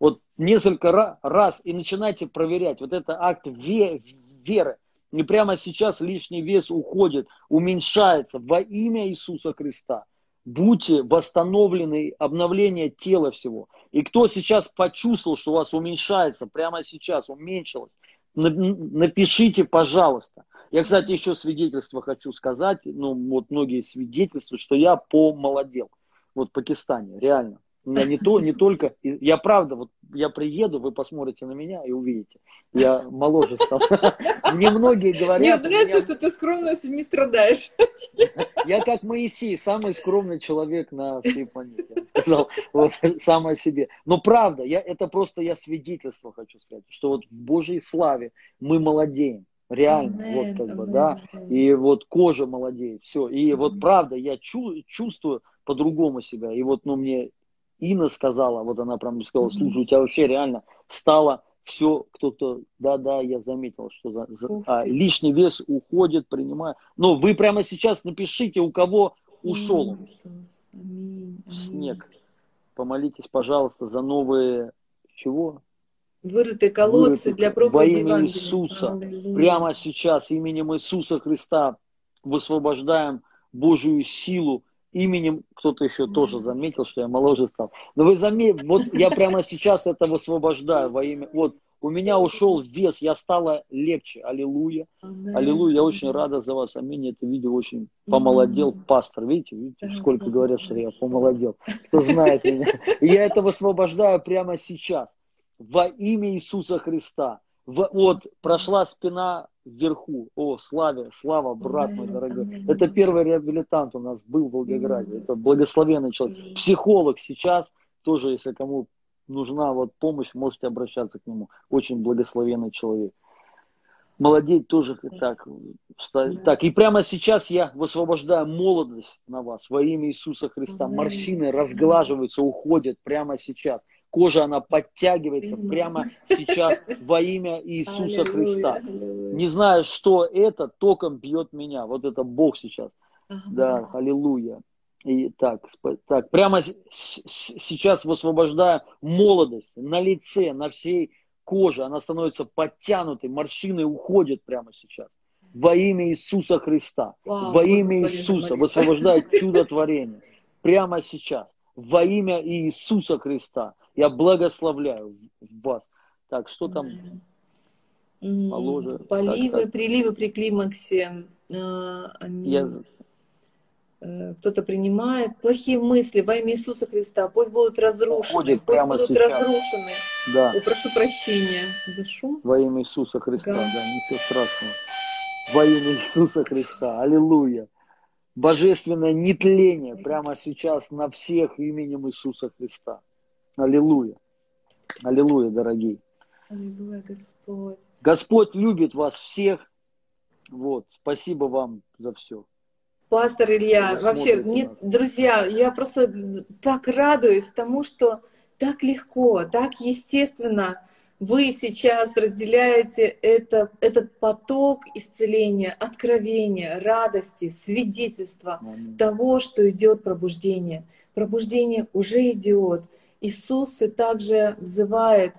B: Вот несколько раз и начинайте проверять. Вот это акт веры. И прямо сейчас лишний вес уходит, уменьшается во имя Иисуса Христа. Будьте восстановлены, обновление тела всего. И кто сейчас почувствовал, что у вас уменьшается, прямо сейчас уменьшилось, напишите, пожалуйста. Я, кстати, еще свидетельство хочу сказать. Ну, вот многие свидетельствуют, что я помолодел. Вот в Пакистане, реально. У меня не то, не только. Я правда, вот я приеду, вы посмотрите на меня и увидите. Я моложе стал. Мне многие говорят...
A: Мне нравится, что ты скромностью не страдаешь.
B: Я как Моисей, самый скромный человек на всей планете. Сказал вот, сам о себе. Но правда, я, это просто я свидетельство хочу сказать, что вот в Божьей славе мы молодеем. Реально, amen, вот как бы, да. И вот кожа молодеет, все. И вот правда, я чу- чувствую по-другому себя. И вот, ну, мне Инна сказала, вот она прям сказала, слушай, у тебя вообще реально стало все, кто-то, да-да, я заметил, что за, за, а, лишний вес уходит, принимая. Но вы прямо сейчас напишите, у кого ушел снег. Помолитесь, пожалуйста, за новые чего?
A: Вырытые колодцы Вырытые, для проповеди
B: Во имя Иисуса, Аллилуйя. прямо сейчас, именем Иисуса Христа, высвобождаем Божию силу, именем, кто-то еще тоже заметил, что я моложе стал. Но вы заметили, вот я прямо сейчас это высвобождаю во имя, вот у меня ушел вес, я стала легче, аллилуйя, аллилуйя, я очень рада за вас, аминь, это видео очень помолодел пастор, видите, видите, сколько говорят, что я помолодел, кто знает меня, я это высвобождаю прямо сейчас, во имя Иисуса Христа, вот прошла спина вверху. О, славе, слава, брат мой дорогой. Это первый реабилитант у нас был в Волгограде. Это благословенный человек. Психолог сейчас тоже, если кому нужна вот помощь, можете обращаться к нему. Очень благословенный человек. Молодеть тоже так. Так, и прямо сейчас я высвобождаю молодость на вас во имя Иисуса Христа. Морщины разглаживаются, уходят прямо сейчас кожа, она подтягивается прямо сейчас во имя Иисуса Христа. Не знаю, что это, током бьет меня. Вот это Бог сейчас. Да, аллилуйя. И так, так, прямо сейчас высвобождаю молодость на лице, на всей коже. Она становится подтянутой, морщины уходят прямо сейчас. Во имя Иисуса Христа. Вау, во имя Иисуса высвобождает чудотворение. Прямо сейчас. Во имя Иисуса Христа. Я благословляю вас. Так, что там
A: положено? Поливы, так, так. приливы при климаксе. А, Я... Э, кто-то принимает плохие мысли во имя Иисуса Христа, пусть будут разрушены, пусть будут сейчас. разрушены.
B: Да.
A: Я прошу прощения за шум.
B: Во имя Иисуса Христа, да, да ничего страшного. Во имя Иисуса Христа, аллилуйя. Божественное нетление прямо сейчас на всех именем Иисуса Христа. Аллилуйя. Аллилуйя, дорогие.
A: Аллилуйя, Господь.
B: Господь любит вас всех. Вот, спасибо вам за все.
A: Пастор Илья, вообще, мне, друзья, я просто так радуюсь тому, что так легко, так естественно вы сейчас разделяете это, этот поток исцеления, откровения, радости, свидетельства Аминь. того, что идет пробуждение. Пробуждение уже идет. Иисус также взывает,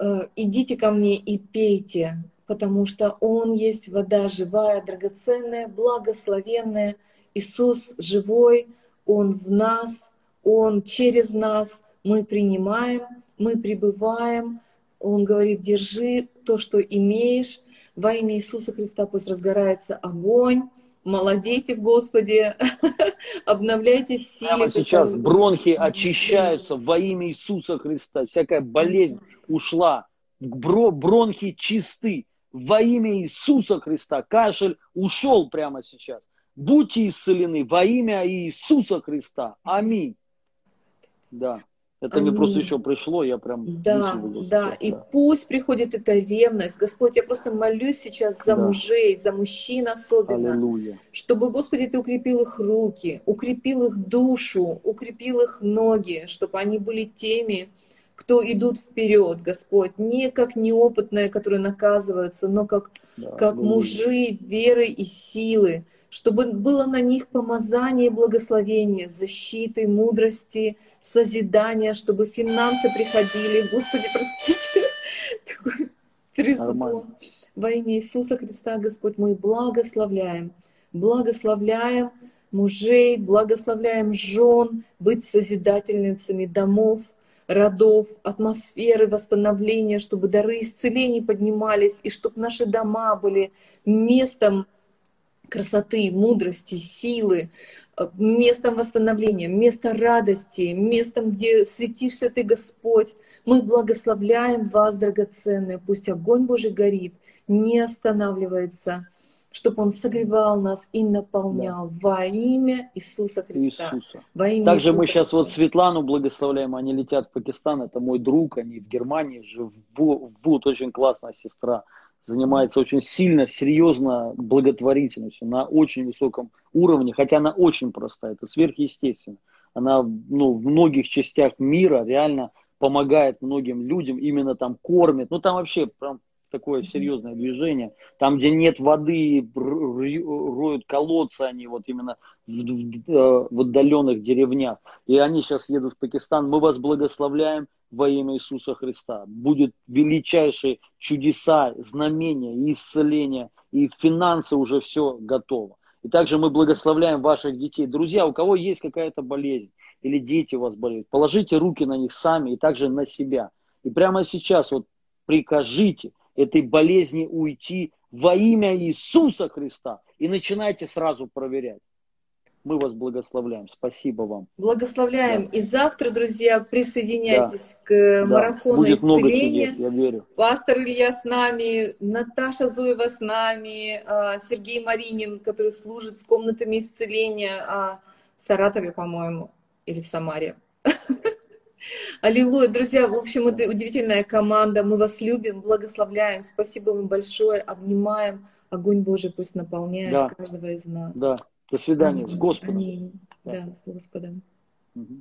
A: э, идите ко мне и пейте, потому что Он есть вода живая, драгоценная, благословенная. Иисус живой, Он в нас, Он через нас. Мы принимаем, мы пребываем. Он говорит, держи то, что имеешь. Во имя Иисуса Христа пусть разгорается огонь. Молодейте в Господе, обновляйтесь силе.
B: Прямо сейчас бронхи очищаются во имя Иисуса Христа. Всякая болезнь ушла. Бронхи чисты во имя Иисуса Христа. Кашель ушел прямо сейчас. Будьте исцелены во имя Иисуса Христа. Аминь. Да. Это Аминь. мне просто еще пришло, я прям...
A: Да, да, и да. пусть приходит эта ревность. Господь, я просто молюсь сейчас за да. мужей, за мужчин особенно. Аллилуйя. Чтобы, Господи, Ты укрепил их руки, укрепил их душу, укрепил их ноги, чтобы они были теми, кто идут вперед, Господь, не как неопытные, которые наказываются, но как, да, как мужи веры и силы, чтобы было на них помазание и благословение, защиты, мудрости, созидания, чтобы финансы приходили. Господи, простите, такой трезвон. Во имя Иисуса Христа, Господь, мы благословляем, благословляем мужей, благословляем жен быть созидательницами домов, родов, атмосферы восстановления, чтобы дары исцелений поднимались, и чтобы наши дома были местом красоты, мудрости, силы, местом восстановления, местом радости, местом, где светишься Ты, Господь. Мы благословляем вас, драгоценные. Пусть огонь Божий горит, не останавливается чтобы Он согревал нас и наполнял да. во имя Иисуса Христа. Иисуса.
B: Во имя Также Иисуса мы сейчас Христа. вот Светлану благословляем, они летят в Пакистан, это мой друг, они в Германии живут, очень классная сестра, занимается очень сильно, серьезно благотворительностью на очень высоком уровне, хотя она очень простая, это сверхъестественно. Она ну, в многих частях мира реально помогает многим людям, именно там кормит, ну там вообще прям такое серьезное движение. Там, где нет воды, роют колодцы они вот именно в, в, э, в отдаленных деревнях. И они сейчас едут в Пакистан. Мы вас благословляем во имя Иисуса Христа. Будет величайшие чудеса, знамения, исцеления. И финансы уже все готово. И также мы благословляем ваших детей. Друзья, у кого есть какая-то болезнь, или дети у вас болеют, положите руки на них сами и также на себя. И прямо сейчас вот прикажите – этой болезни уйти во имя Иисуса Христа. И начинайте сразу проверять. Мы вас благословляем. Спасибо вам.
A: Благословляем. Да. И завтра, друзья, присоединяйтесь да. к марафону
B: Будет исцеления. Много чудес, я верю.
A: Пастор Илья с нами, Наташа Зуева с нами, а, Сергей Маринин, который служит с комнатами исцеления а, в Саратове, по-моему, или в Самаре. Аллилуйя, друзья, в общем, это удивительная команда, мы вас любим, благословляем, спасибо вам большое, обнимаем, огонь Божий пусть наполняет да. каждого из нас.
B: Да, до свидания, Аминь. с Господом.
A: Аминь. Да. да, с Господом. Угу.